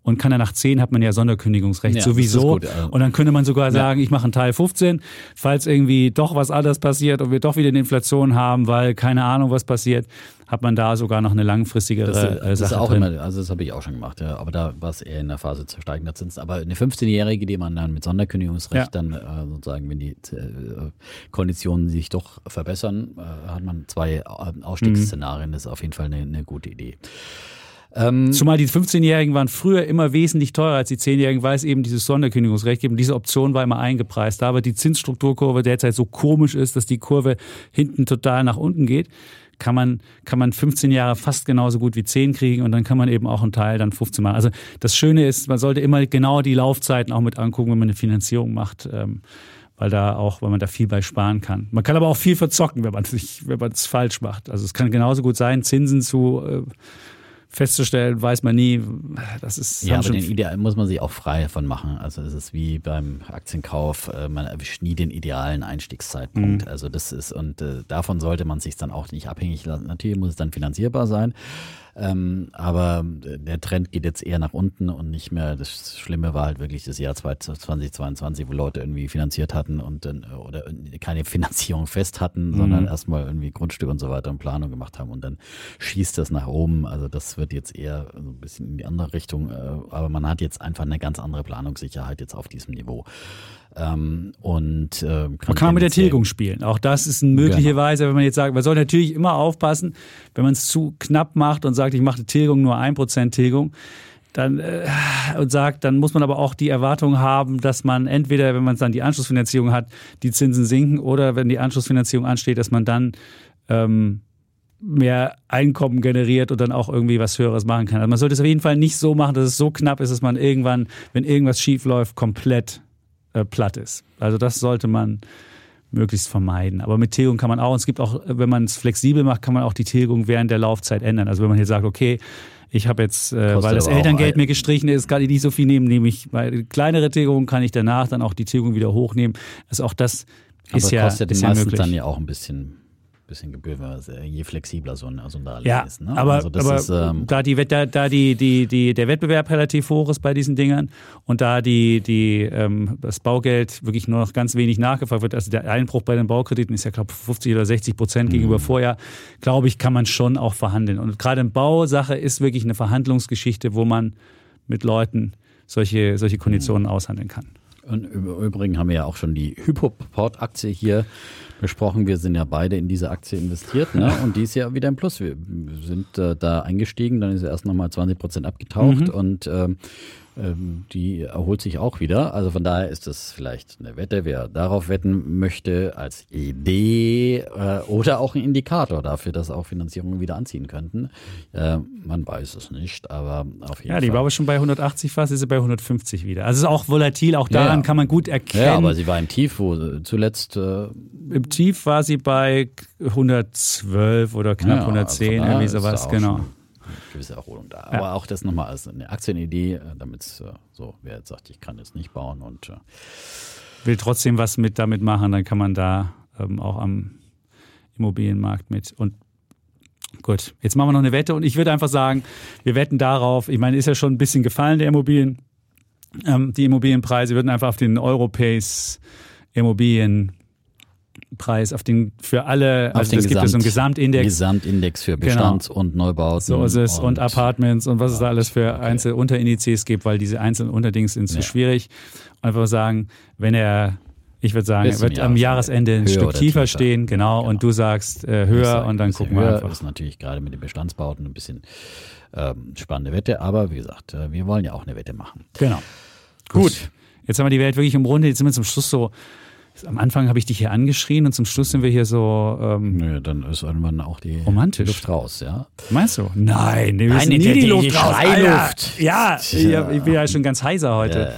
und kann er nach 10 hat man ja Sonderkündigungsrecht Ja, sowieso. ist gut, ja. Und dann könnte man sogar sagen, ich mache einen Teil 15, falls irgendwie doch was anderes passiert und wir doch wieder eine Inflation haben, weil keine Ahnung, was passiert, hat man da sogar noch eine langfristigere Das, äh, das ist Sache auch drin. immer, also das habe ich auch schon gemacht, ja. Aber da war es eher in der Phase zu steigender Zinsen. Aber eine 15-Jährige, die man dann mit Sonderkündigungsrecht Ja. dann äh, sozusagen, wenn die äh, Konditionen sich doch verbessern, äh, hat man zwei äh, Ausstiegsszenarien. Das ist auf jeden Fall eine, eine gute Idee. Ähm, Zumal die 15-Jährigen waren früher immer wesentlich teurer als die 10-Jährigen, weil es eben dieses Sonderkündigungsrecht gibt. Und diese Option war immer eingepreist. Da aber die Zinsstrukturkurve derzeit so komisch ist, dass die Kurve hinten total nach unten geht, kann man, kann man 15 Jahre fast genauso gut wie 10 kriegen und dann kann man eben auch einen Teil dann 15 machen. Also das Schöne ist, man sollte immer genau die Laufzeiten auch mit angucken, wenn man eine Finanzierung macht. Ähm, weil da auch, weil man da viel bei sparen kann. Man kann aber auch viel verzocken, wenn man es falsch macht. Also es kann genauso gut sein, Zinsen zu äh, festzustellen, weiß man nie. Das ist Ja, aber den Ideal muss man sich auch frei davon machen. Also es ist wie beim Aktienkauf, äh, man erwischt nie den idealen Einstiegszeitpunkt. Also das ist, und äh, davon sollte man sich dann auch nicht abhängig lassen. Natürlich muss es dann finanzierbar sein. Ähm, aber äh, der Trend geht jetzt eher nach unten und nicht mehr. Das Schlimme war halt wirklich das Jahr 2022, wo Leute irgendwie finanziert hatten und dann äh, oder keine Finanzierung fest hatten, sondern erstmal irgendwie Grundstück und so weiter und Planung gemacht haben und dann schießt das nach oben. Also das wird jetzt eher so ein bisschen in die andere Richtung. Äh, aber man hat jetzt einfach eine ganz andere Planungssicherheit jetzt auf diesem Niveau. Ähm, und äh, Man kann auch mit der Tilgung spielen. Auch das ist eine mögliche Genau. Weise, wenn man jetzt sagt, man soll natürlich immer aufpassen, wenn man es zu knapp macht und sagt, ich mache die Tilgung nur 1% Tilgung, dann äh, und sagt, dann muss man aber auch die Erwartung haben, dass man entweder, wenn man dann die Anschlussfinanzierung hat, die Zinsen sinken oder wenn die Anschlussfinanzierung ansteht, dass man dann ähm, mehr Einkommen generiert und dann auch irgendwie was Höheres machen kann. Also man sollte es auf jeden Fall nicht so machen, dass es so knapp ist, dass man irgendwann, wenn irgendwas schief läuft, komplett äh, platt ist. Also das sollte man möglichst vermeiden. Aber mit Tilgung kann man auch, und es gibt auch, wenn man es flexibel macht, kann man auch die Tilgung während der Laufzeit ändern. Also wenn man hier sagt, okay, ich habe jetzt, äh, weil das Elterngeld mir gestrichen ist, kann ich nicht so viel nehmen, nehme ich, weil kleinere Tilgung kann ich danach dann auch die Tilgung wieder hochnehmen. Also auch das Aber ist ja, kostet ist ja meistens möglich. dann ja auch ein bisschen, bisschen Gebühr, je flexibler so ein, so ein Darlehen Ja, ist. Ne? aber, also aber ist, ähm, da, die, da, da die, die, die, der Wettbewerb relativ hoch ist bei diesen Dingern und da die, die, ähm, das Baugeld wirklich nur noch ganz wenig nachgefragt wird, also der Einbruch bei den Baukrediten ist ja, glaube 50 oder 60 Prozent Mhm. gegenüber Vorjahr, glaube ich, kann man schon auch verhandeln. Und gerade in Bausache ist wirklich eine Verhandlungsgeschichte, wo man mit Leuten solche, solche Konditionen aushandeln kann. Und im Übrigen haben wir ja auch schon die Hypoport-Aktie hier besprochen. Wir sind ja beide in diese Aktie investiert ne? und die ist ja wieder im Plus. Wir sind äh, da eingestiegen, dann ist sie erst nochmal 20 Prozent abgetaucht und ähm, ähm, die erholt sich auch wieder. Also von daher ist das vielleicht eine Wette, wer darauf wetten möchte, als Idee äh, oder auch ein Indikator dafür, dass auch Finanzierungen wieder anziehen könnten. Äh, man weiß es nicht, aber auf jeden Ja, die Fall. war aber schon bei 180 fast, ist sie bei 150 wieder. Also es ist auch volatil, auch daran ja. kann man gut erkennen. ja, aber sie war im Tief, wo zuletzt äh, Im Tief war sie bei 112 oder knapp Ja, 110, von daher irgendwie sowas, genau. schon gewisse Erholung da. Aber auch das nochmal als eine Aktienidee, äh, damit äh, so, wer jetzt sagt, ich kann jetzt nicht bauen und äh, Will trotzdem was mit damit machen, dann kann man da ähm, auch am Immobilienmarkt mit. Und gut, jetzt machen wir noch eine Wette und ich würde einfach sagen, wir wetten darauf, ich meine, ist ja schon ein bisschen gefallen, der Immobilien, ähm, die Immobilienpreise würden einfach auf den Europace Immobilienpreis, auf den für alle, auf also den es gibt ja so einen Gesamtindex. Gesamtindex für Bestand und Neubauten. So ist es. Und, Apartments und was es da alles für okay. einzelne Unterindizes gibt, weil diese einzelnen Unterdings sind zu Ja. schwierig. Und einfach sagen, wenn er, ich würde sagen, er wird am Jahresende. Ein Stück tiefer tiefer. stehen, genau, Genau. und du sagst äh, höher sag, und dann gucken wir höher einfach. ist natürlich gerade mit den Bestandsbauten ein bisschen ähm, spannende Wette, aber wie gesagt, äh, wir wollen ja auch eine Wette machen. Genau. Gut. Jetzt haben wir die Welt wirklich umrundet. Jetzt sind wir zum Schluss so. Am Anfang habe ich dich hier angeschrien und zum Schluss sind wir hier so. Ähm, Nö, dann ist irgendwann auch die Romantisch. Luft raus, ja. meinst du? Nein, wir Nein, müssen die- nie die, die- Luft die raus. Schreiluft. Alter. Ja, ich, bin ja schon ganz heiser heute.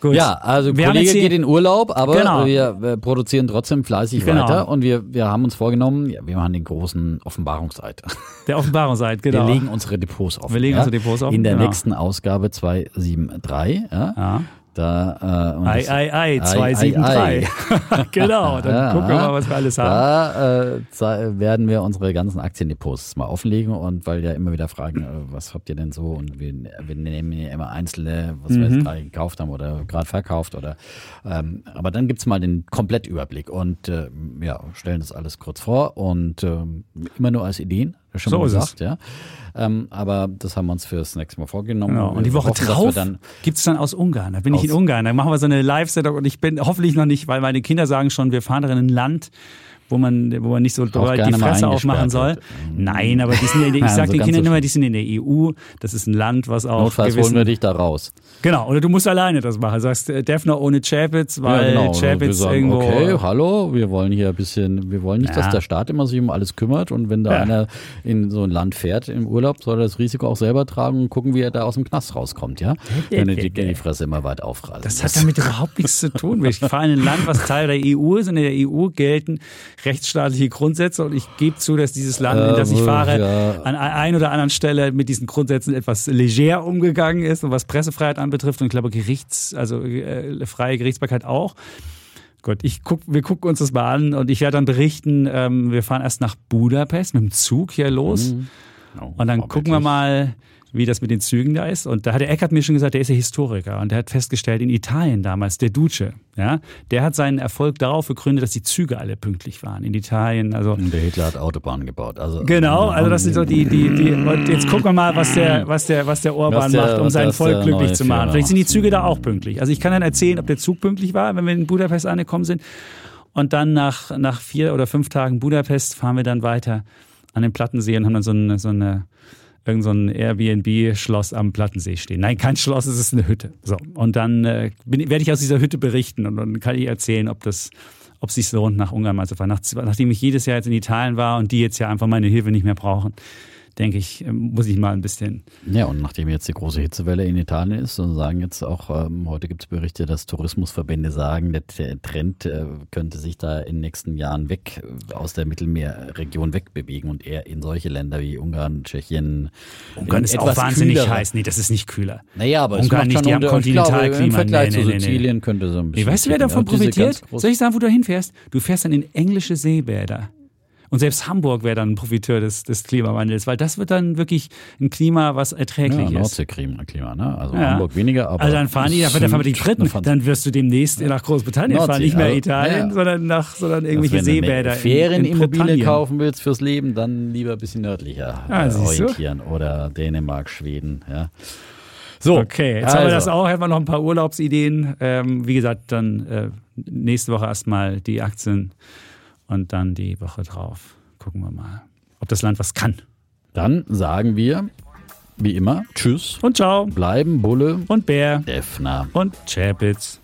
Gut. Ja, also Wir Kollege geht in Urlaub, aber Genau. wir, wir produzieren trotzdem fleißig Genau. weiter und wir, wir haben uns vorgenommen, ja, wir machen den großen Offenbarungseid. Der Offenbarungseid, genau. Wir legen unsere Depots offen. Wir legen ja? unsere Depots offen, In der genau. nächsten Ausgabe 273. Ja? Ja. Da, äh, Ei, ei, ei, Ei, 273. genau, dann Ja, gucken wir mal, was wir alles haben. Da äh, werden wir unsere ganzen Aktiendepots mal offenlegen und weil ja immer wieder fragen, äh, was habt ihr denn so und wir, wir nehmen ja immer einzelne, was wir Mhm. jetzt gerade gekauft haben oder gerade verkauft oder ähm, aber dann gibt's mal den Komplettüberblick und äh, ja, stellen das alles kurz vor und ähm, immer nur als Ideen, schon So mal es. gesagt, ja. Ähm, aber das haben wir uns fürs nächste Mal vorgenommen. Genau. Und die Woche hoffen, drauf dann gibt's dann aus Ungarn. Da bin ich Aus- in Ungarn. Da machen wir so eine Live-Sendung und ich bin hoffentlich noch nicht, weil meine Kinder sagen schon, wir fahren da in ein Land, wo man, wo man nicht so doll die Fresse aufmachen soll. eingesperrt Nein, aber die sind ja in der, ich Also sag den Kindern so immer, die sind in der EU. Das ist ein Land, was auch Notfalls gewissen, holen wir dich da raus. Genau, oder du musst alleine das machen. Sagst äh, Defner ohne Chapitz, weil ja, genau. wir Chapitz sagen, irgendwo. okay, hallo, wir wollen hier ein bisschen, wir wollen nicht, Ja. dass der Staat immer sich um alles kümmert und wenn da Ja. einer in so ein Land fährt im Urlaub, soll er das Risiko auch selber tragen und gucken, wie er da aus dem Knast rauskommt, ja? Wenn er die, die Fresse immer weit aufreißt. Das hat damit überhaupt nichts zu tun. Ich fahre in ein Land, was Teil der EU ist. und In der EU gelten rechtsstaatliche Grundsätze und ich gebe zu, dass dieses Land, in das ich Äh, fahre, ja. an ein oder anderen Stelle mit diesen Grundsätzen etwas leger umgegangen ist und was Pressefreiheit anbetrifft und ich glaube Gerichts, also äh, freie Gerichtsbarkeit auch. Gut, ich guck, wir gucken uns das mal an und ich werde dann berichten. Ähm, wir fahren erst nach Budapest mit dem Zug hier los. Oh, Und dann gucken wir mal, wie das mit den Zügen da ist. Und da hat der Eckert mir schon gesagt, der ist ja Historiker und der hat festgestellt, in Italien damals, der Duce, ja, der hat seinen Erfolg darauf begründet, dass die Züge alle pünktlich waren. In Italien, also. Und der Hitler hat Autobahnen gebaut. Also, Genau, also das sind so die, die, die, und jetzt gucken wir mal, was der, was der, was der Orban der- macht, um sein Volk der glücklich zu machen. Führer Vielleicht sind die. Züge da auch pünktlich. Also ich kann dann erzählen, ob der Zug pünktlich war, wenn wir in Budapest angekommen sind. Und dann nach, nach vier oder fünf Tagen Budapest fahren wir dann weiter an den Plattensee und haben dann so eine, so eine irgend so ein Airbnb-Schloss am Plattensee stehen. Nein, kein Schloss, es ist eine Hütte. So. Und dann äh, werde ich aus dieser Hütte berichten und dann kann ich erzählen, ob das, ob es sich lohnt, nach Ungarn mal zu fahren. Nach, nachdem ich jedes Jahr jetzt in Italien war und die jetzt ja einfach meine Hilfe nicht mehr brauchen, denke ich, äh, muss ich mal ein bisschen. Ja, und nachdem jetzt die große Hitzewelle in Italien ist, und sagen jetzt auch, ähm, heute gibt es Berichte, dass Tourismusverbände sagen, der, Trend äh, könnte sich da in den nächsten Jahren weg äh, aus der Mittelmeerregion wegbewegen und eher in solche Länder wie Ungarn, Tschechien. Ungarn in ist auch wahnsinnig kühlere- heiß. Nee, das ist nicht kühler. Naja, aber es Ungarn macht nicht, die haben Kontinentalklima. Im Vergleich Nee, zu nee, nee, Sizilien könnte so ein bisschen. Nee, weißt du, wer davon Also profitiert? Soll ich sagen, wo du hinfährst? Du fährst dann in englische Seebäder. Und selbst Hamburg wäre dann ein Profiteur des, des Klimawandels, weil das wird dann wirklich ein Klima, was erträglich ja, ist. Nordseeklima, Klima, ne? Also Ja. Hamburg weniger, aber. Also dann fahren die, dann fahren die Briten, fahren- dann wirst du demnächst nach Großbritannien fahren, Nordsee, nicht mehr also, Italien, ja. sondern nach, sondern Also irgendwelche wenn du Seebäder. in- in Ferienimmobilie kaufen willst fürs Leben, dann lieber ein bisschen nördlicher Ah, äh, du? orientieren. Oder Dänemark, Schweden, ja. So, Okay, jetzt haben wir das also, auch, hätten wir noch ein paar Urlaubsideen. Ähm, wie gesagt, dann äh, nächste Woche erstmal die Aktien und dann die Woche drauf. Gucken wir mal, ob das Land was kann. Dann sagen wir, wie immer, Tschüss, Und ciao. bleiben Bulle, Und Bär. Defner. Und Chapitz.